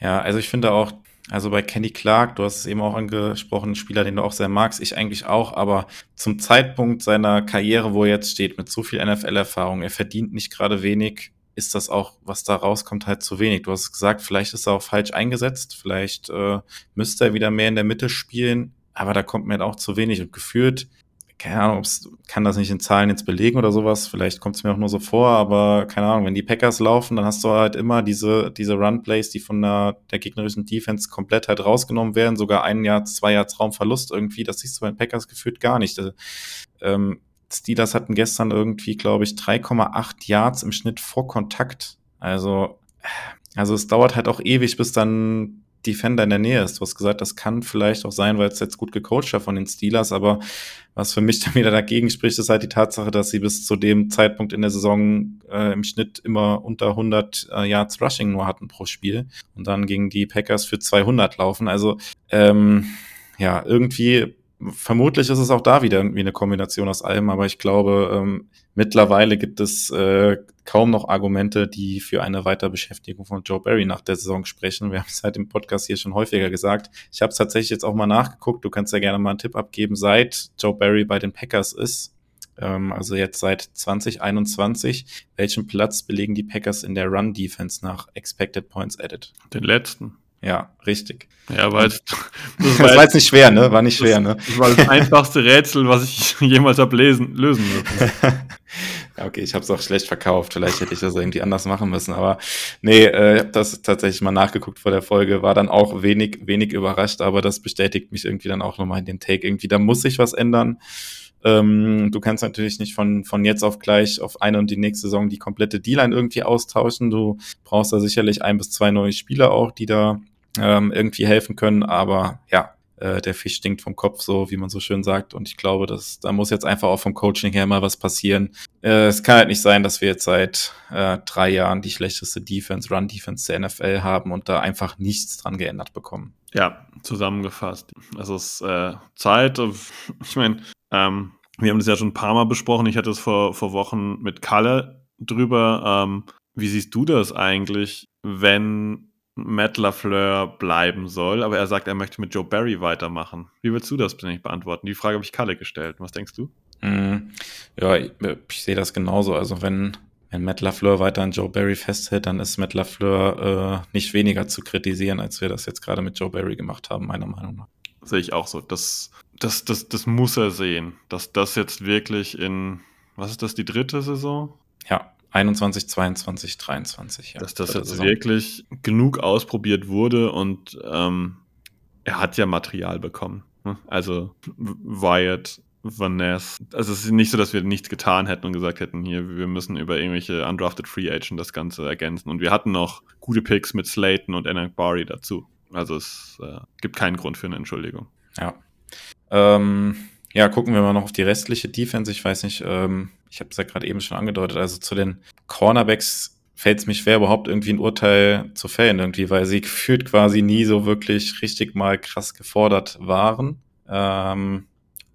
Ja, also ich finde auch, also bei Kenny Clark, du hast es eben auch angesprochen, ein Spieler, den du auch sehr magst, ich eigentlich auch, aber zum Zeitpunkt seiner Karriere, wo er jetzt steht, mit so viel NFL-Erfahrung, er verdient nicht gerade wenig, ist das auch, was da rauskommt, halt zu wenig. Du hast gesagt, vielleicht ist er auch falsch eingesetzt, vielleicht äh, müsste er wieder mehr in der Mitte spielen, aber da kommt mir halt auch zu wenig und gefühlt, keine Ahnung, ob's, kann das nicht in Zahlen jetzt belegen oder sowas, vielleicht kommt es mir auch nur so vor, aber keine Ahnung, wenn die Packers laufen, dann hast du halt immer diese, diese Run-Plays, die von der, der gegnerischen Defense komplett halt rausgenommen werden, sogar ein Jahr, zwei Yards Raumverlust irgendwie, das siehst du bei den Packers gefühlt gar nicht. Äh, Ähm, Steelers hatten gestern irgendwie, glaube ich, 3,8 Yards im Schnitt vor Kontakt. Also, also es dauert halt auch ewig, bis dann Defender in der Nähe ist. Du hast gesagt, das kann vielleicht auch sein, weil es jetzt gut gecoacht war von den Steelers, aber was für mich dann wieder dagegen spricht, ist halt die Tatsache, dass sie bis zu dem Zeitpunkt in der Saison äh, im Schnitt immer unter 100 äh, Yards Rushing nur hatten pro Spiel und dann gegen die Packers für 200 laufen. Also ähm, ja, irgendwie vermutlich ist es auch da wieder irgendwie eine Kombination aus allem, aber ich glaube, ähm, mittlerweile gibt es äh, kaum noch Argumente, die für eine Weiterbeschäftigung von Joe Barry nach der Saison sprechen. Wir haben es halt im Podcast hier schon häufiger gesagt. Ich habe es tatsächlich jetzt auch mal nachgeguckt. Du kannst ja gerne mal einen Tipp abgeben, seit Joe Barry bei den Packers ist. Ähm, also jetzt seit 2021. Welchen Platz belegen die Packers in der Run-Defense nach Expected Points Added? Den letzten. Ja, richtig. Ja, weil das, Das war jetzt nicht schwer, ne? War nicht schwer, ne? das war das einfachste Rätsel, was ich jemals habe lesen, lösen müssen. Ja, okay, ich habe es auch schlecht verkauft. Vielleicht hätte ich das irgendwie anders machen müssen. Aber nee, äh, ich habe das tatsächlich mal nachgeguckt vor der Folge, war dann auch wenig, wenig überrascht, aber das bestätigt mich irgendwie dann auch nochmal in dem Take. Irgendwie, da muss sich was ändern. Ähm, du kannst natürlich nicht von, von jetzt auf gleich auf eine und die nächste Saison die komplette D-Line irgendwie austauschen. Du brauchst da sicherlich ein bis zwei neue Spieler auch, die da ähm, irgendwie helfen können. Aber ja, äh, der Fisch stinkt vom Kopf, so wie man so schön sagt. Und ich glaube, dass da muss jetzt einfach auch vom Coaching her mal was passieren. Äh, es kann halt nicht sein, dass wir jetzt seit äh, drei Jahren die schlechteste Defense, Run-Defense der NFL haben und da einfach nichts dran geändert bekommen. Ja, zusammengefasst. Es ist äh, Zeit. Ich meine, ähm, wir haben das ja schon ein paar Mal besprochen. Ich hatte es vor, vor Wochen mit Kalle drüber. Ähm, wie siehst du das eigentlich, wenn Matt LaFleur bleiben soll, aber er sagt, er möchte mit Joe Barry weitermachen? Wie würdest du das nicht beantworten? Die Frage habe ich Kalle gestellt. Was denkst du? Mm, ja, ich, ich sehe das genauso. Also wenn, wenn Matt LaFleur weiter an Joe Barry festhält, dann ist Matt LaFleur äh, nicht weniger zu kritisieren, als wir das jetzt gerade mit Joe Barry gemacht haben, meiner Meinung nach. Sehe ich auch so. Das, das, das, das muss er sehen, dass das jetzt wirklich in, was ist das, die dritte Saison? Ja, 21, 22, 23. Ja, dass das jetzt Saison. wirklich genug ausprobiert wurde und ähm, er hat ja Material bekommen. ne? Also Wyatt, Vanessa. Also es ist nicht so, dass wir nichts getan hätten und gesagt hätten, hier, wir müssen über irgendwelche undrafted Free Agent das Ganze ergänzen. Und wir hatten noch gute Picks mit Slayton und Enak Bari dazu. Also es äh, gibt keinen Grund für eine Entschuldigung. Ja. Ähm, ja, gucken wir mal noch auf die restliche Defense. Ich weiß nicht, ähm, ich habe es ja gerade eben schon angedeutet. Also zu den Cornerbacks fällt es mich schwer, überhaupt irgendwie ein Urteil zu fällen, irgendwie, weil sie gefühlt quasi nie so wirklich richtig mal krass gefordert waren. Ähm,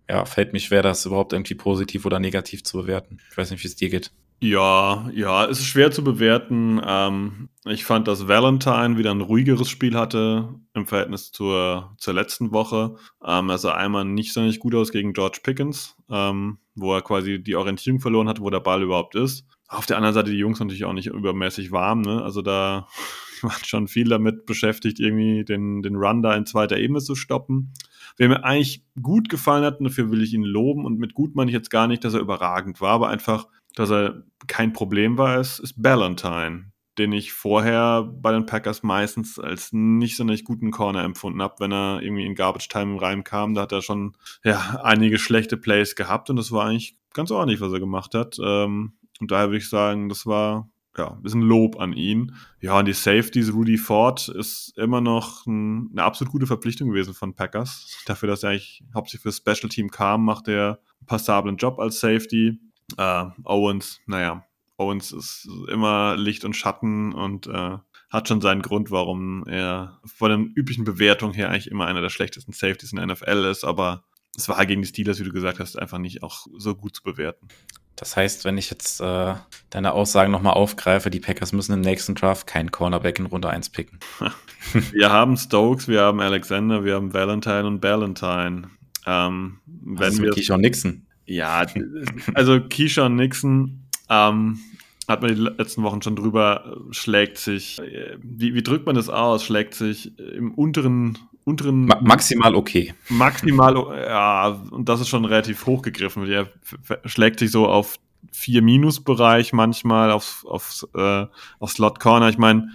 ja, fällt mich schwer, das überhaupt irgendwie positiv oder negativ zu bewerten. Ich weiß nicht, wie es dir geht. Ja, ja, es ist schwer zu bewerten. Ähm, ich fand, dass Valentine wieder ein ruhigeres Spiel hatte im Verhältnis zur, zur letzten Woche. Ähm, er sah einmal nicht so nicht gut aus gegen George Pickens, ähm, wo er quasi die Orientierung verloren hat, wo der Ball überhaupt ist. Auf der anderen Seite die Jungs natürlich auch nicht übermäßig warm, ne? Also da waren schon viel damit beschäftigt, irgendwie den, den Run da in zweiter Ebene zu stoppen. Wer mir eigentlich gut gefallen hat, und dafür will ich ihn loben, und mit gut meine ich jetzt gar nicht, dass er überragend war, aber einfach dass er kein Problem war, ist, ist Ballantyne, den ich vorher bei den Packers meistens als nicht so nicht guten Corner empfunden habe, wenn er irgendwie in Garbage Time reinkam. Da hat er schon ja, einige schlechte Plays gehabt und das war eigentlich ganz ordentlich, was er gemacht hat. Ähm, und daher würde ich sagen, das war ja, ein bisschen Lob an ihn. Ja, und die Safeties, Rudy Ford ist immer noch ein, eine absolut gute Verpflichtung gewesen von Packers. Dafür, dass er eigentlich hauptsächlich fürs Special Team kam, macht er einen passablen Job als Safety. Äh, Owens, naja, Owens ist immer Licht und Schatten und äh, hat schon seinen Grund, warum er von den üblichen Bewertungen her eigentlich immer einer der schlechtesten Safeties in der NFL ist, aber es war gegen die Steelers, wie du gesagt hast, einfach nicht auch so gut zu bewerten. Das heißt, wenn ich jetzt äh, deine Aussagen nochmal aufgreife, die Packers müssen im nächsten Draft keinen Cornerback in Runde 1 picken. wir haben Stokes, wir haben Alexander, wir haben Valentine und Ballantyne. Ähm, wenn wir Keyshawn Nixon. Ja, also Keyshawn Nixon ähm, hat man die letzten Wochen schon drüber, schlägt sich, äh, wie, wie drückt man das aus? Schlägt sich im unteren, unteren. Ma maximal okay. Maximal, ja, und das ist schon relativ hochgegriffen. Er schlägt sich so auf 4 Minus-Bereich manchmal, auf, auf, äh, auf Slot Corner. Ich meine,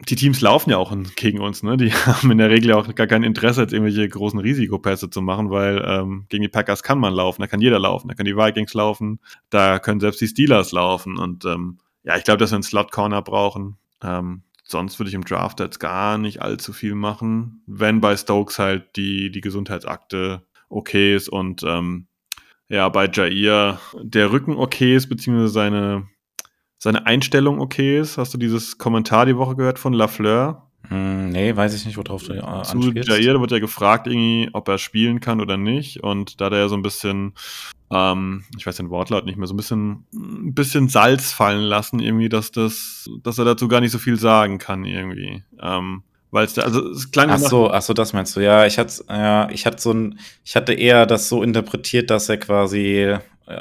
die Teams laufen ja auch gegen uns, ne? Die haben in der Regel auch gar kein Interesse, jetzt irgendwelche großen Risikopässe zu machen, weil ähm, gegen die Packers kann man laufen, da kann jeder laufen, da können die Vikings laufen, da können selbst die Steelers laufen. Und ähm, ja, ich glaube, dass wir einen Slot-Corner brauchen. Ähm, sonst würde ich im Draft jetzt gar nicht allzu viel machen, wenn bei Stokes halt die, die Gesundheitsakte okay ist und ähm, ja, bei Jair der Rücken okay ist, beziehungsweise seine seine Einstellung okay ist. Hast du dieses Kommentar die Woche gehört von Lafleur? Mm, nee, weiß ich nicht, worauf du äh, Zu Jair wird ja gefragt, irgendwie, ob er spielen kann oder nicht. Und da hat er ja so ein bisschen, ähm, ich weiß den Wortlaut nicht mehr, so ein bisschen, ein bisschen Salz fallen lassen, irgendwie, dass das, dass er dazu gar nicht so viel sagen kann, irgendwie. Ähm, weil es da, also es klang ach so, ach so, das meinst du? Ja, ich hatte, ja, ich hatte so ein, ich hatte eher das so interpretiert, dass er quasi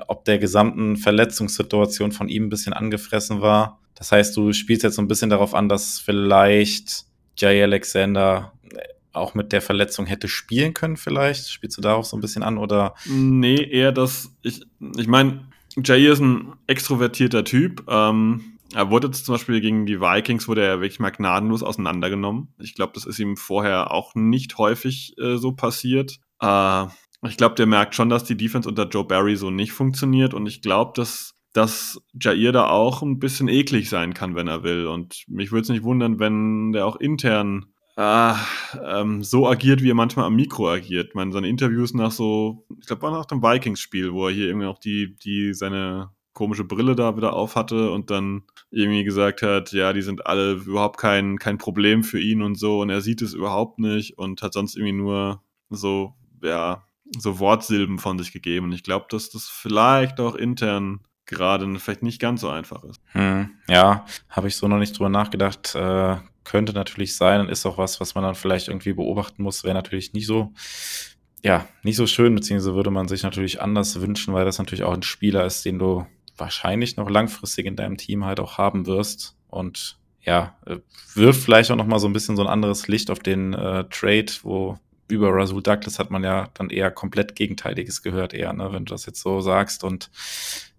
ob der gesamten Verletzungssituation von ihm ein bisschen angefressen war. Das heißt, du spielst jetzt so ein bisschen darauf an, dass vielleicht Jay Alexander äh, auch mit der Verletzung hätte spielen können, vielleicht? Spielst du darauf so ein bisschen an oder? Nee, eher das, ich, ich meine, Jay ist ein extrovertierter Typ. Ähm, er wurde jetzt zum Beispiel gegen die Vikings, wurde er wirklich mal gnadenlos auseinandergenommen. Ich glaube, das ist ihm vorher auch nicht häufig äh, so passiert. Äh, ich glaube, der merkt schon, dass die Defense unter Joe Barry so nicht funktioniert und ich glaube, dass dass Jair da auch ein bisschen eklig sein kann, wenn er will. Und mich würde es nicht wundern, wenn der auch intern äh, ähm, so agiert, wie er manchmal am Mikro agiert. Ich meine, seine Interviews nach so, ich glaube, war nach dem Vikings-Spiel, wo er hier irgendwie auch die, die seine komische Brille da wieder auf hatte und dann irgendwie gesagt hat, ja, die sind alle überhaupt kein, kein Problem für ihn und so und er sieht es überhaupt nicht und hat sonst irgendwie nur so, ja, so Wortsilben von sich gegeben. Und ich glaube, dass das vielleicht auch intern gerade vielleicht nicht ganz so einfach ist. Hm, ja, habe ich so noch nicht drüber nachgedacht. Äh, könnte natürlich sein und ist auch was, was man dann vielleicht irgendwie beobachten muss. Wäre natürlich nicht so, ja, nicht so schön, beziehungsweise würde man sich natürlich anders wünschen, weil das natürlich auch ein Spieler ist, den du wahrscheinlich noch langfristig in deinem Team halt auch haben wirst. Und ja, äh, wirft vielleicht auch noch mal so ein bisschen so ein anderes Licht auf den äh, Trade, wo über Rasul Douglas hat man ja dann eher komplett Gegenteiliges gehört, eher, ne, wenn du das jetzt so sagst und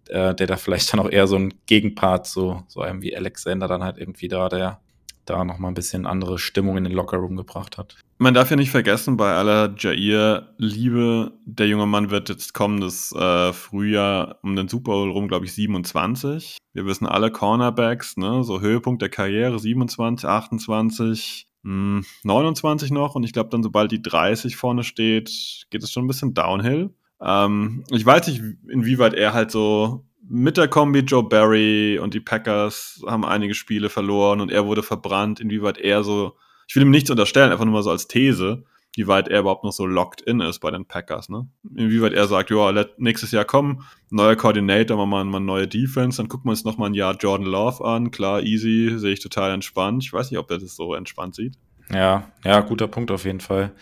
äh, der da vielleicht dann auch eher so ein Gegenpart so, so einem wie Alexander dann halt irgendwie da, der da nochmal ein bisschen andere Stimmung in den Lockerroom gebracht hat. Man darf ja nicht vergessen, bei aller Jair-Liebe, der junge Mann wird jetzt kommendes äh, Frühjahr um den Super Bowl rum, glaube ich, 27. Wir wissen alle Cornerbacks, ne, so Höhepunkt der Karriere, 27, 28, 29 noch und ich glaube dann, sobald die 30 vorne steht, geht es schon ein bisschen downhill. Ähm, ich weiß nicht, inwieweit er halt so mit der Kombi Joe Barry und die Packers haben einige Spiele verloren und er wurde verbrannt, inwieweit er so, ich will ihm nichts unterstellen, einfach nur mal so als These, wie weit er überhaupt noch so locked in ist bei den Packers, ne? Inwieweit er sagt, ja, nächstes Jahr kommen, neuer Coordinator, mal, eine neue Defense, dann gucken wir uns noch mal ein Jahr Jordan Love an, klar, easy, sehe ich total entspannt. Ich weiß nicht, ob er das so entspannt sieht. Ja, ja, guter Punkt auf jeden Fall.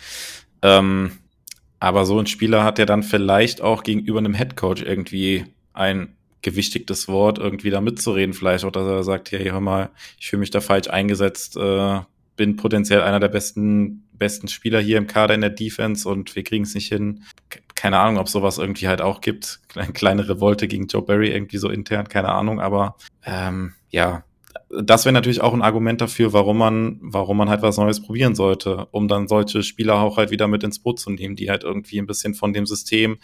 Ähm, aber so ein Spieler hat ja dann vielleicht auch gegenüber einem Headcoach irgendwie ein gewichtigtes Wort irgendwie da mitzureden, vielleicht auch, dass er sagt, ja, hör mal, ich fühle mich da falsch eingesetzt, äh, bin potenziell einer der besten besten Spieler hier im Kader in der Defense und wir kriegen es nicht hin. Keine Ahnung, ob sowas irgendwie halt auch gibt. Eine kleine Revolte gegen Joe Barry irgendwie so intern, keine Ahnung, aber ähm, ja, das wäre natürlich auch ein Argument dafür, warum man, warum man halt was Neues probieren sollte, um dann solche Spieler auch halt wieder mit ins Boot zu nehmen, die halt irgendwie ein bisschen von dem System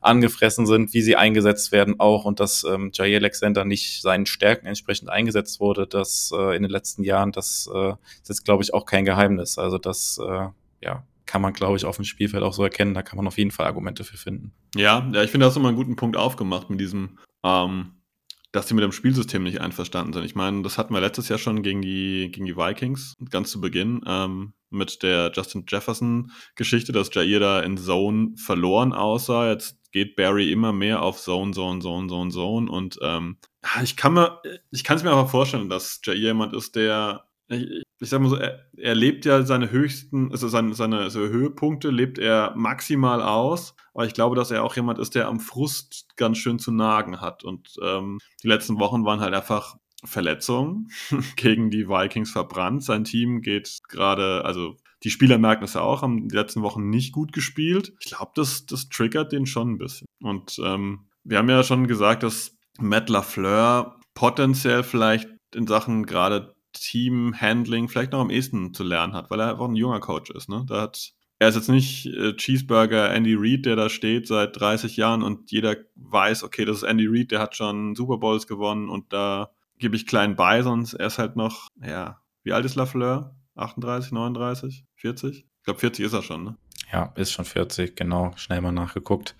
angefressen sind, wie sie eingesetzt werden auch und dass ähm, Jair Alexander nicht seinen Stärken entsprechend eingesetzt wurde, das äh, in den letzten Jahren, das äh, ist jetzt glaube ich auch kein Geheimnis. Also das, äh, ja, kann man, glaube ich, auf dem Spielfeld auch so erkennen. Da kann man auf jeden Fall Argumente für finden. Ja, ja ich finde, das immer einen guten Punkt aufgemacht mit diesem, ähm, dass sie mit dem Spielsystem nicht einverstanden sind. Ich meine, das hatten wir letztes Jahr schon gegen die, gegen die Vikings, ganz zu Beginn, ähm, mit der Justin Jefferson-Geschichte, dass Jair da in Zone verloren aussah. Jetzt geht Barry immer mehr auf Zone, Zone, Zone, Zone, Zone. Und ähm, ich kann mir, ich kann es mir aber vorstellen, dass Jair jemand ist, der ich, ich sag mal so, er, er, lebt ja seine höchsten, also seine, seine also Höhepunkte lebt er maximal aus. Aber ich glaube, dass er auch jemand ist, der am Frust ganz schön zu nagen hat. Und ähm, die letzten Wochen waren halt einfach Verletzungen gegen die Vikings verbrannt. Sein Team geht gerade, also die Spieler merken es ja auch, haben die letzten Wochen nicht gut gespielt. Ich glaube, das, das triggert den schon ein bisschen. Und ähm, wir haben ja schon gesagt, dass Matt LaFleur potenziell vielleicht in Sachen gerade Team-Handling vielleicht noch am ehesten zu lernen hat, weil er einfach ein junger Coach ist. Ne? Da hat, er ist jetzt nicht äh, Cheeseburger Andy Reid, der da steht seit 30 Jahren und jeder weiß, okay, das ist Andy Reid, der hat schon Super Bowls gewonnen und da gebe ich klein bei, sonst er ist halt noch, ja, wie alt ist Lafleur? 38, 39, 40? Ich glaube, 40 ist er schon, ne? Ja, ist schon 40, genau. Schnell mal nachgeguckt.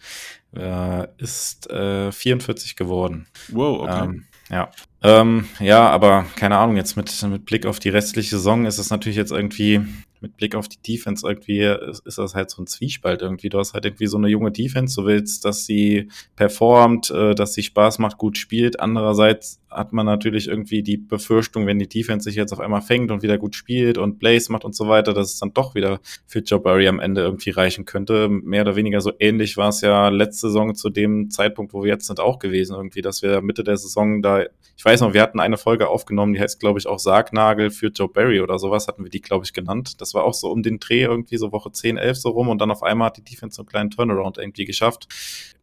Äh, ist äh, 44 geworden. Wow, okay. Ähm, ja. Ähm, ja, aber keine Ahnung, jetzt mit, mit Blick auf die restliche Saison ist es natürlich jetzt irgendwie mit Blick auf die Defense irgendwie ist, ist, das halt so ein Zwiespalt irgendwie. Du hast halt irgendwie so eine junge Defense, du willst, dass sie performt, äh, dass sie Spaß macht, gut spielt. Andererseits hat man natürlich irgendwie die Befürchtung, wenn die Defense sich jetzt auf einmal fängt und wieder gut spielt und Blaze macht und so weiter, dass es dann doch wieder für Joe Barry am Ende irgendwie reichen könnte. Mehr oder weniger so ähnlich war es ja letzte Saison zu dem Zeitpunkt, wo wir jetzt sind, auch gewesen irgendwie, dass wir Mitte der Saison da, ich weiß noch, wir hatten eine Folge aufgenommen, die heißt, glaube ich, auch Sargnagel für Joe Barry oder sowas, hatten wir die, glaube ich, genannt. Das war auch so um den Dreh irgendwie so Woche 10, 11 so rum und dann auf einmal hat die Defense so einen kleinen Turnaround irgendwie geschafft.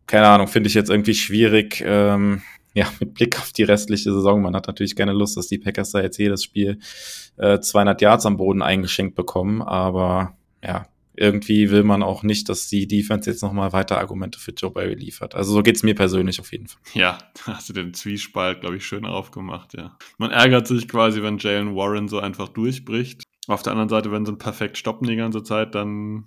Keine Ahnung, finde ich jetzt irgendwie schwierig. Ähm, ja, mit Blick auf die restliche Saison, man hat natürlich keine Lust, dass die Packers da jetzt jedes Spiel äh, 200 Yards am Boden eingeschenkt bekommen, aber ja, irgendwie will man auch nicht, dass die Defense jetzt nochmal weiter Argumente für Joe Barry liefert. Also so geht's mir persönlich auf jeden Fall. Ja, hast du den Zwiespalt, glaube ich, schön aufgemacht, ja. Man ärgert sich quasi, wenn Jalen Warren so einfach durchbricht. Auf der anderen Seite, wenn sie ihn perfekt stoppen die ganze Zeit, dann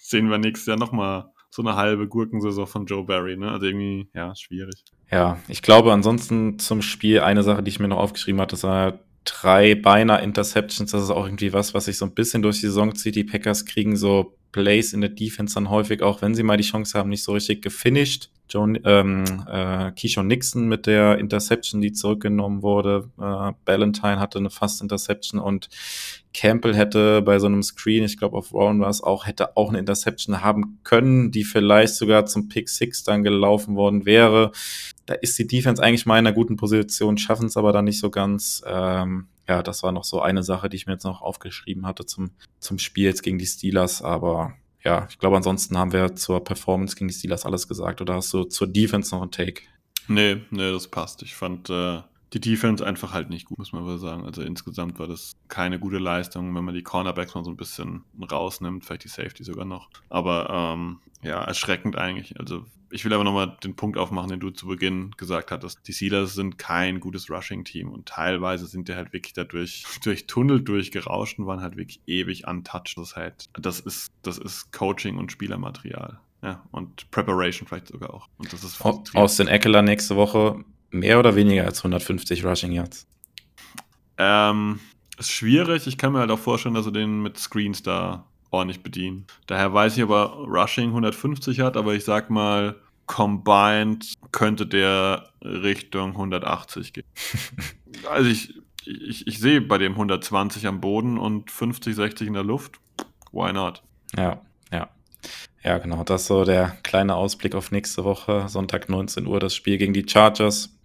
sehen wir nächstes Jahr nochmal so eine halbe Gurkensaison von Joe Barry, ne? Also irgendwie, ja, schwierig. Ja, ich glaube ansonsten zum Spiel eine Sache, die ich mir noch aufgeschrieben hatte, war drei beinahe Interceptions. Das ist auch irgendwie was, was sich so ein bisschen durch die Saison zieht. Die Packers kriegen so Plays in der Defense dann häufig, auch wenn sie mal die Chance haben, nicht so richtig gefinished. John, ähm, äh, Keyshawn Nixon mit der Interception, die zurückgenommen wurde. Äh, Ballantyne hatte eine Fast Interception und Campbell hätte bei so einem Screen, ich glaube auf Rowan war es auch, hätte auch eine Interception haben können, die vielleicht sogar zum Pick Six dann gelaufen worden wäre. Da ist die Defense eigentlich mal in einer guten Position, schaffen es aber dann nicht so ganz. Ähm, ja, das war noch so eine Sache, die ich mir jetzt noch aufgeschrieben hatte zum, zum Spiel jetzt gegen die Steelers. Aber ja, ich glaube, ansonsten haben wir zur Performance gegen die Steelers alles gesagt. Oder hast du zur Defense noch einen Take? Nee, nee, das passt. Ich fand äh, die Defense einfach halt nicht gut, muss man wohl sagen. Also insgesamt war das keine gute Leistung, wenn man die Cornerbacks mal so ein bisschen rausnimmt, vielleicht die Safety sogar noch. Aber ähm, ja, erschreckend eigentlich. Also ich will aber nochmal den Punkt aufmachen, den du zu Beginn gesagt hattest. Die Steelers sind kein gutes Rushing-Team und teilweise sind die halt wirklich dadurch durch Tunnel durchgerauscht und waren halt wirklich ewig untouched. Das, halt, das, ist, das ist Coaching und Spielermaterial. Ja, und Preparation vielleicht sogar auch. Und das ist Aus den Eckler nächste Woche mehr oder weniger als 150 Rushing Yards. Ähm, ist schwierig. Ich kann mir halt auch vorstellen, dass er den mit Screens da ordentlich bedienen. Daher weiß ich, ob er Rushing 150 hat, aber ich sag mal, combined könnte der Richtung 180 gehen. also ich, ich, ich sehe bei dem 120 am Boden und 50, 60 in der Luft. Why not? Ja, ja. Ja, genau. Das ist so der kleine Ausblick auf nächste Woche. Sonntag 19 Uhr das Spiel gegen die Chargers.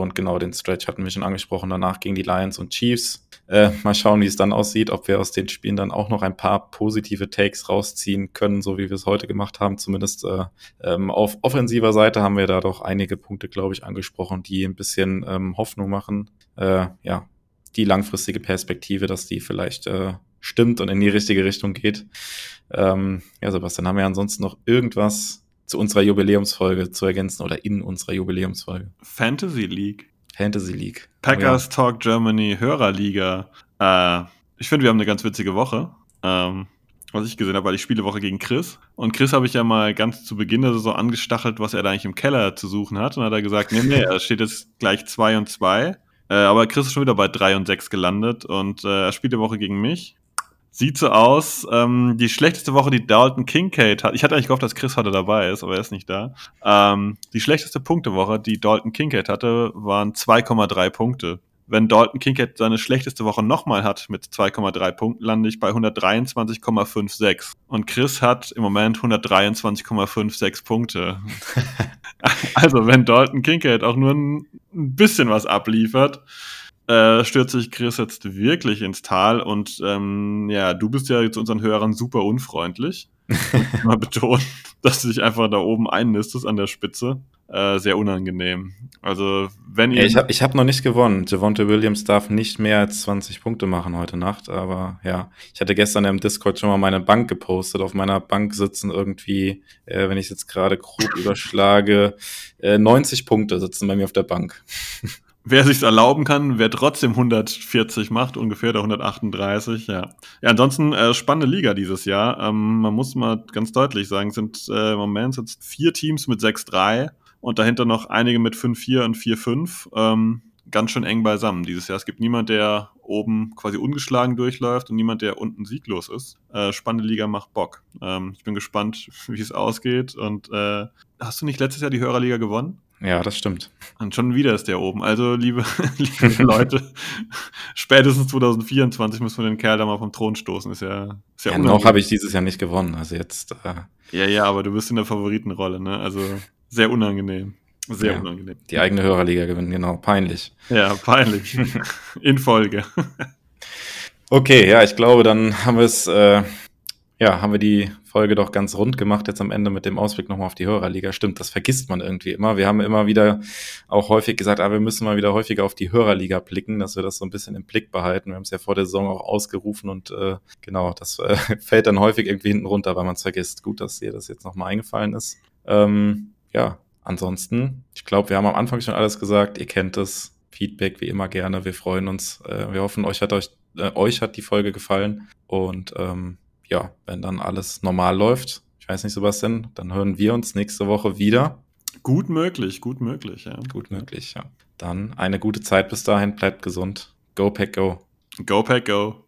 Und genau den Stretch hatten wir schon angesprochen. Danach gegen die Lions und Chiefs. Äh, mal schauen, wie es dann aussieht, ob wir aus den Spielen dann auch noch ein paar positive Takes rausziehen können, so wie wir es heute gemacht haben. Zumindest äh, ähm, auf offensiver Seite haben wir da doch einige Punkte, glaube ich, angesprochen, die ein bisschen ähm, Hoffnung machen. Äh, ja, die langfristige Perspektive, dass die vielleicht äh, stimmt und in die richtige Richtung geht. Ähm, ja, Sebastian, haben wir ansonsten noch irgendwas zu unserer Jubiläumsfolge zu ergänzen oder in unserer Jubiläumsfolge. Fantasy League. Fantasy League. Packers oh, ja. Talk Germany Hörerliga. Äh, ich finde, wir haben eine ganz witzige Woche. Ähm, was ich gesehen habe, war die Spielewoche gegen Chris. Und Chris habe ich ja mal ganz zu Beginn Saison angestachelt, was er da eigentlich im Keller zu suchen hat. Und dann hat er gesagt, nee, nee, er steht jetzt gleich 2 und 2. Äh, aber Chris ist schon wieder bei 3 und 6 gelandet. Und äh, er spielt die Woche gegen mich. Sieht so aus. Ähm, die schlechteste Woche, die Dalton Kincaid hat. Ich hatte eigentlich gehofft, dass Chris heute dabei ist, aber er ist nicht da. Ähm, die schlechteste Punktewoche, die Dalton Kincaid hatte, waren 2,3 Punkte. Wenn Dalton Kincaid seine schlechteste Woche nochmal hat mit 2,3 Punkten, lande ich bei 123,56. Und Chris hat im Moment 123,56 Punkte. also, wenn Dalton Kincaid auch nur ein bisschen was abliefert, äh, stürzt sich Chris jetzt wirklich ins Tal und ähm, ja, du bist ja zu unseren Hörern super unfreundlich. mal betonen, dass du dich einfach da oben einnistest an der Spitze. Äh, sehr unangenehm. Also, wenn ihr. Ja, ich habe ich hab noch nicht gewonnen. Javonte Williams darf nicht mehr als 20 Punkte machen heute Nacht, aber ja, ich hatte gestern im Discord schon mal meine Bank gepostet. Auf meiner Bank sitzen irgendwie, äh, wenn ich jetzt gerade grob überschlage, äh, 90 Punkte sitzen bei mir auf der Bank. wer sich's erlauben kann, wer trotzdem 140 macht, ungefähr der 138, ja. Ja, ansonsten äh, spannende Liga dieses Jahr. Ähm, man muss mal ganz deutlich sagen, sind äh, im Moment sind vier Teams mit 6-3 und dahinter noch einige mit 5-4 und 4-5. Ähm, ganz schön eng beisammen dieses Jahr. Es gibt niemand, der oben quasi ungeschlagen durchläuft und niemand, der unten sieglos ist. Äh, spannende Liga macht Bock. Ähm, ich bin gespannt, wie es ausgeht. Und äh, hast du nicht letztes Jahr die Hörerliga gewonnen? Ja, das stimmt. Und schon wieder ist der oben. Also, liebe, liebe Leute, spätestens 2024 müssen wir den Kerl da mal vom Thron stoßen. Ist ja, ist ja, ja noch habe ich dieses Jahr nicht gewonnen. Also jetzt. Äh ja, ja, aber du bist in der Favoritenrolle, ne? Also sehr unangenehm. Sehr ja, unangenehm. Die eigene Hörerliga gewinnen, genau. Peinlich. Ja, peinlich. in Folge. okay, ja, ich glaube, dann haben wir es, äh, ja, haben wir die Folge doch ganz rund gemacht, jetzt am Ende mit dem Ausblick nochmal auf die Hörerliga. Stimmt, das vergisst man irgendwie immer. Wir haben immer wieder auch häufig gesagt, ah, wir müssen mal wieder häufiger auf die Hörerliga blicken, dass wir das so ein bisschen im Blick behalten. Wir haben es ja vor der Saison auch ausgerufen und äh, genau, das äh, fällt dann häufig irgendwie hinten runter, weil man es vergisst. Gut, dass dir das jetzt nochmal eingefallen ist. Ähm, ja, ansonsten, ich glaube, wir haben am Anfang schon alles gesagt. Ihr kennt es. Feedback wie immer gerne. Wir freuen uns. Äh, wir hoffen, euch hat euch, äh, euch hat die Folge gefallen. Und ähm, ja, wenn dann alles normal läuft, ich weiß nicht, Sebastian, dann hören wir uns nächste Woche wieder. Gut möglich, gut möglich, ja. Gut möglich, ja. Dann eine gute Zeit bis dahin, bleibt gesund. Go Pack Go. Go Pack Go.